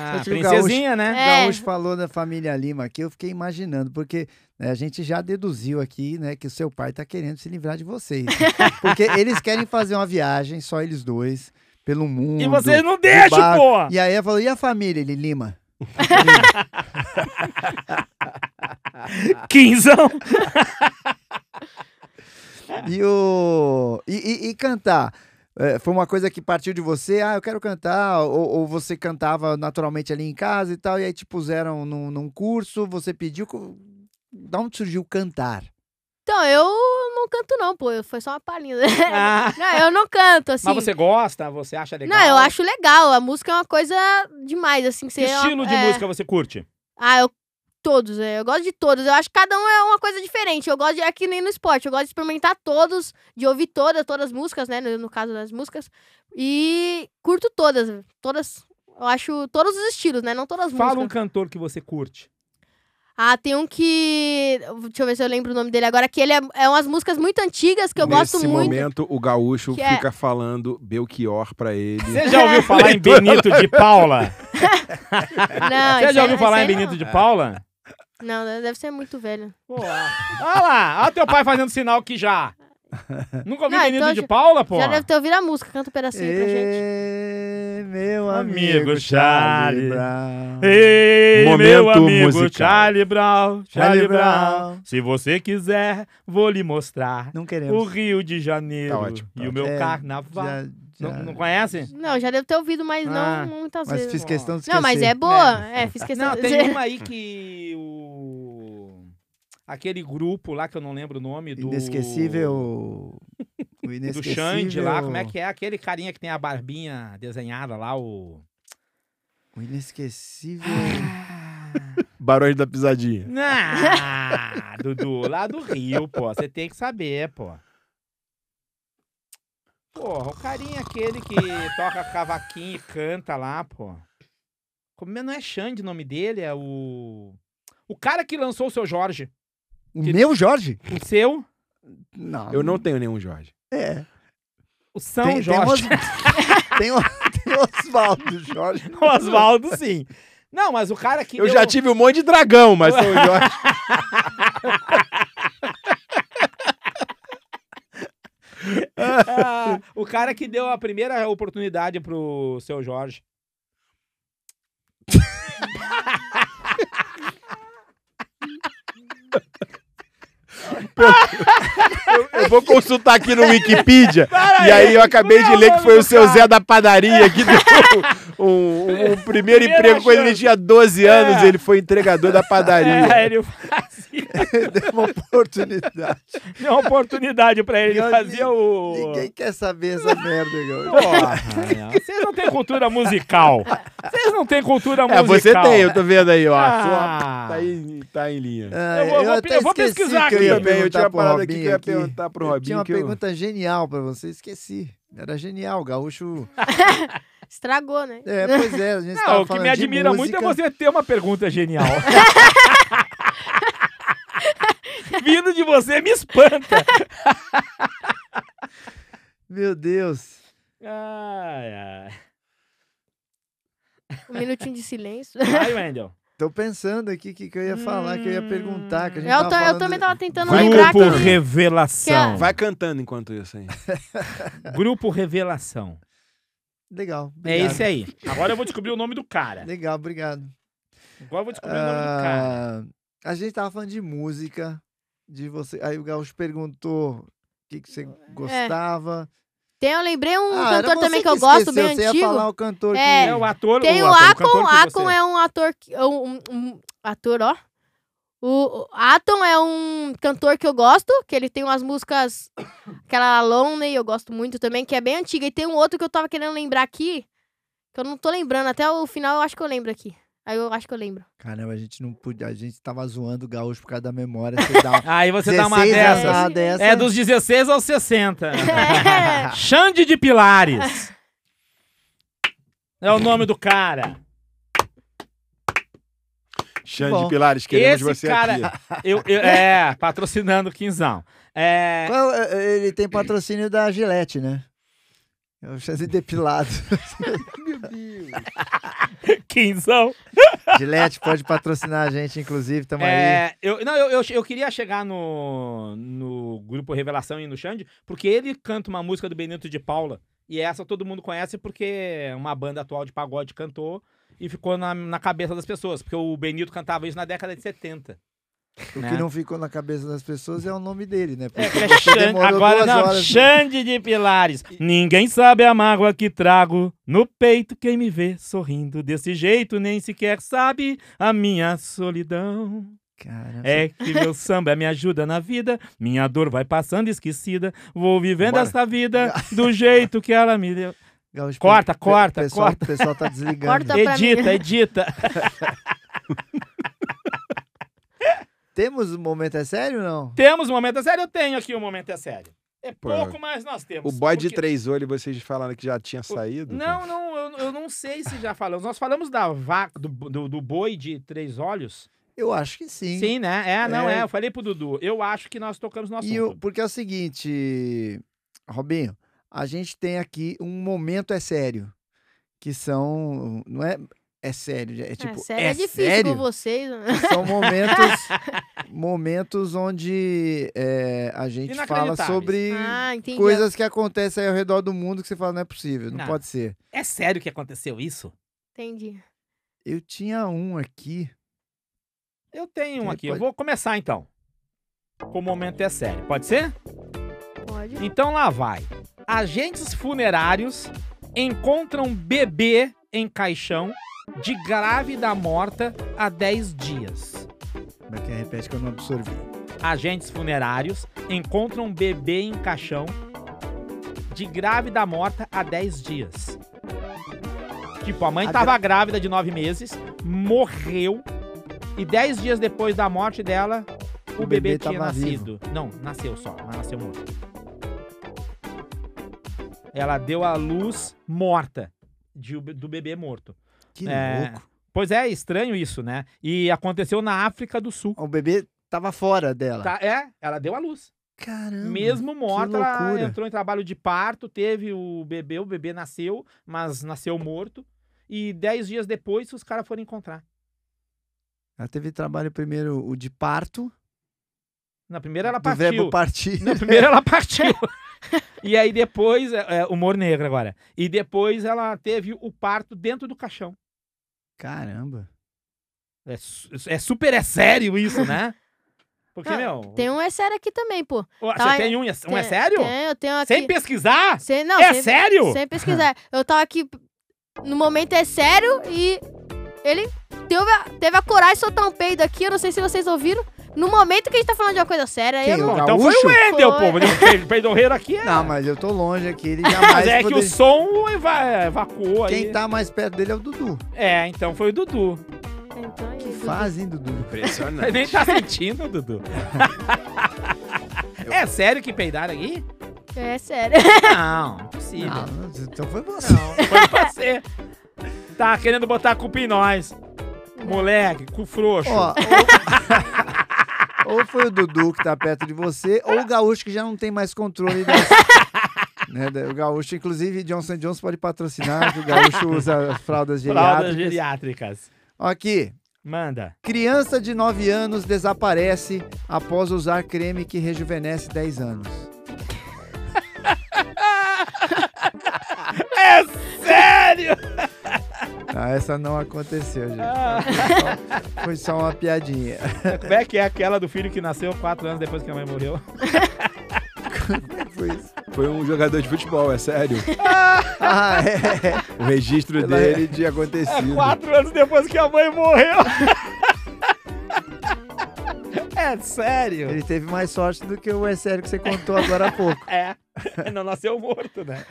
Ah, princesinha, né? O É. Gaúcho falou da família Lima aqui, eu fiquei imaginando, porque né, a gente já deduziu aqui, né, que o seu pai tá querendo se livrar de vocês. porque eles querem fazer uma viagem, só eles dois, pelo mundo. E vocês não deixam, bar. pô! E aí ela falou, e a família? Ele, Lima. Quinzão! E o. E, e- e cantar? É, foi uma coisa que partiu de você, ah, eu quero cantar, ou, ou você cantava naturalmente ali em casa e tal, e aí te puseram num, num curso, você pediu. Da onde surgiu cantar? Então, eu não canto não, pô. Foi só uma palhinha. Ah, não, eu não canto, assim. mas você gosta? Você acha legal? Não, eu acho legal. A música é uma coisa demais, assim. Que você é uma- estilo de é. música você curte? Ah, eu todos, é, eu gosto de todos. Eu acho que cada um é uma coisa diferente. Eu gosto de é que nem no esporte, eu gosto de experimentar todos, de ouvir todas, todas as músicas, né, no, no caso das músicas. E curto todas, todas. Eu acho todos os estilos, né, não todas as Fala um músicas. cantor que você curte. Ah, tem um que, deixa eu ver se eu lembro o nome dele agora, que ele é, é umas músicas muito antigas que eu gosto Nesse muito. momento, o gaúcho é- fica falando Belchior pra ele. Você já ouviu falar em Benito de Paula? Não, Você já aí- ouviu falar em Benito de Paula? Não, não, deve ser muito velho. Pô, olha lá, olha teu pai fazendo sinal que já. Nunca ouviu Não, Benito então de Paula, pô? Já deve ter ouvido a música, canta um pedacinho pra gente. Meu Amigo amigo Charlie. Brown. Ei, Momento meu amigo musical. Charlie Brown, Charlie, Charlie Brown. Brown. Se você quiser, vou lhe mostrar Não o queremos. Rio de Janeiro Tá ótimo, tá e o meu É, carnaval. Já- Não, já- não conhece? Não, já devo ter ouvido, mas Ah, não muitas Mas vezes. fiz questão de esquecer. Não, mas é boa. É, fiz questão Não, tem uma aí que o... Aquele grupo lá que eu não lembro o nome do... Inesquecível. O Do inesquecível. Xande lá, como é que é? Aquele carinha que tem a barbinha desenhada lá, o... O inesquecível. Barões da Pisadinha. Ah, Dudu, lá do Rio, pô. Você tem que saber, pô. Porra, o carinha aquele que toca cavaquinho e canta lá, pô. Como é- não é Xande o nome dele? É o. O cara que lançou o seu Jorge. O Que- meu Jorge? O seu, Não. Eu não tenho nenhum Jorge. É. o São Tem, tem, Jorge. Os... tem, o... tem Oswaldo Jorge. Oswaldo, sim. Não, mas o cara que. Eu deu- já tive um monte de dragão, mas São Jorge. Ah, o cara que deu a primeira oportunidade pro seu Jorge. Eu vou consultar aqui no Wikipedia. Para e aí eu acabei de ler que foi o seu. Zé da padaria que deu um, um- um primeiro Primeira emprego quando ele tinha 12 anos. É. Ele foi entregador da padaria. É, ele. Deu uma oportunidade. Deu uma oportunidade pra ele. Fazia o. Ninguém quer saber essa merda. Porra, não. vocês não têm cultura musical. Vocês não têm cultura É, musical. você tem, eu tô vendo aí, ó. Ah. Sua- Tá, em, tá em linha. Ah, Eu vou- vou até pe- eu vou pesquisar que eu aqui ia também, eu tinha parada aqui que eu ia perguntar pro Eu Robinho. tinha uma que eu- pergunta genial pra você, esqueci. Era genial, Gaúcho. Estragou, né? É, pois é, a gente Não, tava o que me admira muito é você ter uma pergunta genial. Vindo de você me espanta. Meu Deus. Ai, ai. Um minutinho de silêncio. Vai, Wendel. Tô pensando aqui o que, que eu ia falar, que eu ia perguntar. Que a gente Eu, tava tô- eu também tava tentando Vai, lembrar grupo que... Revelação. Vai cantando enquanto isso aí. Grupo Revelação. Legal. É obrigado. esse aí. Agora eu vou descobrir o nome do cara. Legal, obrigado. Agora eu vou descobrir o nome do cara. Ah, a gente tava falando de música, de você. Aí o Gaúcho perguntou o que, que você É. gostava. Tem, eu lembrei um Ah, cantor também você que eu que gosto, bem você ia antigo. falar o cantor É. que... É o ator. Tem o ator, que Akon você- é um ator, que- um, um- um ator, ó. O o Atom é um cantor que eu gosto, que ele tem umas músicas, aquela Lonely, eu gosto muito também, que é bem antiga. E tem um outro que eu tava querendo lembrar aqui, que eu não tô lembrando, até o final eu acho que eu lembro aqui. Aí eu acho que eu lembro. Caramba, a gente não podia... A gente tava zoando o gaúcho por causa da memória. Você dá Aí você dá uma 16 dessas. uma dessa. É dos 16 aos 60. É. Xande de Pilares. É o nome do cara. Xande Bom, Pilares, queremos Esse você cara- aqui. Eu, eu- é, patrocinando o Quinzão. É, Qual- é, Ele tem patrocínio da Gillette, né? É o chance depilado. Meu Deus. Quinzão. Gillette pode patrocinar a gente, inclusive, tamo aí. É, eu, não, eu, eu, eu queria chegar no, no grupo Revelação e no Xande, porque ele canta uma música do Benito de Paula. E essa todo mundo conhece porque uma banda atual de pagode cantou e ficou na, na cabeça das pessoas. Porque o Benito cantava isso na década de 70. O né? que não ficou na cabeça das pessoas é o nome dele, né? Porque É, você Xande, agora não, horas. Xande de Pilares. Ninguém sabe a mágoa que trago no peito. Quem me vê sorrindo desse jeito nem sequer sabe a minha solidão. Caramba. É que meu samba me ajuda na vida, minha dor vai passando esquecida, vou vivendo Bora. essa vida do jeito que ela me deu. Gaúcho, Corta, pe- corta, pessoal, corta. O pessoal tá desligando. Corta. Edita, edita. Temos o momento é sério ou não? Temos um momento é sério? Eu tenho aqui um momento é sério. É Pô, pouco, mas nós temos. O boy de Porque- três olhos, vocês falaram que já tinha saído? Não, não, eu, eu não sei se já falamos. Nós falamos da vaca, do, do, do boi de três olhos. Eu acho que sim. Sim, né? É, não É. é. Eu falei pro Dudu. Eu acho que nós tocamos no assunto. E o- porque é o seguinte, Robinho, a gente tem aqui um momento é sério, que são, não é, é sério, é tipo, é, sério, é, é difícil sério? com vocês. né? São momentos, momentos onde é, a gente fala sobre Ah, coisas que acontecem aí ao redor do mundo que você fala, não é possível, não, Não. pode ser. É sério que aconteceu isso? Entendi. Eu tinha um aqui, Eu tenho um Quem aqui. Eu pode- vou começar então. Com o momento é sério. Pode ser? Pode. Então lá vai. Agentes funerários encontram bebê em caixão de grávida morta há 10 dias. como é que repete que eu não absorvi. Agentes funerários encontram bebê em caixão de grávida morta há 10 dias. Tipo, a mãe A tava grávida de 9 meses, morreu, e 10 dias depois da morte dela, o, O bebê, bebê tinha nascido. Não, nasceu só, mas nasceu morto. Ela deu a luz morta de, do bebê morto. Que É, louco. Pois é, estranho isso, né? E aconteceu na África do Sul. O bebê tava fora dela. Tá, é, ela deu a luz. Caramba. Mesmo morta, ela entrou em trabalho de parto, teve o bebê, o bebê nasceu, mas nasceu morto. E dez dias depois, os caras foram encontrar. Ela teve trabalho primeiro o de parto, Na primeira ela partiu. verbo partir. Na primeira ela partiu. e aí depois, é, é, humor negro agora. E depois ela teve o parto dentro do caixão. Caramba. É, é super é sério isso, né? Porque, Ah, meu. Tem um é sério aqui também, pô. Você tem um, é- um é sério? Tem, eu tenho aqui. Sem pesquisar? Sem, não, é sem, sério? sem pesquisar. Eu tava aqui. No momento é sério e ele teve a, teve a coragem de soltar um peido aqui. Eu não sei se vocês ouviram. No momento que a gente tá falando de uma coisa séria, Quem, eu o não. Bom, então foi o Wendel, pô. Mas o pe- peidorreiro aqui é. Não, mas eu tô longe aqui, ele Mas jamais é que o som eva- evacuou aí. Quem tá mais perto dele é o Dudu. É, então foi o Dudu. Então, aí, Que Dudu. fase, hein, Dudu? Você Impressionante. nem tá sentindo, Dudu. é sério que peidaram aqui? É sério. Não, impossível. Não, então foi você. Não, foi você. Tá querendo botar a culpa em nós. Moleque, cu frouxo. Ó, ou... ou foi o Dudu que tá perto de você, ou o Gaúcho que já não tem mais controle das... né, da- o Gaúcho, inclusive, Johnson Johnson pode patrocinar, que o Gaúcho usa fraldas Fraldas geriátricas. geriátricas. Ó, Aqui, Manda. criança de 9 anos desaparece após usar creme que rejuvenesce 10 anos. É sério? Ah, essa não aconteceu, gente. Ah. Foi só uma piadinha. Como é que é aquela do filho que nasceu quatro anos depois que a mãe morreu? Foi isso. Foi um jogador de futebol, é sério. Ah, é. O registro Pela- dele de É acontecido. quatro anos depois que a mãe morreu. É sério? Ele teve mais sorte do que o é sério que você contou agora há pouco. É. Não nasceu morto, né?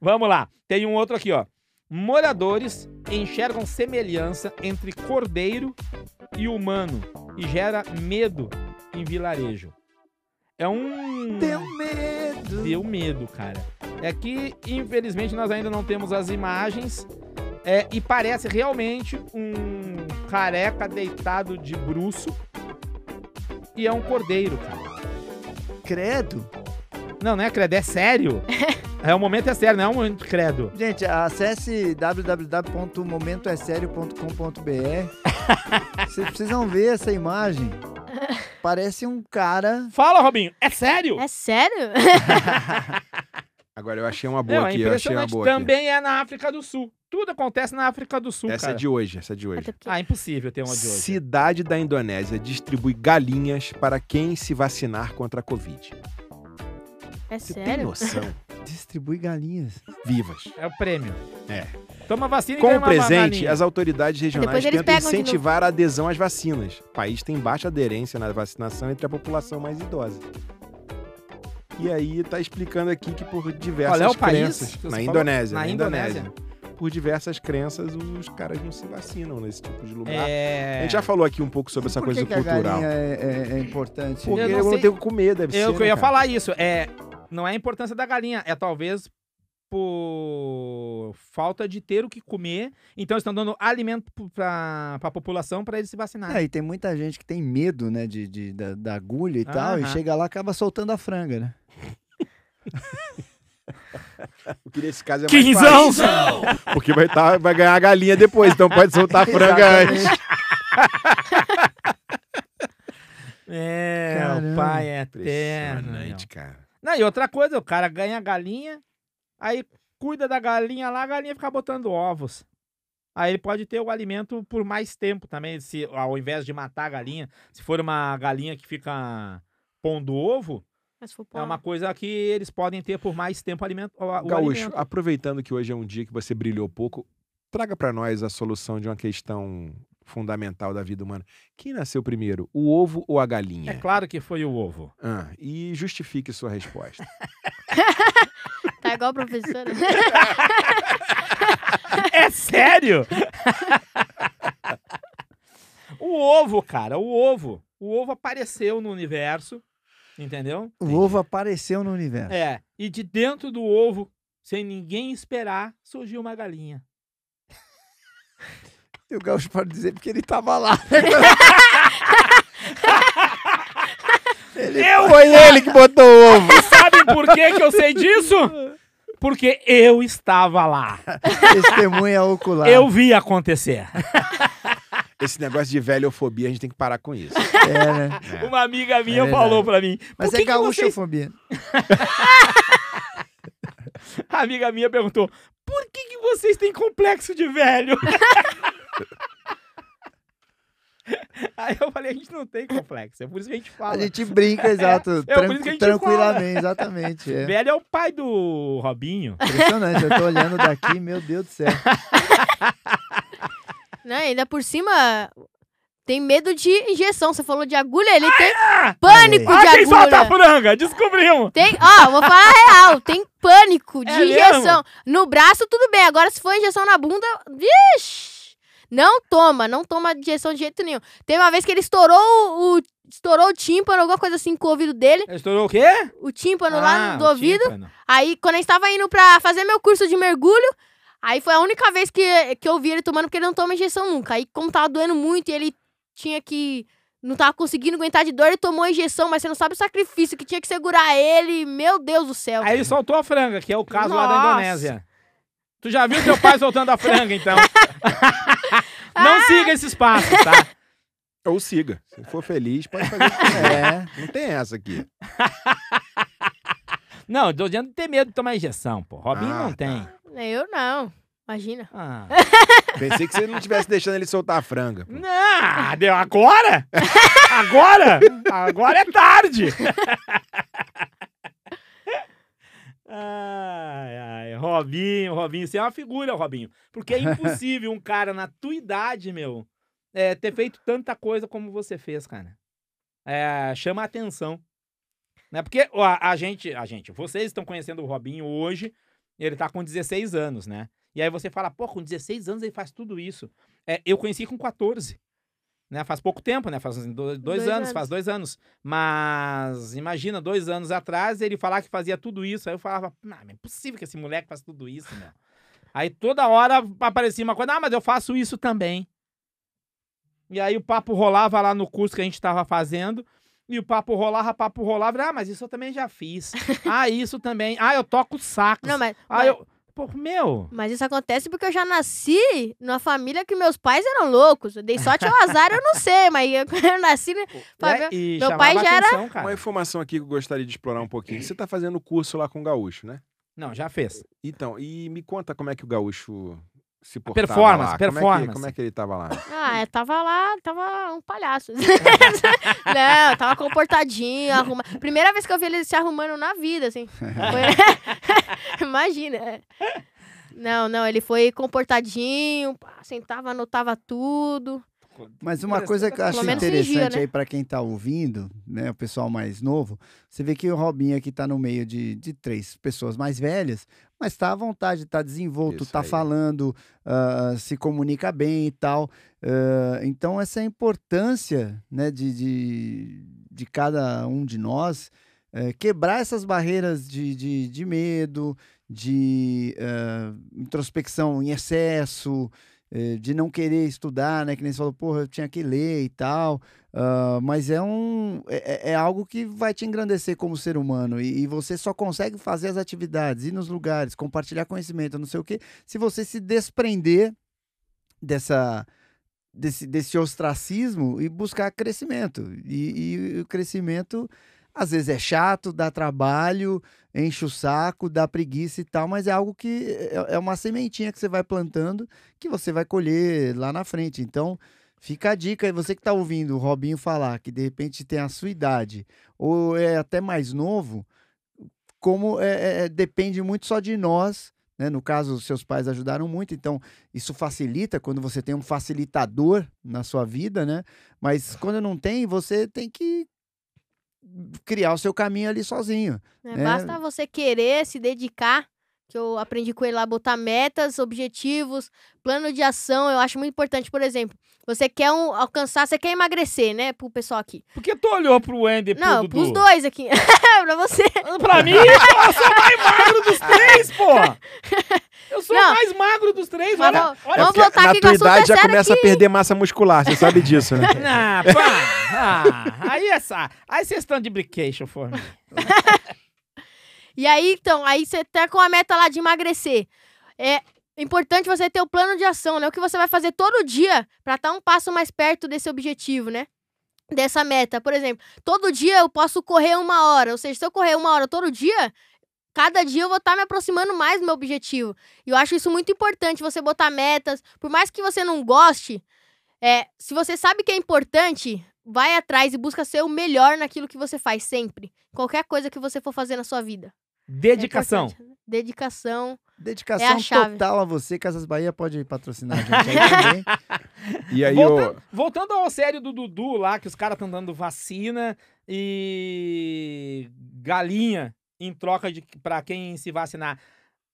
Vamos lá. Tem um outro aqui, ó. Moradores enxergam semelhança entre cordeiro e humano e gera medo em vilarejo. É um. Deu medo. Deu medo, cara. É que, infelizmente, nós ainda não temos as imagens. é, e parece realmente um careca deitado de bruço. E é um cordeiro, cara. Credo. Não, não é credo, é sério. é o momento é sério, não é um momento de credo. Gente, acesse www.momentoesserio.com.br. Vocês precisam ver essa imagem. Parece um cara. Fala, Robinho, é sério? É sério? Agora eu achei uma boa Não, é aqui, eu achei uma boa aqui. Também é na África do Sul. Tudo acontece na África do Sul, Essa cara. é de hoje, essa é de hoje. Ah, impossível ter uma de hoje. Cidade da Indonésia distribui galinhas para quem se vacinar contra a Covid. É Você tem sério? noção? Distribui galinhas. Vivas. É o prêmio. É. Toma vacina e Com o presente, as autoridades regionais tentam incentivar a adesão às vacinas. O país tem baixa aderência na vacinação entre a população mais idosa. E aí tá explicando aqui que por diversas Qual é o país crenças, você na? Indonésia, Na na Indonésia. Indonésia. Por diversas crenças, os caras não se vacinam nesse tipo de lugar. É... A gente já falou aqui um pouco sobre essa Por coisa que que a cultural. galinha é, é- é importante? Porque Eu eu não não, sei- tenho que comer, deve Eu ser. que eu né, ia cara? falar isso. É, não é a importância da galinha, é talvez por falta de ter o que comer. Então estão dando alimento para a população para eles se vacinarem. É, e tem muita gente que tem medo, né, de, de- da, da agulha e tal, e Aham. chega lá e acaba soltando a franga, né? Porque nesse caso é mais Quinzão! fácil. Porque vai, tá, vai ganhar a galinha depois, então pode soltar a franga antes. É, Caramba. o pai é eterno. Impressionante, cara. Não, e outra coisa, o cara ganha a galinha, aí cuida da galinha lá, a galinha fica botando ovos. Aí ele pode ter o alimento por mais tempo também, se ao invés de matar a galinha, se for uma galinha que fica pondo ovo, é uma coisa que eles podem ter por mais tempo alimento, o, Gaúcho, alimento. aproveitando que hoje é um dia que você brilhou pouco, traga pra nós a solução de uma questão fundamental da vida humana. Quem nasceu primeiro, o ovo ou a galinha? É claro que foi o ovo. Ah, e justifique sua resposta. Tá igual a professora. É sério? o ovo, cara, o ovo. O ovo apareceu no universo, entendeu? O ovo apareceu no universo. É, e de dentro do ovo, sem ninguém esperar, surgiu uma galinha. E o Gaúcho pode dizer porque ele tava lá. Eu! Foi ele que botou o ovo! Sabem por que, que eu sei disso? Porque eu estava lá. Testemunha ocular. Eu vi acontecer. Esse negócio de velhofobia, a gente tem que parar com isso. É, né? É. Uma amiga minha É falou pra mim. Mas é que vocês... gaúchofobia. A amiga minha perguntou: por que, que vocês têm complexo de velho? Aí eu falei, a gente não tem complexo, é por isso que a gente fala. A gente brinca, exato. é tran- que a gente tranquilamente, exatamente. é. Velho é o pai do Robinho. Impressionante. Eu tô olhando daqui, meu Deus do céu. Não, ainda por cima, tem medo de injeção. Você falou de agulha, ele tem Ah! pânico Ah, de quem solta a agulha. franga? Descobrimos! Tem, ó, vou falar a real, tem pânico de É injeção. No braço, tudo bem. Agora, se for injeção na bunda, vixe! Não toma, não toma injeção de jeito nenhum. Teve uma vez que ele estourou o. Estourou o tímpano, alguma coisa assim com o ouvido dele. Estourou o quê? O tímpano Ah, lá do ouvido. tímpano. Aí, quando a gente tava indo pra fazer meu curso de mergulho, aí foi a única vez que, que eu vi ele tomando, porque ele não toma injeção nunca. Aí, como tava doendo muito e ele tinha que. Não tava conseguindo aguentar de dor, ele tomou a injeção, mas você não sabe o sacrifício que tinha que segurar ele. Meu Deus do céu. Aí ele soltou a franga, que é o caso lá da Nossa. Indonésia. Tu já viu teu pai soltando a franga, então? Não siga esses passos, tá? Ou siga. Se for feliz, pode fazer o que quiser. É. Não tem essa aqui. Não, tô dizendo de ter medo de tomar injeção, pô. Robinho Ah, não tem. Eu não. Imagina. Ah. Pensei que você não estivesse deixando ele soltar a franga. pô. Não, deu agora? Agora? Agora é tarde. Robinho, Robinho, você é uma figura, Robinho. Porque é impossível um cara na tua idade, meu, é, ter feito tanta coisa como você fez, cara. É, chama a atenção. Né? Porque a, a gente, a gente, vocês estão conhecendo o Robinho hoje, ele tá com 16 anos, né? E aí você fala, pô, com 16 anos ele faz tudo isso. É, eu conheci com 14. Né? Faz pouco tempo, né? Faz dois, dois anos, anos, faz dois anos. Mas imagina, dois anos atrás, ele falar que fazia tudo isso. Aí eu falava, não, é impossível que esse moleque faça tudo isso, meu. Aí toda hora aparecia uma coisa, ah, mas eu faço isso também. E aí o papo rolava lá no curso que a gente estava fazendo. E o papo rolava, papo rolava. Ah, mas isso eu também já fiz. ah, isso também. Ah, eu toco saco. Não, mas. Ah, mas... eu. Pô, meu. Mas isso acontece porque eu já nasci numa família que meus pais eram loucos. Eu dei sorte ao azar, eu não sei, mas eu, eu nasci. Né, é, meu pai já atenção, era. Cara. Uma informação aqui que eu gostaria de explorar um pouquinho. Você tá fazendo curso lá com o Gaúcho, né? Não, já fez. Então, e me conta como é que o Gaúcho se portava performance, lá. performance. Como é, que, como é que ele tava lá? Ah, eu tava lá, tava um palhaço. não, tava comportadinho, arruma... Primeira vez que eu vi ele se arrumando na vida, assim. Foi... Imagina. Não, não, ele foi comportadinho, sentava, anotava tudo. Mas uma coisa que eu acho interessante fingia, né? aí para quem tá ouvindo, né, o pessoal mais novo, você vê que o Robinho aqui tá no meio de, de três pessoas mais velhas, mas está à vontade, está desenvolto, está falando, uh, se comunica bem e tal. Uh, então, essa importância né, de, de, de cada um de nós uh, quebrar essas barreiras de, de, de medo, de introspecção em excesso, eh, de não querer estudar, né? Que nem você falou, porra, eu tinha que ler e tal. Uh, mas é um é, é, é, algo que vai te engrandecer como ser humano. E, e, você só consegue fazer as atividades, ir nos lugares, compartilhar conhecimento, não sei o quê, se você se desprender dessa. Desse, desse ostracismo e buscar crescimento. E, e o crescimento às vezes é chato, dá trabalho, enche o saco, dá preguiça e tal, mas é algo que é, é uma sementinha que você vai plantando que você vai colher lá na frente. Então, fica a dica aí, você que está ouvindo o Robinho falar que de repente tem a sua idade ou é até mais novo, como é, é, é depende muito só de nós. Né? No caso, seus pais ajudaram muito, então isso facilita quando você tem um facilitador na sua vida, né? Mas quando não tem, você tem que criar o seu caminho ali sozinho. É, né? Basta você querer se dedicar que eu aprendi com ele lá, botar metas, objetivos, plano de ação, eu acho muito importante. Por exemplo, você quer um, alcançar, você quer emagrecer, né, pro pessoal aqui. Por que tu olhou pro Wendy e pro Não, Dudu? pros dois aqui. pra você. pra mim, eu sou mais magro dos três, pô! Eu sou o mais magro dos três, Mas olha. vamos, olha vamos voltar na aqui tua com idade já sério começa aqui. a perder massa muscular, você sabe disso, né? Ah, pá! Ah, aí essa. Aí vocês estão de brication for me. E aí, então, aí você tá com a meta lá de emagrecer. É importante você ter o plano de ação, né? O que você vai fazer todo dia para estar um passo mais perto desse objetivo, né? Dessa meta. Por exemplo, todo dia eu posso correr uma hora. Ou seja, se eu correr uma hora todo dia, cada dia eu vou estar me aproximando mais do meu objetivo. E eu acho isso muito importante, você botar metas. Por mais que você não goste, é, se você sabe que é importante, vai atrás e busca ser o melhor naquilo que você faz sempre. Qualquer coisa que você for fazer na sua vida. Dedicação. É Dedicação. Dedicação É a total a você, Casas Bahia pode patrocinar a gente aí também. E aí, Voltando, voltando ao sério do Dudu lá, que os caras estão dando vacina e galinha em troca de para quem se vacinar.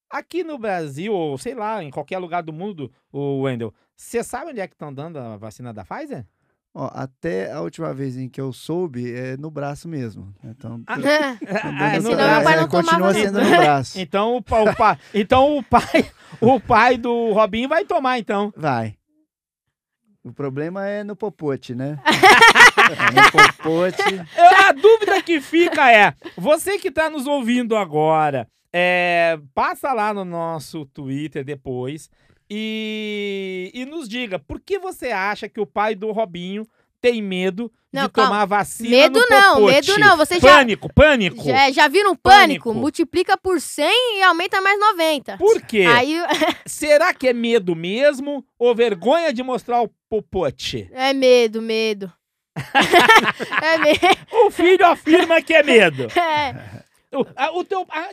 Aqui no Brasil, ou sei lá, em qualquer lugar do mundo, o Wendel, você sabe onde é que estão dando a vacina da Pfizer? Ó, até a última vez em que eu soube, é no braço mesmo. Então, Ah, tô- Ah, é essa- braço. pai é, não continua tomava sendo no braço. Então o, o pai, então o pai, o pai do Robinho vai tomar então. Vai. O problema é no popote, né? É no popote. A dúvida que fica é, você que está nos ouvindo agora, é, passa lá no nosso Twitter depois e, e nos diga por que você acha que o pai do Robinho tem medo Não, de calma. tomar vacina Medo não, popote? medo não, você já- Pânico, pânico. Já, já viram pânico? Pânico. Multiplica por 100 e aumenta mais 90. Por quê? Aí Será que é medo mesmo ou vergonha de mostrar o popote? é medo, medo. é medo. O filho afirma que é medo. É. O, a- o teu. a-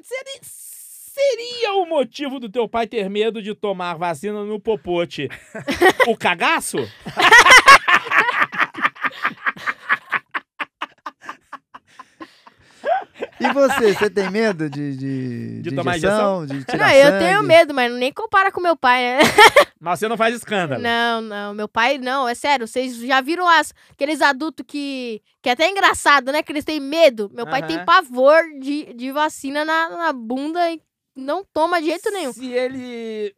seria o motivo do teu pai ter medo de tomar vacina no popote? o cagaço? E você, você tem medo de, de, De tomar injeção, de tirar Não, eu sangue? tenho medo, mas nem compara com meu pai, né? Mas você não faz escândalo. Não, não. Meu pai, não, é sério. Vocês já viram as, aqueles adultos que. Que é até engraçado, né? Que eles têm medo. Meu pai tem pavor de, de vacina na, na bunda e não toma de jeito nenhum. Se ele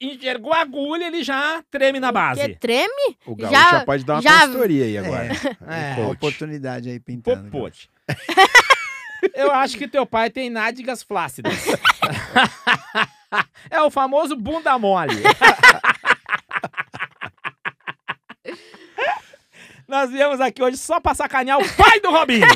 enxergou a agulha, ele já treme na base. O treme? Gaúcho Já- já, pode dar uma já- consultoria aí agora. É. Uma coach. oportunidade aí pintando. Popote. Eu acho que teu pai tem nádegas flácidas. é o famoso bunda mole. Nós viemos aqui hoje só pra sacanear o pai do Robinho.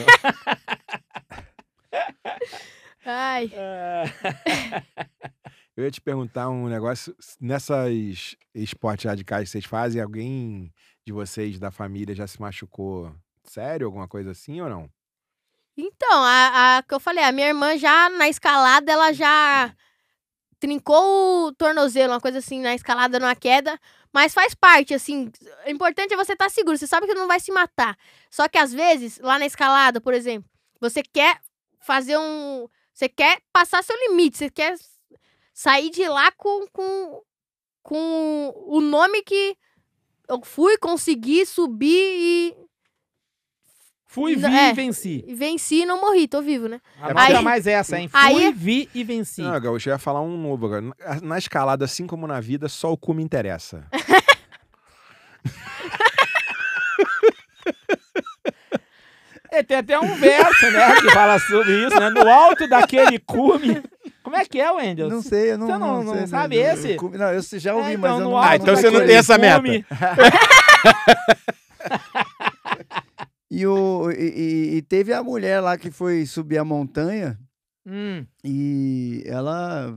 Ai. Eu ia te perguntar um negócio. Nessas esportes radicais que vocês fazem, alguém de vocês da família já se machucou sério, alguma coisa assim ou não? Então, a, a que eu falei, a minha irmã já na escalada, ela já trincou o tornozelo, uma coisa assim, na escalada, numa queda. Mas faz parte, assim. O importante é você estar seguro. Você sabe que não vai se matar. Só que às vezes, lá na escalada, por exemplo, você quer fazer um. Você quer passar seu limite. Você quer sair de lá com, com, com o nome que eu fui, consegui subir e, Fui, vi é. e venci. e venci e não morri. Tô vivo, né? Anota Aí- mais essa, hein? Fui, aí- vi e venci. Não, Gaúcho, eu ia falar um novo agora. Na- Na escalada, assim como na vida, só o cu me interessa. É, tem até um verso, né, que fala sobre isso, né? No alto daquele cume. Como é que é, Wendel? Não sei, eu não, Você não- não sei, sabe eu- eu- esse? eu- Não, eu já ouvi, É, mas então, eu no não... Ah, então você não daquele tem essa meta. cume. E, o, e, e- e teve a mulher lá que foi subir a montanha Hum, e ela,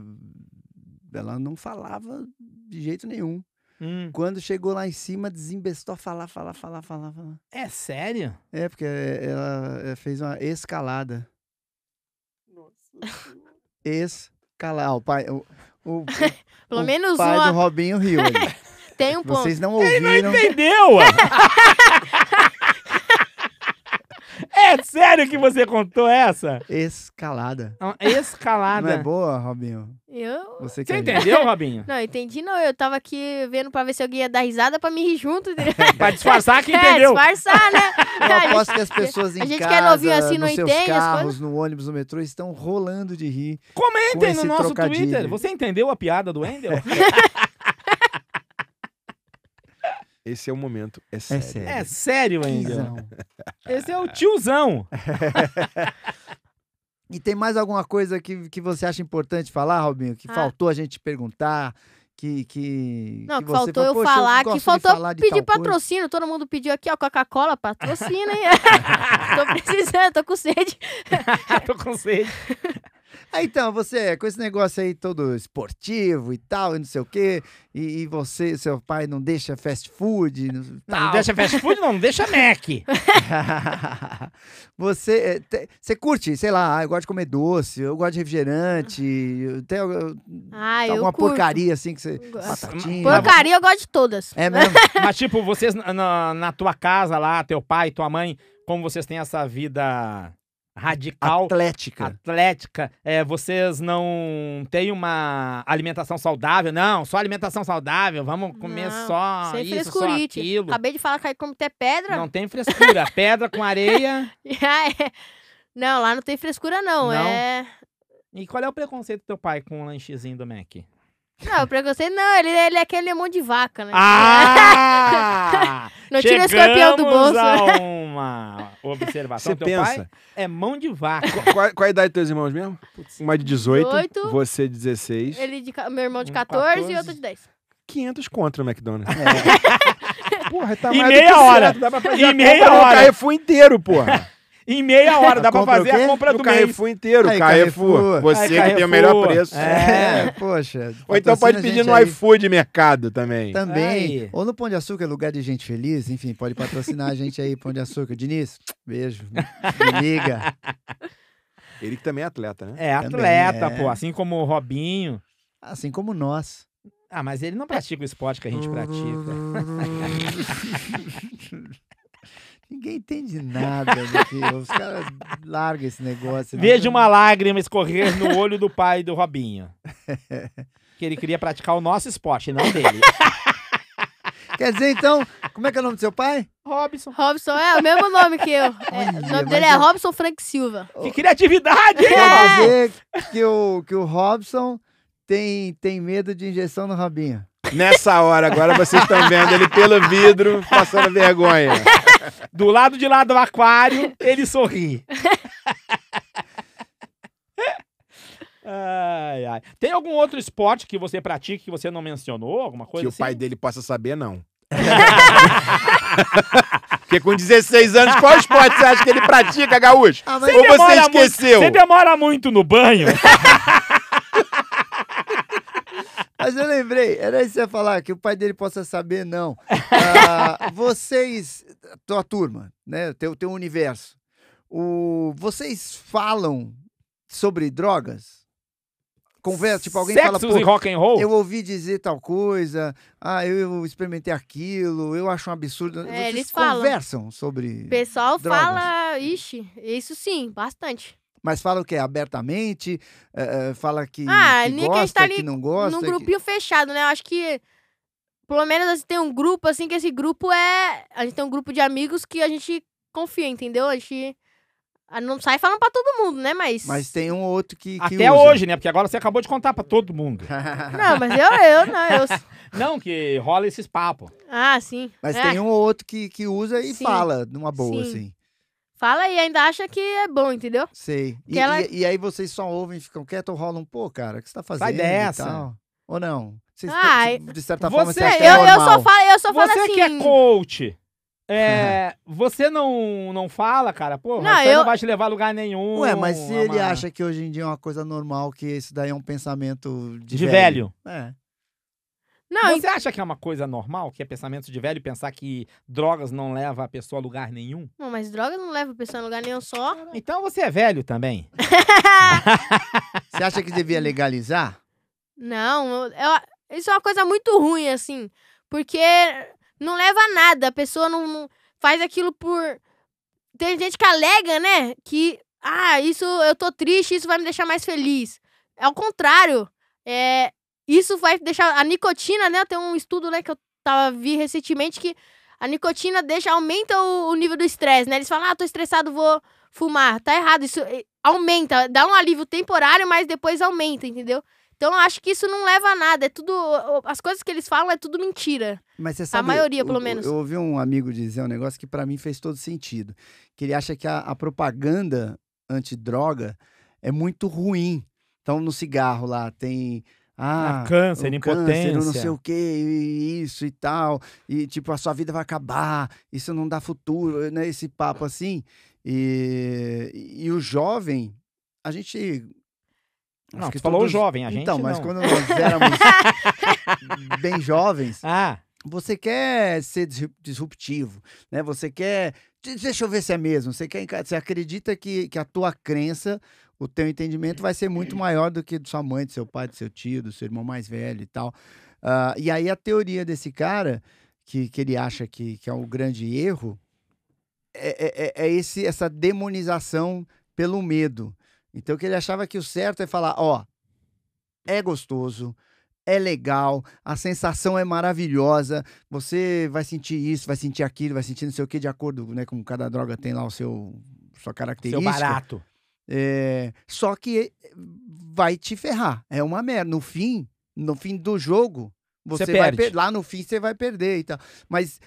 ela não falava de jeito nenhum. Hum. Quando chegou lá em cima, desembestou a falar, falar, falar, falar, falar. É sério? É, porque ela eh, fez uma escalada. Escalada. Ah, o pai, o, o, Pelo o menos pai uma. do Robinho riu. Tem um ponto. Vocês não ouviram. Entendeu? é sério que você contou essa? Escalada. Uma Escalada. Não é boa, Robinho? Eu. Você, Você é- entendeu, Robinho? Não, entendi não. Eu tava aqui vendo pra ver se alguém ia dar risada pra me rir junto. Pra disfarçar que É, entendeu. disfarçar, né? Eu A gente- aposto que as pessoas em a gente casa, é novinho assim, não nos seus entende carros, no ônibus, no metrô, estão rolando de rir. com Comentem no esse nosso trocadilho. Twitter. Você entendeu a piada do Wendel? Esse é o momento. É sério. sério. É sério, Wendel. Tiozão. Esse é o tiozão. E tem mais alguma coisa que, que você acha importante falar, Robinho? Que Ah. faltou a gente perguntar? Que, que, Não, que faltou fala, eu "Poxa, falar, gosto que faltou falar de pedir tal coisa." patrocínio. Todo mundo pediu aqui, ó, Coca-Cola, patrocina, hein? tô precisando, tô com sede. Tô com sede. Ah, então, você, com esse negócio aí todo esportivo e tal, e não sei o quê, e, e você, seu pai não deixa fast food, não, Não, tal. não deixa fast food, não, deixa Mac. você, é, te- você curte, sei lá, ah, eu gosto de comer doce, eu gosto de refrigerante, tem Ah, eu alguma curto. porcaria assim que você. Batatinha. Porcaria eu gosto de todas. É mesmo? Mas, tipo, vocês na- na, na tua casa lá, teu pai, tua mãe, como vocês têm essa vida radical, Atlética. atlética, é, vocês não têm uma alimentação saudável? Não, só alimentação saudável, vamos comer Não, só Sem isso, só frescurite. aquilo. Acabei de falar que aí como até pedra. Não tem frescura. Pedra com areia. Ah, é. Não, lá não tem frescura, não. Não? É. E qual é o preconceito do teu pai com o lanchezinho do Mac? Não, o preconceito não, ele, ele é aquele mão de vaca, né? Ah! Não tira o escorpião do bolso. a uma observação. Você teu pensa. pai é mão de vaca. Qu- Qual, qual a idade dos teus irmãos mesmo? Uma de 18, 18, você 16. Ele de, meu irmão de Um 14, 14. e outro de 10. 500 contra o McDonald's. É. Porra, tá Em mais meia do que hora. certo, Dá pra fazer Em a meia hora. Carrefour inteiro, porra. Em meia hora, dá A pra fazer a compra No do mês. Carrefour inteiro. Aí, Carrefour. Carrefour. Você Aí, que tem o Carrefour. melhor preço. É. poxa. Ou então pode pedir no aí iFood Mercado também. Também. Aí. Ou no Pão de Açúcar, lugar de gente feliz. Enfim, pode patrocinar a gente aí, Pão de Açúcar. Diniz, beijo. Me liga. Ele que também é atleta, né? É Também atleta, é. pô, assim como o Robinho. Assim como nós. Ah, mas ele não pratica o esporte que a gente pratica. Ninguém entende nada do os caras largam esse negócio. né? Veja uma lágrima escorrer no olho do pai do Robinho. Que ele queria praticar o nosso esporte, não dele. Quer dizer, então, como é que é o nome do seu pai? Robson. Robson é o mesmo nome que eu. É, o nome dele é Robson Frank Silva. Que criatividade, hein? Quer dizer que o, que o Robson tem, tem medo de injeção no rabinho. Nessa hora, agora vocês estão vendo ele pelo vidro, passando vergonha. Do lado de lá do aquário, ele sorri. Ai, ai. Tem algum outro esporte que você pratica que você não mencionou? Alguma coisa Que o assim? pai dele possa saber, não. Porque com 16 anos, qual esporte você acha que ele pratica, Gaúcho? Ah, Ou você esqueceu? Você demora muito no banho? mas eu lembrei, era isso que você ia falar, que o pai dele possa saber, não. Ah, vocês, tua turma, né, teu, teu universo, o, vocês falam sobre drogas? Conversa, tipo, alguém fala, Sexos pô, e rock and roll? eu ouvi dizer tal coisa, ah, eu experimentei aquilo, eu acho um absurdo. É, Vocês eles falam. conversam sobre... O pessoal Drogas. fala, ixi, isso sim, bastante. Mas fala o quê? Abertamente? É, é, fala que, Ah, que que gosta, tá ali que não gosta? Num que- grupinho fechado, né? Eu acho que. Pelo menos assim, tem um grupo, assim, que esse grupo é. A gente tem um grupo de amigos que a gente confia, entendeu? A gente. Não sai falando pra todo mundo, né? Mas. Mas tem um ou outro que, que Até usa. hoje, né? Porque agora você acabou de contar pra todo mundo. Não, mas eu, eu, não, eu. Não, que rola esses papos. Ah, sim. Mas É, tem um ou outro que, que usa e Sim. fala numa boa, Sim. assim. Fala e ainda acha que é bom, entendeu? Sei. E, ela- e- e aí vocês só ouvem e ficam quietos ou rolam, pô, cara, o que você tá fazendo? e dessa. tal? Ou não? Vocês Ah, tão- de certa você- forma, você É, acha que eu, é eu só falo, eu só falo Você assim. que é coach, é, você não, não fala, cara? Pô, Não, eu- não vai te levar a lugar nenhum. Ué, mas se ele acha que hoje em dia é uma coisa normal, que isso daí é um pensamento de, De velho. É. Não, Você acha que é uma coisa normal, que é pensamento de velho, pensar que drogas não leva a pessoa a lugar nenhum? não, mas droga não leva a pessoa em lugar nenhum só. Então você é velho também. Você acha que devia legalizar? Não, eu- eu- isso é uma coisa muito ruim, assim. Porque não leva a nada. A pessoa não, não faz aquilo por. Tem gente que alega, né? Que, ah, isso eu tô triste, isso vai me deixar mais feliz. É o contrário. É, isso vai deixar. A nicotina, né? Tem um estudo, né, que eu tava, vi recentemente que a nicotina deixa, aumenta o, o nível do estresse, né? Eles falam, ah, tô estressado, vou fumar. Tá errado. Isso aumenta, dá um alívio temporário, mas depois aumenta, entendeu? Então eu acho que isso não leva a nada. É tudo. As coisas que eles falam é tudo mentira. Mas você sabe, maioria, pelo eu- menos. Eu ouvi um amigo dizer um negócio que pra mim fez todo sentido. Que ele acha que a, a propaganda antidroga é muito ruim. Então, no cigarro lá tem. Ah, Ah, câncer, o impotência. Câncer, não sei o que, isso e tal. E, tipo, a sua vida vai acabar, isso não dá futuro, né? Esse papo assim. E, e o jovem, a gente. Não, que falou todos- jovem, a gente Então, mas não. quando nós éramos bem jovens, Ah, você quer ser disrup- disruptivo, né? Você quer. de- Deixa eu ver se é mesmo. Você, quer, você acredita que, que a tua crença, o teu entendimento vai ser muito maior do que do sua mãe, do seu pai, do seu tio, do seu irmão mais velho e tal. Ah, e aí a teoria desse cara, que, que ele acha que, que é o grande erro, é, é- é- é esse, essa demonização pelo medo. Então, que ele achava que o certo é falar: ó, é gostoso, é legal, a sensação é maravilhosa, você vai sentir isso, vai sentir aquilo, vai sentir não sei o que, de acordo né, com cada droga tem lá o seu sua seu característica. barato. É, só que vai te ferrar. É uma merda. No fim, no fim do jogo, você, Você vai per- lá no fim você vai perder e tal. Mas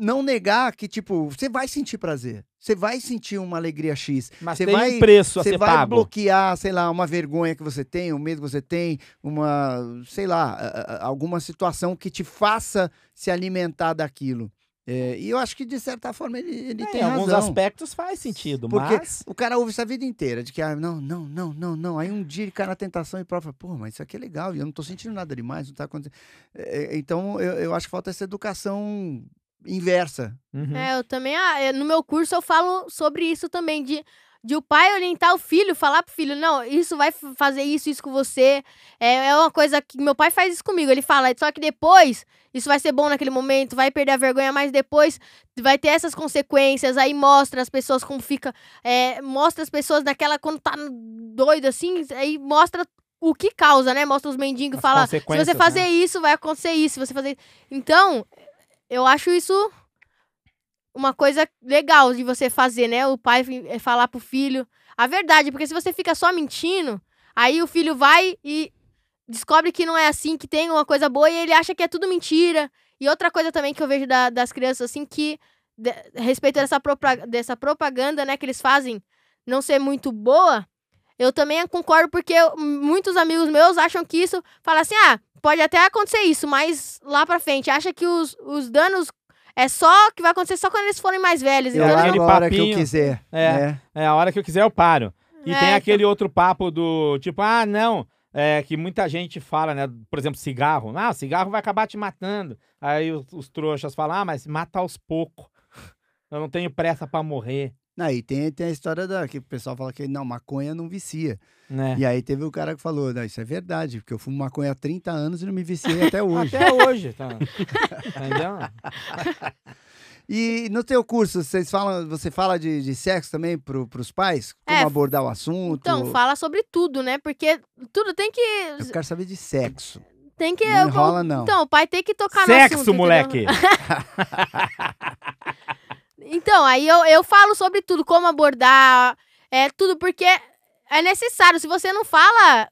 não negar que tipo, você vai sentir prazer. Você vai sentir uma alegria X. Mas Você tem vai- um preço a Você ser vai pago. bloquear, sei lá, uma vergonha que você tem, um medo que você tem, uma, sei lá, alguma situação que te faça se alimentar daquilo. É, e eu acho que, de certa forma, ele, ele É, tem em alguns razão. aspectos faz sentido, Porque mas... o cara ouve isso a vida inteira, de que, ah, não, não, não, não, não. Aí um dia ele cai na tentação e prova, pô, mas isso aqui é legal, e eu não tô sentindo nada demais, não tá acontecendo. É, então, eu, eu acho que falta essa educação inversa. Uhum. É, eu também. ah, é, no meu curso eu falo sobre isso também. De, de o pai orientar o filho, falar pro filho, não, isso vai fazer isso, isso com você. É, é uma coisa que meu pai faz isso comigo. Ele fala, só que depois isso vai ser bom naquele momento, vai perder a vergonha, mas depois vai ter essas consequências. Aí mostra as pessoas como fica, é, mostra as pessoas naquela quando tá doido assim, aí mostra o que causa, né? Mostra os mendigos, As fala, se você consequências, fazer né? isso, vai acontecer isso, se você fazer Então, eu acho isso uma coisa legal de você fazer, né? O pai eh, falar pro filho a verdade, porque se você fica só mentindo, aí o filho vai e descobre que não é assim, que tem uma coisa boa e ele acha que é tudo mentira. E outra coisa também que eu vejo da- das crianças, assim, que de- respeito dessa, dessa propaganda, né, que eles fazem não ser muito boa, eu também concordo porque eu- muitos amigos meus acham que isso, fala assim, ah, pode até acontecer isso, mas lá pra frente, acha que os, os danos é só que vai acontecer só quando eles forem mais velhos. Eu É, Então, largo a hora que eu papinho. quiser. É. né? É, a hora que eu quiser eu paro. E É, tem então. aquele outro papo do tipo, ah, não, é, que muita gente fala, né? Por exemplo, cigarro. Ah, cigarro vai acabar te matando. Aí os, os trouxas falam, ah, mas mata aos poucos. Eu não tenho pressa pra morrer, Aí tem, tem a história da que o pessoal fala que não, maconha não vicia. né? E aí teve o cara que falou, não, isso é verdade, porque eu fumo maconha há 30 anos e não me viciei até hoje. Até hoje, tá? Entendeu? E no teu curso, vocês falam, você fala de, de sexo também pro, pros pais? Como É, abordar o assunto? Então, fala sobre tudo, né? Porque tudo tem que. Eu quero saber de sexo. Tem que. Não enrola, não. Então, o pai tem que tocar no Sexo, assunto, entendeu? moleque! Então, aí eu, eu falo sobre tudo, como abordar, é tudo, porque é necessário. Se você não fala,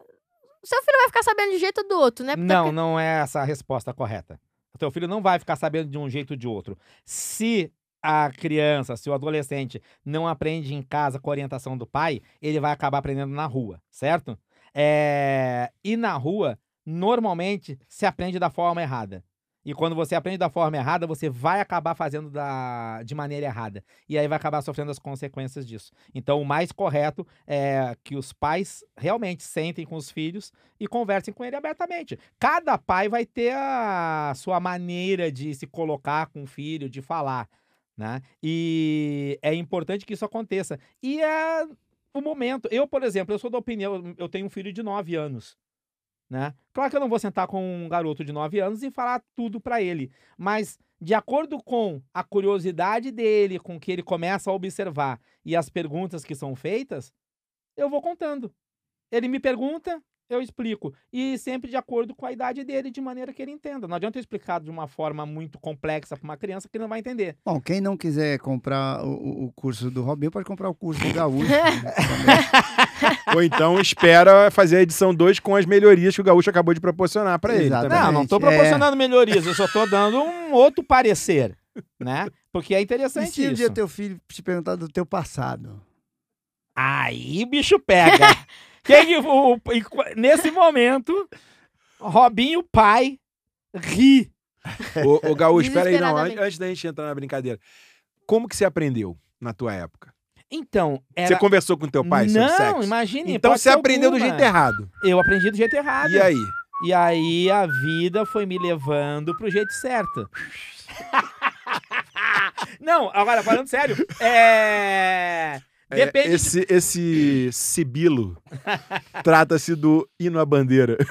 seu filho vai ficar sabendo de jeito ou do outro, né? Não, não é essa a resposta correta. O teu filho não vai ficar sabendo de um jeito ou de outro. Se a criança, se o adolescente não aprende em casa com a orientação do pai, ele vai acabar aprendendo na rua, certo? É... E na rua, normalmente, se aprende da forma errada. E quando você aprende da forma errada, você vai acabar fazendo da... de maneira errada. E aí vai acabar sofrendo as consequências disso. Então, o mais correto é que os pais realmente sentem com os filhos e conversem com ele abertamente. Cada pai vai ter a sua maneira de se colocar com o filho, de falar, né? E é importante que isso aconteça. E é o momento. Eu, por exemplo, eu sou da opinião, eu tenho um filho de 9 anos, né? Claro que eu não vou sentar com um garoto de 9 anos e falar tudo pra ele, mas de acordo com a curiosidade dele, com que ele começa a observar e as perguntas que são feitas, eu vou contando. Ele me pergunta, eu explico. E sempre de acordo com a idade dele, de maneira que ele entenda. Não adianta eu explicar de uma forma muito complexa para uma criança que não vai entender. Bom, quem não quiser comprar o- o, curso do Robinho, pode comprar o curso do Gaúcho. também. Ou então espera fazer a edição 2 com as melhorias que o Gaúcho acabou de proporcionar pra ele. Exatamente. Também. Não, não estou é. proporcionando melhorias, eu só estou dando um outro parecer, né? Porque é e interessante se um isso. dia teu filho te perguntar do teu passado? Aí o bicho pega. Que- o- o- e nesse momento, Robinho pai ri. Ô, ô Gaúcho, espera aí, não, antes da gente entrar na brincadeira. Como que você aprendeu na tua época? Então, era... Você conversou com teu pai sobre Não, sexo? imagine. Então você aprendeu do alguma. jeito errado. Eu aprendi do jeito errado. E aí? E aí a vida foi me levando pro jeito certo. Não, agora falando sério, é. É, Depende. de- esse, esse sibilo trata-se do hino à bandeira.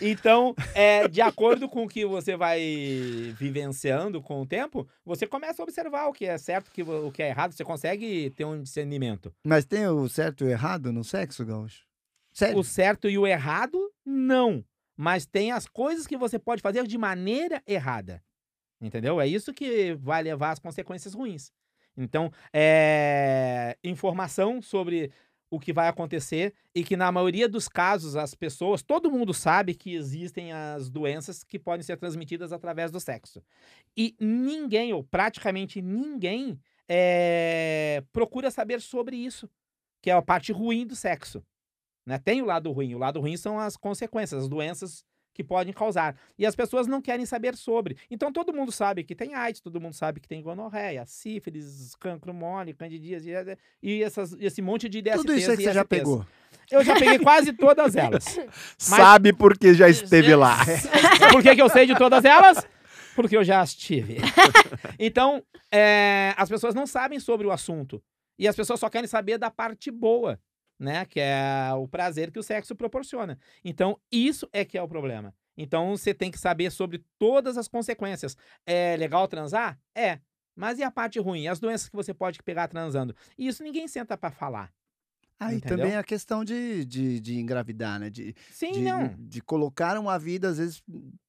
Então, é, de acordo com o que você vai vivenciando com o tempo, você começa a observar o que é certo, o que- o que é errado. Você consegue ter um discernimento. Mas tem o certo e o errado no sexo, Gaúcho? Sério? O certo e o errado, não. Mas tem as coisas que você pode fazer de maneira errada. Entendeu? É isso que vai levar às consequências ruins. Então, é informação sobre o que vai acontecer e que na maioria dos casos as pessoas, todo mundo sabe que existem as doenças que podem ser transmitidas através do sexo. E ninguém, ou praticamente ninguém, é, procura saber sobre isso, que é a parte ruim do sexo. Né? Tem o lado ruim. O lado ruim são as consequências, as doenças que podem causar. E as pessoas não querem saber sobre. Então todo mundo sabe que tem AIDS, todo mundo sabe que tem gonorreia, sífilis, cancro mole, candidíase e essas, esse monte de IDSTs Tudo isso aí que você já pegou. Eu já peguei quase todas elas. Sabe porque já esteve lá. Por que, que eu sei de todas elas? Porque eu já estive. então, é, as pessoas não sabem sobre o assunto. E as pessoas só querem saber da parte boa, né? Que é o prazer que o sexo proporciona. Então, isso é que é o problema. Então, você tem que saber sobre todas as consequências. É legal transar? É. Mas e a parte ruim? As doenças que você pode pegar transando? Isso ninguém senta para falar. Ah, e Entendeu? também a questão de, de, de engravidar, né? De, Sim, de, não. de colocar uma vida, às vezes,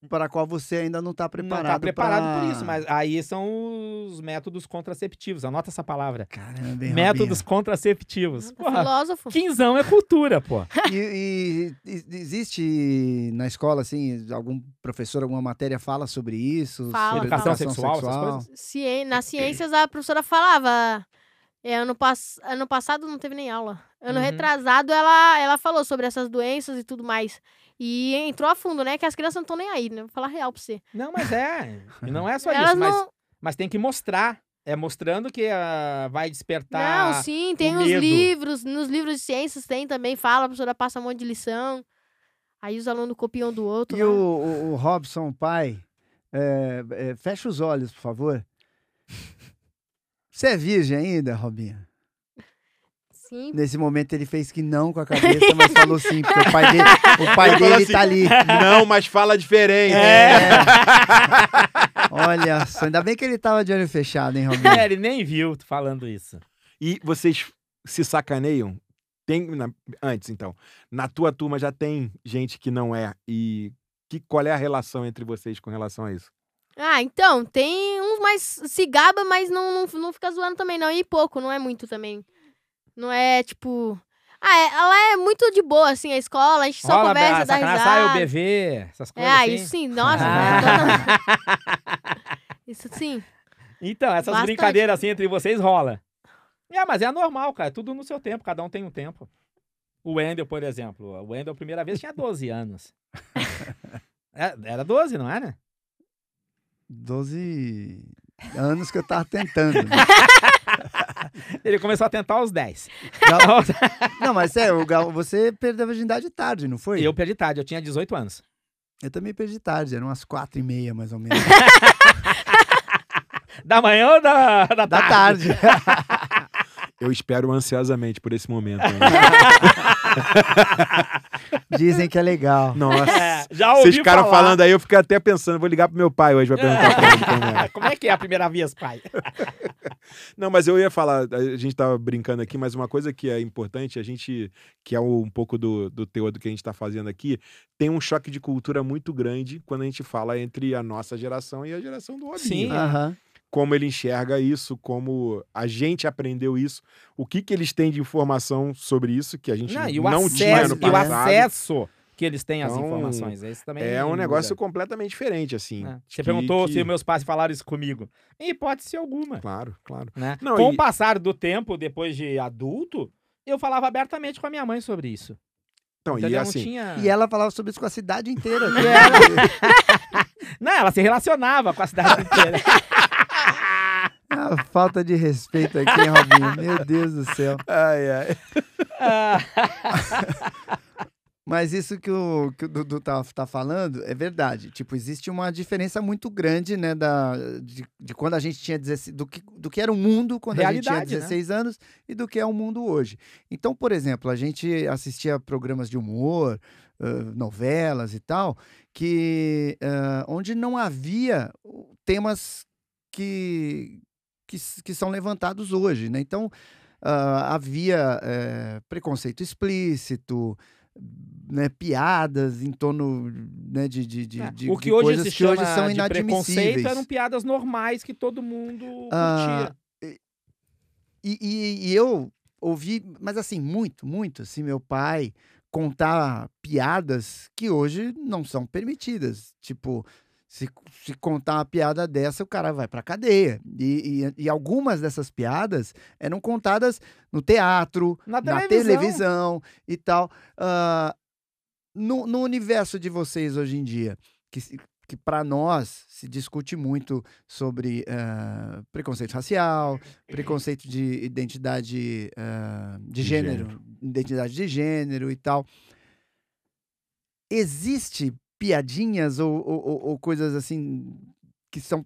para a qual você ainda não está preparado. não tá preparado pra- por isso, mas aí são os métodos contraceptivos. Anota essa palavra. Caramba, hein, métodos contraceptivos. Porra, Filósofo. quinzão é cultura, pô. E, e- e existe na escola, assim, algum professor, alguma matéria fala sobre isso? Fala, sobre Educação fala. sexual, essas coisas? Cien... Nas ciências, a professora falava. é, ano, pass... ano passado não teve nem aula. Ano Uhum. retrasado, ela, ela falou sobre essas doenças e tudo mais. E entrou a fundo, né? Que as crianças não estão nem aí, né? Vou falar real pra você. Não, mas é. E não é só isso, mas, não. mas tem que mostrar. É mostrando que ah, vai despertar. Não, sim, tem os livros. Nos livros de ciências tem também, fala, a professora passa um monte de lição. Aí os alunos copiam do outro. E lá. o, o, o Robson, pai, é, é, fecha os olhos, por favor. Você é virgem ainda, Robinho? Sim. Nesse momento ele fez que não com a cabeça, mas falou sim, porque o pai dele, o pai dele assim, tá ali. Não, mas fala diferente. É. Olha só, ainda bem que ele tava de olho fechado, hein, Robinho? É, ele nem viu falando isso. E vocês se sacaneiam? Tem, na- antes, então. Na tua turma já tem gente que não é. E que, qual é a relação entre vocês com relação a isso? Ah, então, tem uns mais se gaba, mas não, não, não fica zoando também, não. E pouco, não é muito também. Não é, tipo... Ah, é- ela é muito de boa, assim, a escola, a gente só Rola, conversa, a dá sacanagem, sai o risada. BV, essas É, coisas ah, assim. isso sim, nossa. Ah. isso sim. Então, essas Bastante. brincadeiras assim entre vocês rola. É, mas é normal, cara. Tudo no seu tempo, cada um tem um tempo. O Wendel, por exemplo. O Wendel, a primeira vez, tinha 12 anos. É, era 12, não era? 12 anos que eu tava tentando. Ele começou a tentar aos 10. Gal- Não, mas é, o Gal, você perdeu a virgindade tarde, não foi? Eu perdi tarde, eu tinha 18 anos. Eu também perdi tarde, eram umas quatro e meia, mais ou menos. Da manhã ou da, da, da tarde? tarde. Eu espero ansiosamente por esse momento. né? Dizem que é legal. Nossa. É, já ouvi Vocês ficaram falar. falando aí, eu fiquei até pensando, vou ligar pro meu pai hoje, vai perguntar pra ele como é. Como é que é a primeira vez, pai? Não, mas eu ia falar, a gente tava brincando aqui, mas uma coisa que é importante, a gente, que é um pouco do, do teor do que a gente tá fazendo aqui, tem um choque de cultura muito grande quando a gente fala entre a nossa geração e a geração do Robinho. Sim. né? Aham. Como ele enxerga isso, como a gente aprendeu isso, o que que eles têm de informação sobre isso, que a gente Não, e o não tinha acesso, no e o passado. acesso que eles têm às Então, informações. Esse também É um negócio completamente diferente, assim. É. Você que- perguntou que- se meus pais falaram isso comigo. Em hipótese alguma. Claro, claro. Né? Não, com e- o passar do tempo, depois de adulto, eu falava abertamente com a minha mãe sobre isso. Então, Entendeu? e Não assim, tinha... E ela falava sobre isso com a cidade inteira. Não, ela se relacionava com a cidade inteira. Ah, falta de respeito aqui, hein, Robinho? Meu Deus do céu. ai, ai. Mas isso que o, que o Dudu tá, tá falando é verdade. Tipo, existe uma diferença muito grande, né, da, de, de quando a gente tinha 16, do que, do que era o mundo quando a gente tinha Realidade, né? 16 anos e do que é o mundo hoje. Então, por exemplo, a gente assistia programas de humor, ãh, novelas e tal, que ãh, onde não havia uh, temas que, que, que são levantados hoje, né? Então, ah, havia eh, preconceito explícito, né, piadas em torno né, de, de, de, é. de- o que hoje coisas se que hoje são de preconceito inadmissíveis. eram piadas normais que todo mundo Ah, curtia. E, e- e eu ouvi, mas assim, muito, muito, assim, meu pai contar piadas que hoje não são permitidas. Tipo, se, se contar uma piada dessa, o cara vai pra cadeia. E, e, e algumas dessas piadas eram contadas no teatro, Na na televisão. televisão e tal. Ah, no, no universo de vocês hoje em dia, que, que para nós se discute muito sobre ah, preconceito racial, preconceito de identidade ah, de, De gênero, identidade de gênero e tal. Existe piadinhas ou, ou- ou- coisas assim que são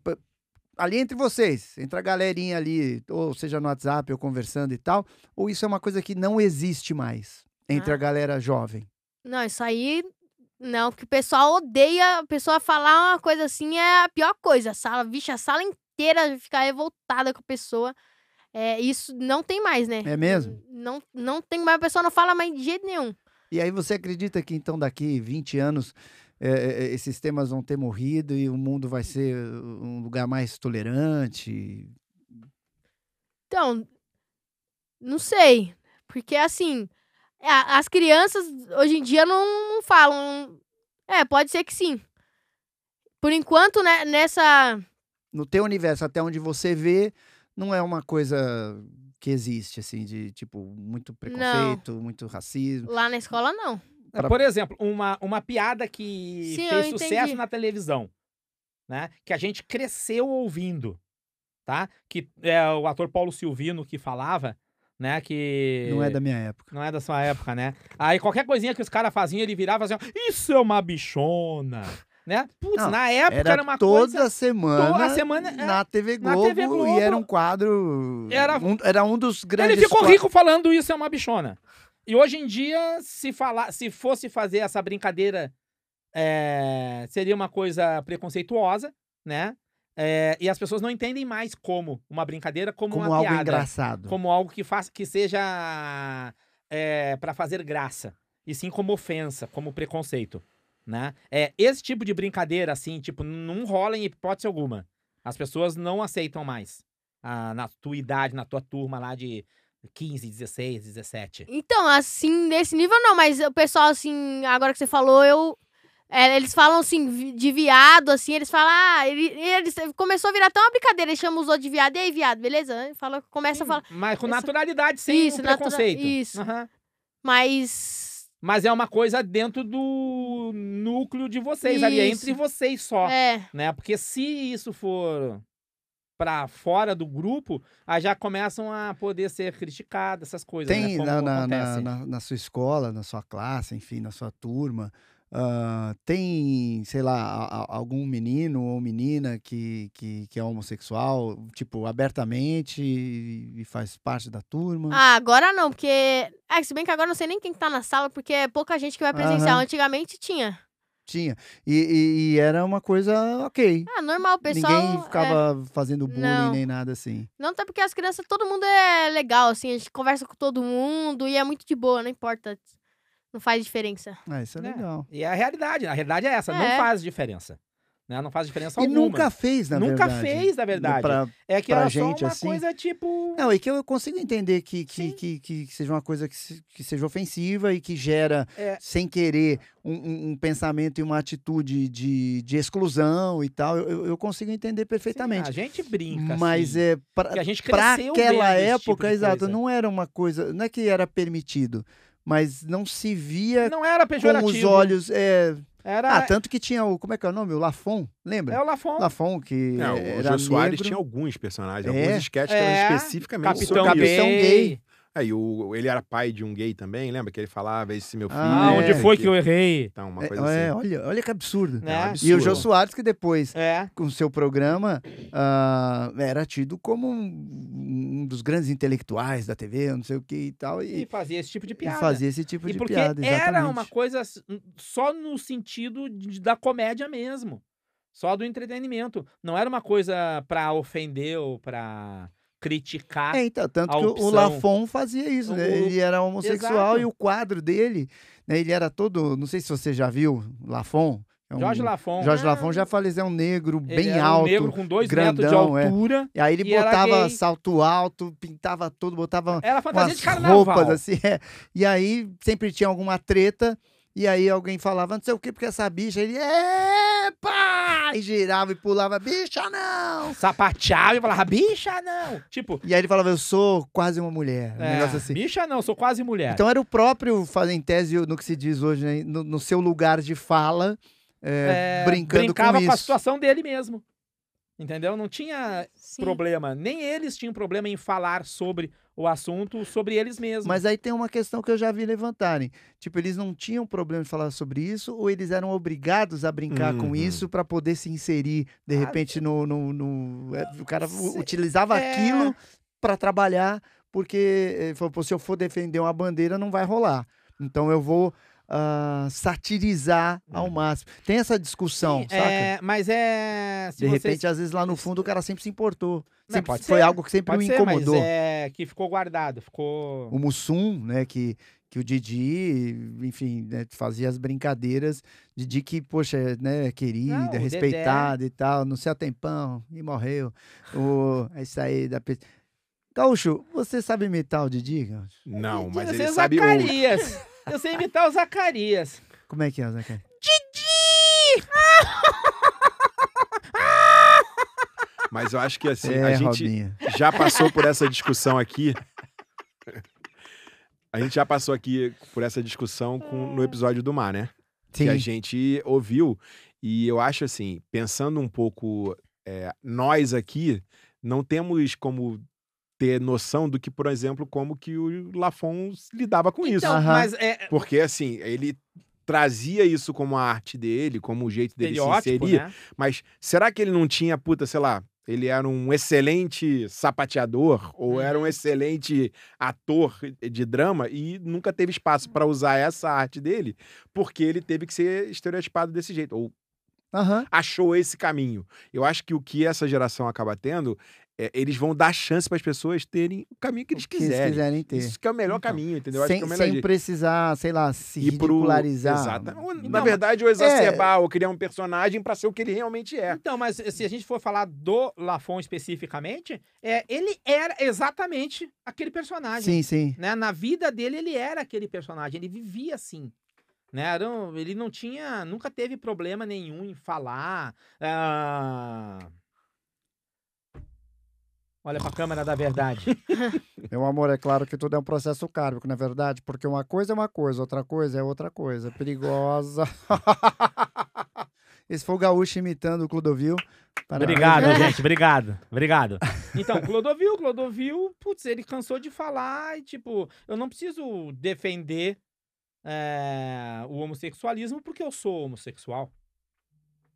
ali entre vocês, entre a galerinha ali, ou seja no WhatsApp ou conversando e tal, ou isso é uma coisa que não existe mais entre Ah. a galera jovem? Não, isso aí. Não, porque o pessoal odeia. A pessoa falar uma coisa assim é a pior coisa. A sala, vixe, a sala inteira ficar revoltada com a pessoa. É, isso não tem mais, né? É mesmo? Não, não tem mais. A pessoa não fala mais de jeito nenhum. E aí você acredita que então daqui 20 anos é, é, esses temas vão ter morrido e o mundo vai ser um lugar mais tolerante? Então, não sei. Porque assim, as crianças hoje em dia não, não falam. É, pode ser que sim. Por enquanto, né, nessa. No teu universo, até onde você vê, não é uma coisa que existe, assim, de tipo, muito preconceito, muito racismo. Lá na escola, não. É, Pra- Por exemplo, uma, uma piada que Sim, fez sucesso entendi. na televisão, né? Que a gente cresceu ouvindo, tá? Que é o ator Paulo Silvino que falava, né? Que Não é da minha época. não é da sua época, né? Aí qualquer coisinha que os caras faziam, ele virava e fazia, isso é uma bichona, né? Putz, Não, na época era, Era uma toda coisa... semana, toda semana, é, na, TV na Globo, TV e Globo. era um quadro. Era- um, era um dos grandes. Ele ficou rico falando isso é uma bichona. E hoje em dia, se falar, se fosse fazer essa brincadeira, é, seria uma coisa preconceituosa, né? É, e as pessoas não entendem mais como uma brincadeira, como, como uma algo piada, engraçado. como algo que faça que seja é, para fazer graça, e sim como ofensa, como preconceito, né? É esse tipo de brincadeira assim, tipo, não rola em hipótese alguma. As pessoas não aceitam mais. Ah, na tua idade, na tua turma lá de 15, 16, 17. Então, assim, nesse nível não, mas o pessoal, assim, agora que você falou, eu. é, eles falam assim, de viado, assim, eles falam, ah, ele, eles começou a virar tão uma brincadeira, ele chama os outros de viado, e aí, viado, beleza? Fala, começa a falar. Mas com naturalidade, sem Isso, o natura- preconceito. isso. Aham. Mas. Mas é uma coisa dentro do núcleo de vocês, ali, é Isso. entre vocês só. É. né? Porque se isso for pra fora do grupo, aí já começam a poder ser criticadas essas coisas, Tem né? Como na, na, na, na- na sua escola, na sua classe, enfim, na sua turma, ah, tem, sei lá, a- a- algum menino ou menina que, que, que é homossexual, tipo, abertamente e, e faz parte da turma? Ah, agora não, porque. É, se bem que agora não sei nem quem tá na sala, porque é pouca gente que vai presenciar. Aham. Antigamente tinha. Tinha. E, e- e era uma coisa ok. Ah, normal, o pessoal. Ninguém é, ficava fazendo bullying Não. nem nada assim. Não, até porque as crianças, todo mundo é legal, assim, a gente conversa com todo mundo e é muito de boa, não importa. Não faz diferença. Ah, isso é, É. legal. E a realidade, a realidade é essa, não É. faz diferença. Né? Não faz diferença E alguma. nunca fez, na Nunca verdade. fez, na verdade. Pra- é que era gente, só uma assim. coisa tipo... Não, e que eu consigo entender que, que, Sim. que, que seja uma coisa que, se- que seja ofensiva e que gera, É. sem querer, um, um- pensamento e uma atitude de, de exclusão e tal. Eu- Eu, consigo entender Sim, perfeitamente. a gente brinca, Mas assim, é pra, a gente pra aquela esse época, tipo exato, não era uma coisa. Não é que era permitido, mas não se via Não era com pejorativo. os olhos. É... Era... Ah, tanto que tinha o. Como é que é o nome? O Lafon, lembra? É o Lafon. Lafon, que Não, o era Jô Soares negro. tinha alguns personagens, É. alguns sketches que É, eram especificamente Capitão, sobre Capitão gay. Aí o, ele era pai de um gay também, lembra que ele falava esse meu filho? Ah, Ah, onde é, foi que eu errei? Então, uma É, coisa é, assim. olha, olha que absurdo. Né? É um E o absurdo. Jô Soares, que depois É. com o seu programa, ah, era tido como um, um dos grandes intelectuais da TV, não sei o que e tal, E e, fazia esse tipo de e piada. fazia esse tipo E de porque piada, exatamente. era uma coisa só no sentido de- da comédia mesmo. Só do entretenimento. Não era uma coisa pra ofender ou pra criticar. É, então, tanto que o- o opção. Lafon fazia isso, né? Ele era homossexual Exato. e o quadro dele, né, ele era todo, não sei se você já viu, Lafon. é um- Jorge Lafon. Jorge Ah. Lafon já faleceu, é um negro bem um alto. negro com dois grandão, metros é. de altura. E aí ele e botava salto alto, pintava tudo, botava Era fantasia de carnaval. roupas assim, é. E aí sempre tinha alguma treta, e aí alguém falava, não sei o que, porque essa bicha, ele, epa! E girava e pulava, bicha não! Sapateava e falava, bicha não. Tipo, E aí ele falava, eu sou quase uma mulher, um é, negócio assim. bicha não, sou quase mulher. Então era o próprio, em tese no que se diz hoje, né, no, no seu lugar de fala, é, É, brincando brincava com com, a situação dele mesmo. Entendeu? Não tinha Sim. problema. Nem eles tinham problema em falar sobre o assunto, sobre eles mesmos. Mas aí tem uma questão que eu já vi levantarem. Tipo, eles não tinham problema de falar sobre isso ou eles eram obrigados a brincar com Uhum. isso para poder se inserir, de Ah, repente, no. no, no- é, o cara utilizava é. aquilo para trabalhar, porque eh, falou, "Pô, se eu for defender uma bandeira, não vai rolar. Então eu vou ah, satirizar ao máximo. Tem essa discussão, Sim, saca? é, mas é. Se de vocês- repente, às vezes lá no fundo o cara sempre se importou. Não, Sempre pode foi ser, algo que sempre Pode o ser, incomodou. mas é que ficou guardado, ficou. o Mussum, né, que, que o Didi, enfim, né, fazia as brincadeiras. Didi que, poxa, né, querida, Não, o Dedé. respeitada e tal, no seu tempão, e morreu. O, é isso aí da Gaúcho, você sabe imitar o Didi, Gaúcho? Não, mas ele sei o sabe outro. Zacarias. Eu sei imitar o Zacarias. Como é que é, Zé? Cara? Mas eu acho que assim, É, a gente Robinho. já passou por essa discussão aqui. A gente já passou aqui por essa discussão com- no episódio do mar, né? Sim, que a gente ouviu. E eu acho assim, pensando um pouco, é, nós aqui não temos como ter noção do que, por exemplo, como que o Lafon lidava com isso. Então, Aham. mas é. Porque assim, ele trazia isso como a arte dele, como o jeito dele se inserir. né? Mas será que ele não tinha, puta, sei lá, ele era um excelente sapateador ou era um Uhum. excelente ator de drama e nunca teve espaço para usar essa arte dele porque ele teve que ser estereotipado desse jeito ou aham. achou esse caminho. Eu acho que o que essa geração acaba tendo é, eles vão dar chance para as pessoas terem o caminho que eles que eles quiserem. quiserem ter. Isso que é o melhor Então, caminho, entendeu? Sem, que é o melhor sem precisar, sei lá, se pro- ou, Na Não, verdade, ou exacerbar, ou criar um personagem para ser o que ele realmente é. Então, mas se a gente for falar do Lafon especificamente, é, ele era exatamente aquele personagem. Sim, sim. Né? Na vida dele, ele era aquele personagem, ele vivia assim. Né? Era um- ele não tinha, nunca teve problema nenhum em falar. ah, Olha pra câmera da verdade. Meu amor, é claro que tudo é um processo kármico, não é verdade? Porque uma coisa é uma coisa, outra coisa é outra coisa. Perigosa. Esse foi o Gaúcho imitando o Clodovil. Parabéns. Obrigado, gente. Obrigado. Obrigado. Então, Clodovil, Clodovil, putz, ele cansou de falar e, tipo, eu não preciso defender é, o homossexualismo porque eu sou homossexual.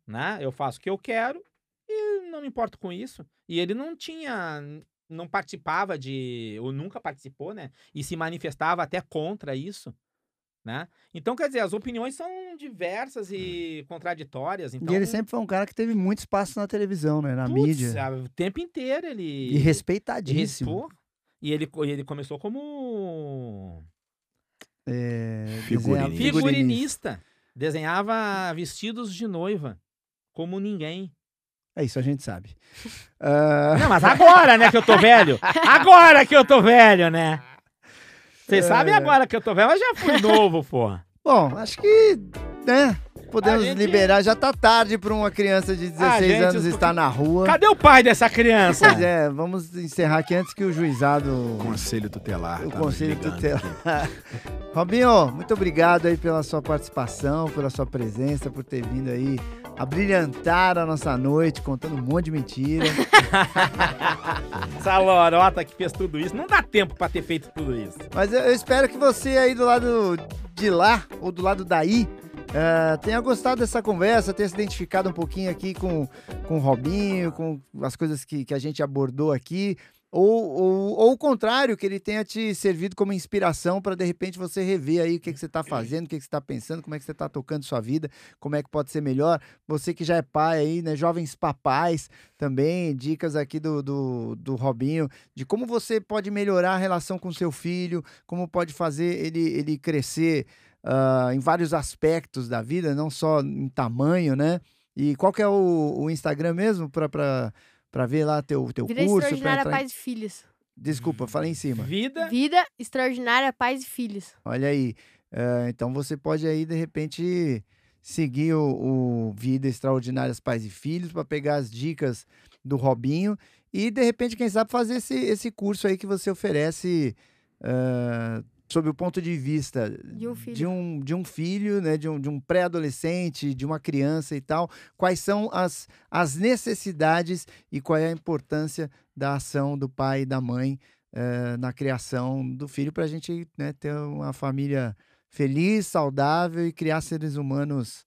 Né? Eu faço o que eu quero e não me importo com isso. E ele não tinha. Não participava de. Ou nunca participou, né? E se manifestava até contra isso. Né? Então, quer dizer, as opiniões são diversas e contraditórias. Então, E ele sempre foi um cara que teve muito espaço na televisão, né? Na Putz, mídia. a- o tempo inteiro ele. E respeitadíssimo. E ele, e ele começou como É, Figurinista. figurinista. Desenhava vestidos de noiva. Como ninguém. É isso, a gente sabe. Ah, Não, mas agora, né, que eu tô velho. Agora que eu tô velho, né? Vocês É. sabem agora que eu tô velho, mas já fui novo, pô. bom, acho que, né? Podemos A gente- liberar. Já tá tarde para uma criança de 16 gente, anos os- estar na rua. Cadê o pai dessa criança? Pois é, vamos encerrar aqui antes que o juizado. Conselho tutelar. O tá conselho tutelar. aqui. Robinho, muito obrigado aí pela sua participação, pela sua presença, por ter vindo aí abrilhantar a nossa noite, contando um monte de mentira. Essa lorota que fez tudo isso. Não dá tempo pra ter feito tudo isso. Mas eu, eu espero que você aí do lado de lá, ou do lado daí, eh, tenha gostado dessa conversa, tenha se identificado um pouquinho aqui com, com o Robinho, com as coisas que, que a gente abordou aqui. Ou, ou, ou o contrário, que ele tenha te servido como inspiração para de repente você rever aí o que, que você está fazendo, o que, que você está pensando, como é que você está tocando sua vida, como é que pode ser melhor. Você que já é pai aí, né? Jovens papais também, dicas aqui do, do, do Robinho, de como você pode melhorar a relação com seu filho, como pode fazer ele, ele crescer ah, em vários aspectos da vida, não só em tamanho, né? E qual que é o, o Instagram mesmo para para ver lá teu, teu Vida curso? pra Extraordinária entrar Pais e Filhos. Desculpa, falei em cima. Vida. Vida Extraordinária Pais e Filhos. Olha aí. Eh, então você pode aí, de repente, seguir o, o Vida Extraordinárias Pais e Filhos para pegar as dicas do Robinho e, de repente, quem sabe, fazer esse, esse curso aí que você oferece sob o ponto de vista De um filho. de um, de um filho, né, de um, de um pré-adolescente, de uma criança e tal, quais são as, as necessidades e qual é a importância da ação do pai e da mãe eh, na criação do filho para a gente né, ter uma família feliz, saudável e criar seres humanos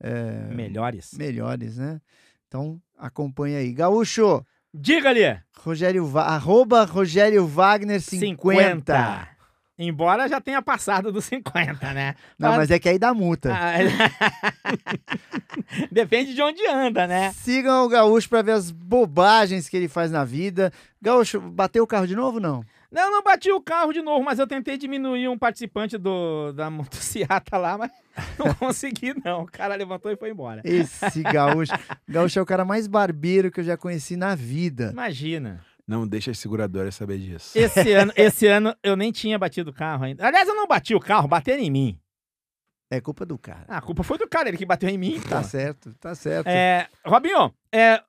eh, Melhores. melhores, né? Então, acompanha aí. Gaúcho, Diga-lhe! Rogério, Va- arroba Rogério Wagner 50. Embora já tenha passado dos 50, né? Não, mas é que aí dá multa. Ah, Depende de onde anda, né? Sigam o Gaúcho para ver as bobagens que ele faz na vida. Gaúcho, bateu o carro de novo não? Não, não bati o carro de novo, mas eu tentei diminuir um participante do, da motocicleta lá, mas não consegui, não. O cara levantou e foi embora. Esse Gaúcho. Gaúcho é o cara mais barbeiro que eu já conheci na vida. Imagina. Não deixa as seguradoras saber disso. Esse ano, esse ano eu nem tinha batido o carro ainda. Aliás, eu não bati o carro, bateram em mim. É culpa do cara. Ah, a culpa foi do cara, ele que bateu em mim. Tá certo, tá certo. É, Robinho, é,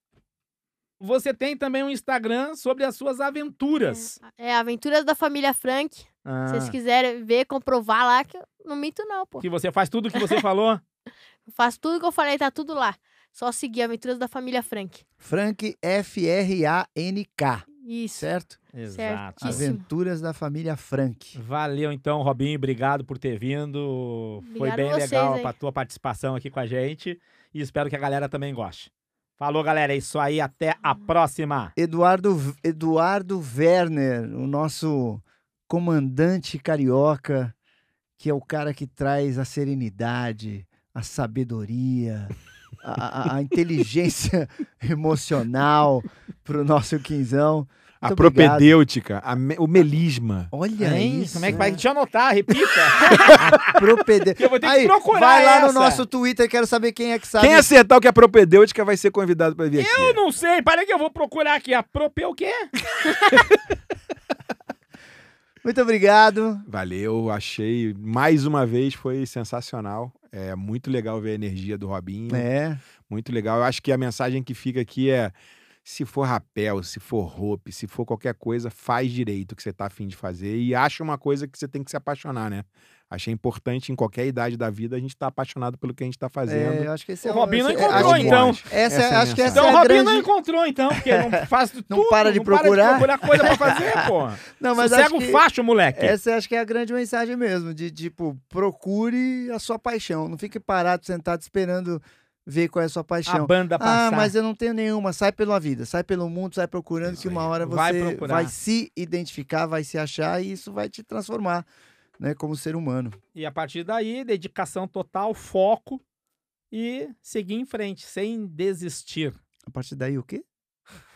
você tem também um Instagram sobre as suas aventuras. É Aventuras da Família Frank. Ah, Se vocês quiserem ver, comprovar lá, que eu não minto não, pô. que você faz tudo o que você falou. Eu faço tudo que eu falei, tá tudo lá. Só seguir Aventuras da Família Frank. Frank F-R-A-N-K, Isso. certo? Exato. Aventuras da família Frank. Valeu então, Robinho, obrigado por ter vindo. Foi Obrigado bem a vocês legal aí. a tua participação aqui com a gente e espero que a galera também goste. Falou, galera, é isso aí, até a próxima. Eduardo, Eduardo Werner, o nosso comandante carioca, que é o cara que traz a serenidade, a sabedoria, a, a- a inteligência emocional pro nosso quinzão. A Muito obrigado. propedêutica, a me- o melisma. Olha Hein? isso. Como é que vai? Deixa eu anotar, repita. Propede... Eu vou ter que Aí, procurar vai lá no essa. nosso Twitter, quero saber quem é que sabe. Quem acertar o que é propedêutica vai ser convidado para vir aqui. eu não sei, para que eu vou procurar aqui. A prope o quê? Muito obrigado. Valeu, achei. Mais uma vez foi sensacional. É muito legal ver a energia do Robinho. É, Muito legal. Eu acho que a mensagem que fica aqui é: se for rapel, se for roupa, se for qualquer coisa, faz direito o que você tá afim de fazer e acha uma coisa que você tem que se apaixonar, né? Achei importante em qualquer idade da vida a gente estar apaixonado pelo que a gente tá fazendo. é, eu acho que esse O é Robinho não esse- encontrou, que- então. Essa, é- Essa é a acho que essa Então é o a Robinho grande... não encontrou, então, porque não faz Não tudo, para de não procurar. Para de procurar coisa pra fazer, pô. Não, mas acho Sossega o que facho, moleque. essa acho que é a grande mensagem mesmo, de tipo, procure a sua paixão. Não fique parado, sentado, esperando ver qual é a sua A paixão. banda Ah, passar. mas eu não tenho nenhuma. Sai pela vida, sai pelo mundo, sai procurando, que uma hora você Vai vai, se identificar, vai se achar e isso vai te transformar, né, como ser humano. E a partir daí, dedicação total, foco e seguir em frente, sem desistir. A partir daí, o quê?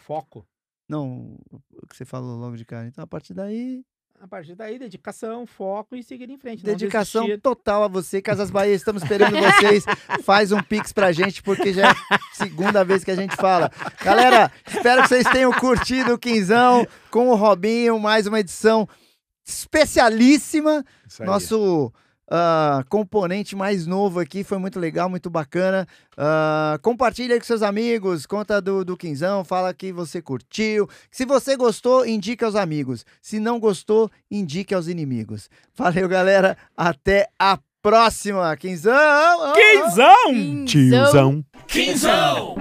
Foco. Não, o que você falou logo de cara. Então, a partir daí, A partir daí, dedicação, foco e seguir em frente. dedicação total a você. Casas Bahia, estamos esperando vocês. Faz um pix pra gente, porque já é a segunda vez que a gente fala. Galera, espero que vocês tenham curtido o Quinzão com o Robinho. Mais uma edição especialíssima. Isso aí. Nosso ah, componente mais novo aqui. Foi muito legal, muito bacana. Ah, compartilha aí com seus amigos. Conta do, do Quinzão. Fala que você curtiu. Se você gostou, indique aos amigos. Se não gostou, indique aos inimigos. Valeu, galera. Até a próxima. Quinzão! Quinzão! Quinzão. Tiozão. Quinzão!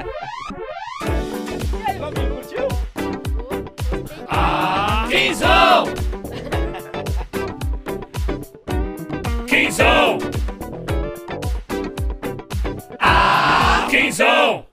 Quinzão. Ah, quinzão.